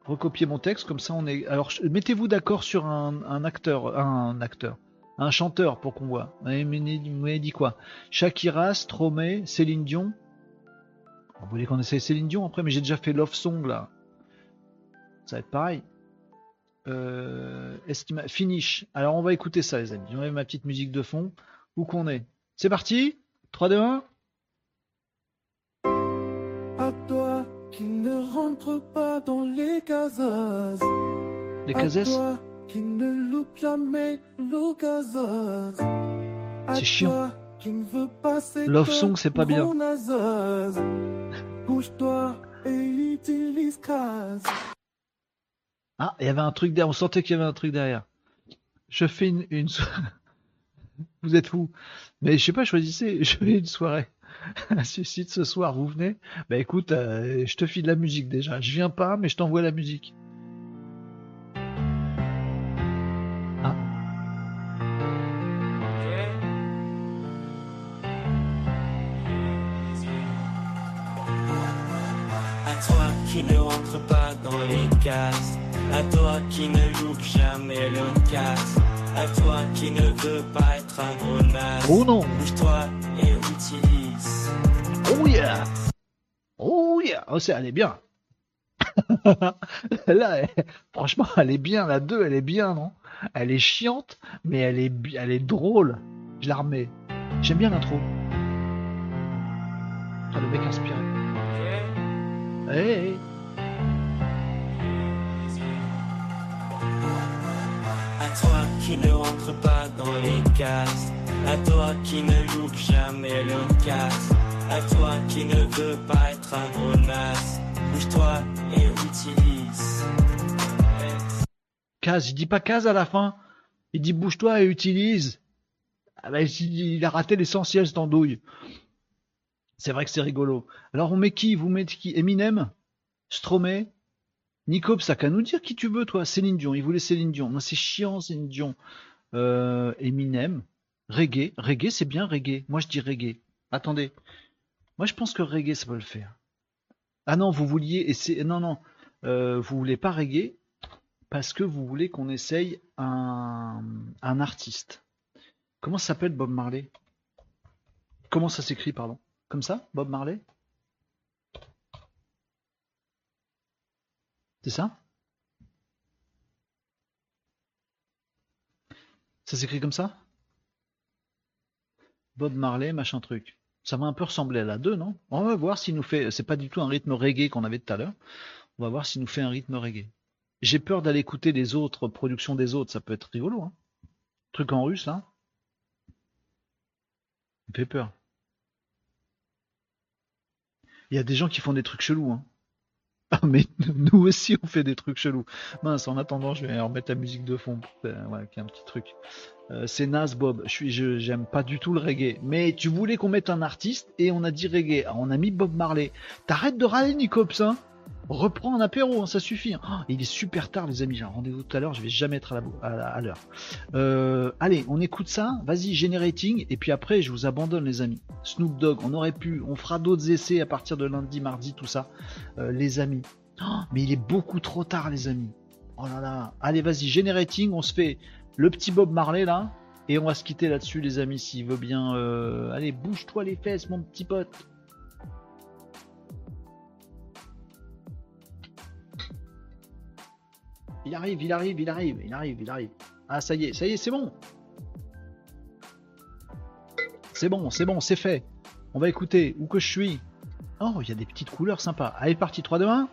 recopier mon texte, comme ça on est. Alors, je- mettez-vous d'accord sur un, acteur, un acteur, un chanteur pour qu'on voit. Vous m'avez dit quoi? Shakira, Stromae, Céline Dion? Vous voulez qu'on essaye Céline Dion après Mais j'ai déjà fait Love Song là. Ça va être pareil. Euh, est-ce qu'il m'a- Finish. Alors on va écouter ça les amis. J'enlève ma petite musique de fond. Où qu'on est? C'est parti? 3, 2, 1. Qui ne rentre pas dans les cases. Les toi qui ne loupe jamais C'est chiant. toi qui ne veut pas Love Song, c'est pas bien. Bouge-toi et utilise case. Ah, il y avait un truc derrière. On sentait qu'il y avait un truc derrière. Je fais une. une vous êtes où Mais je sais pas, choisissez. Je fais une soirée. Un suicide ce soir, vous venez Bah écoute, euh, je te file la musique déjà. Je viens pas, mais je t'envoie la musique. Ah. À toi qui ne rentre pas dans les cases, à toi qui ne loupe jamais l'occasion, À toi qui ne veux pas Oh non. Oh yeah Oh yeah Oh, c'est, elle est bien Là, franchement, elle est bien, la 2, elle est bien, non? Elle est chiante, mais elle est, elle est drôle. Je la remets. J'aime bien l'intro. Ah, le mec inspiré. Hey, hey. Toi qui ne rentre pas dans les cases. À toi qui ne loupe jamais le casse. À toi qui ne veut pas être un naze. Bouge-toi et utilise. Case, il dit pas case à la fin. Il dit bouge-toi et utilise. Ah il il a raté l'essentiel, cette andouille. C'est vrai que c'est rigolo. Alors on met qui? Vous mettez qui? Eminem? Stromae? Nico, ça qu'à nous dire qui tu veux, toi. Céline Dion. Il voulait Céline Dion. Non, c'est chiant, Céline Dion. Euh, Eminem. Reggae. Reggae, c'est bien reggae. Moi, je dis reggae. Attendez. Moi, je pense que reggae, ça peut le faire. Ah non, vous vouliez. C'est non, non. Euh, vous voulez pas reggae parce que vous voulez qu'on essaye un, un artiste. Comment ça s'appelle Bob Marley? Comment ça s'écrit, pardon? Comme ça Bob Marley? C'est ça? Ça s'écrit comme ça? Bob Marley, machin truc. Ça va un peu ressembler à la 2, non? On va voir s'il nous fait. C'est pas du tout un rythme reggae qu'on avait tout à l'heure. On va voir s'il nous fait un rythme reggae. J'ai peur d'aller écouter les autres productions des autres, ça peut être rigolo. Hein. Truc en russe là. Ça me fait peur. Il y a des gens qui font des trucs chelous. Hein. Ah, mais nous aussi on fait des trucs chelous. Mince, en attendant, je vais remettre la musique de fond. Qu'il y a un petit truc. Euh, c'est Nas Bob. Je j'aime pas du tout le reggae. Mais tu voulais qu'on mette un artiste et on a dit reggae. Alors, on a mis Bob Marley. T'arrêtes de râler, Nicops, hein? Reprends un apéro, hein, ça suffit. Oh, il est super tard, les amis. J'ai un rendez-vous tout à l'heure. Je vais jamais être à l'heure. Euh, allez, on écoute ça. Vas-y, generating. Et puis après, je vous abandonne, les amis. Snoop Dogg, on aurait pu. On fera d'autres essais à partir de lundi, mardi, tout ça. Euh, les amis. Oh, mais il est beaucoup trop tard, les amis. Oh là là. Allez, vas-y, generating. On se fait le petit Bob Marley là. Et on va se quitter là-dessus, les amis, s'il veut bien. euh, Allez, bouge-toi les fesses, mon petit pote. Il arrive, il arrive, il arrive, il arrive, il arrive. Ah, ça y est, ça y est, c'est bon. C'est bon, c'est bon, c'est fait. On va écouter où que je suis. Oh, il y a des petites couleurs sympas. Allez, parti, 3, 2, 1.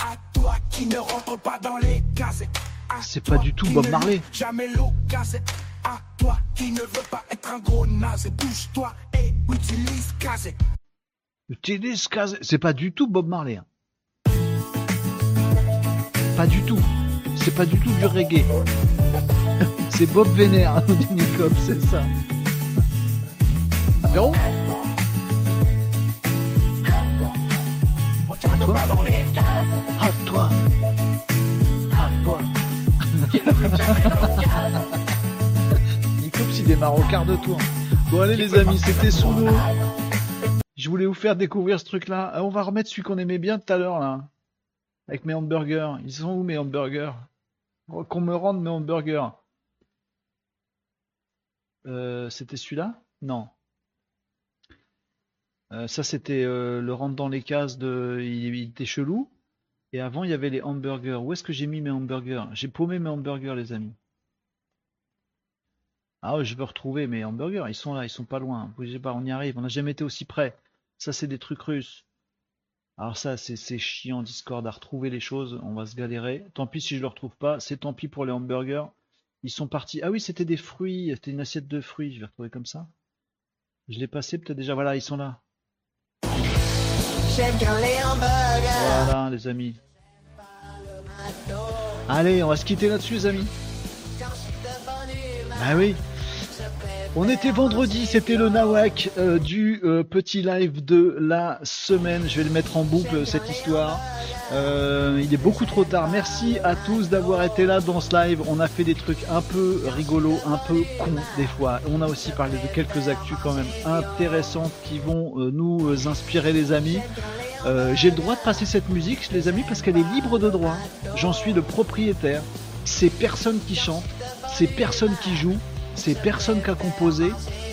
À toi qui ne rentre pas dans les cases. C'est pas du tout Bob Marley. Jamais. À toi qui ne veux pas être un gros naze. Bouge-toi et utilise casé. C'est pas du tout Bob Marley. hein. Pas du tout. C'est pas du tout du reggae. C'est Bob Vénère, dit Nicob, c'est ça. À toi À toi À Nicob, il démarre au quart de tour. Bon allez les amis, c'était l'eau. Je voulais vous faire découvrir ce truc-là. Euh, On va remettre celui qu'on aimait bien tout à l'heure, là. Avec mes hamburgers. Ils sont où mes hamburgers? Qu'on me rende mes hamburgers. Euh, c'était celui-là? Non. Euh, ça, c'était le rentre dans les cases de. Il, était chelou. Et avant, il y avait les hamburgers. Où est-ce que j'ai mis mes hamburgers? J'ai paumé mes hamburgers, les amis. Ah je veux retrouver mes hamburgers. Ils sont là, ils sont pas loin. On y arrive. On n'a jamais été aussi près. Ça, c'est des trucs russes. Alors ça, c'est chiant Discord à retrouver les choses. On va se galérer. Tant pis si je le retrouve pas. C'est tant pis pour les hamburgers. Ils sont partis. Ah oui, c'était des fruits. C'était une assiette de fruits. Je vais retrouver comme ça. Je l'ai passé peut-être déjà. Voilà, ils sont là. J'aime les hamburgers. Voilà, les amis. Allez, on va se quitter là-dessus, les amis. Ah oui. On était vendredi, c'était le nawak euh, du euh, petit live de la semaine. Je vais le mettre en boucle cette histoire. Euh, il est beaucoup trop tard. Merci à tous d'avoir été là dans ce live. On a fait des trucs un peu rigolos, un peu cons des fois. On a aussi parlé de quelques actus quand même intéressantes qui vont euh, nous inspirer les amis. Euh, J'ai le droit de passer cette musique les amis parce qu'elle est libre de droit. J'en suis le propriétaire. C'est personne qui chante, c'est personne qui joue, c'est personne qui a composé,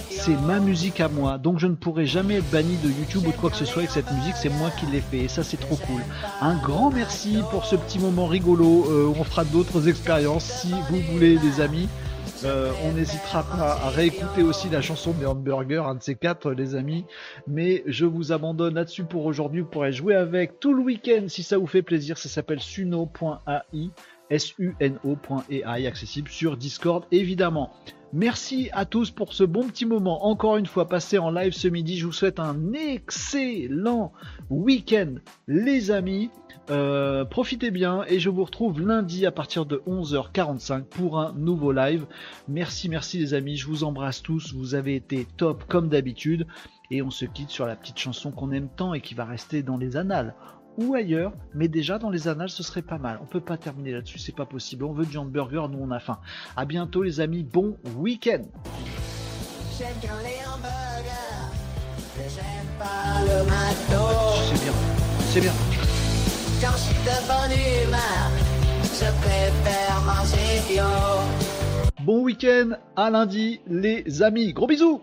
c'est ma musique à moi. Donc je ne pourrai jamais être banni de YouTube ou de quoi que ce soit avec cette musique, c'est moi qui l'ai fait et ça c'est trop cool. Un grand merci pour ce petit moment rigolo. Euh, on fera d'autres expériences si vous voulez les amis. Euh, on n'hésitera pas à réécouter aussi la chanson des hamburgers, un de ces quatre, les amis. Mais je vous abandonne là-dessus pour aujourd'hui. Vous pourrez jouer avec tout le week-end si ça vous fait plaisir. Ça s'appelle suno.ai, S-U-N-O.ai, accessible sur Discord évidemment. Merci à tous pour ce bon petit moment. Encore une fois, passé en live ce midi. Je vous souhaite un excellent week-end, les amis. Euh, profitez bien et je vous retrouve lundi à partir de 11h45 pour un nouveau live. Merci, merci les amis. Je vous embrasse tous. Vous avez été top comme d'habitude. Et on se quitte sur la petite chanson qu'on aime tant et qui va rester dans les annales ou ailleurs, mais déjà dans les annales, ce serait pas mal. On peut pas terminer là-dessus, c'est pas possible. On veut du hamburger, nous on a faim. À bientôt les amis, bon week-end. J'aime quand les hamburgers, mais j'aime pas le matos. C'est bien, c'est bien. Quand je suis de bonne humeur, je préfère manger bio. Bon week-end, à lundi les amis. Gros bisous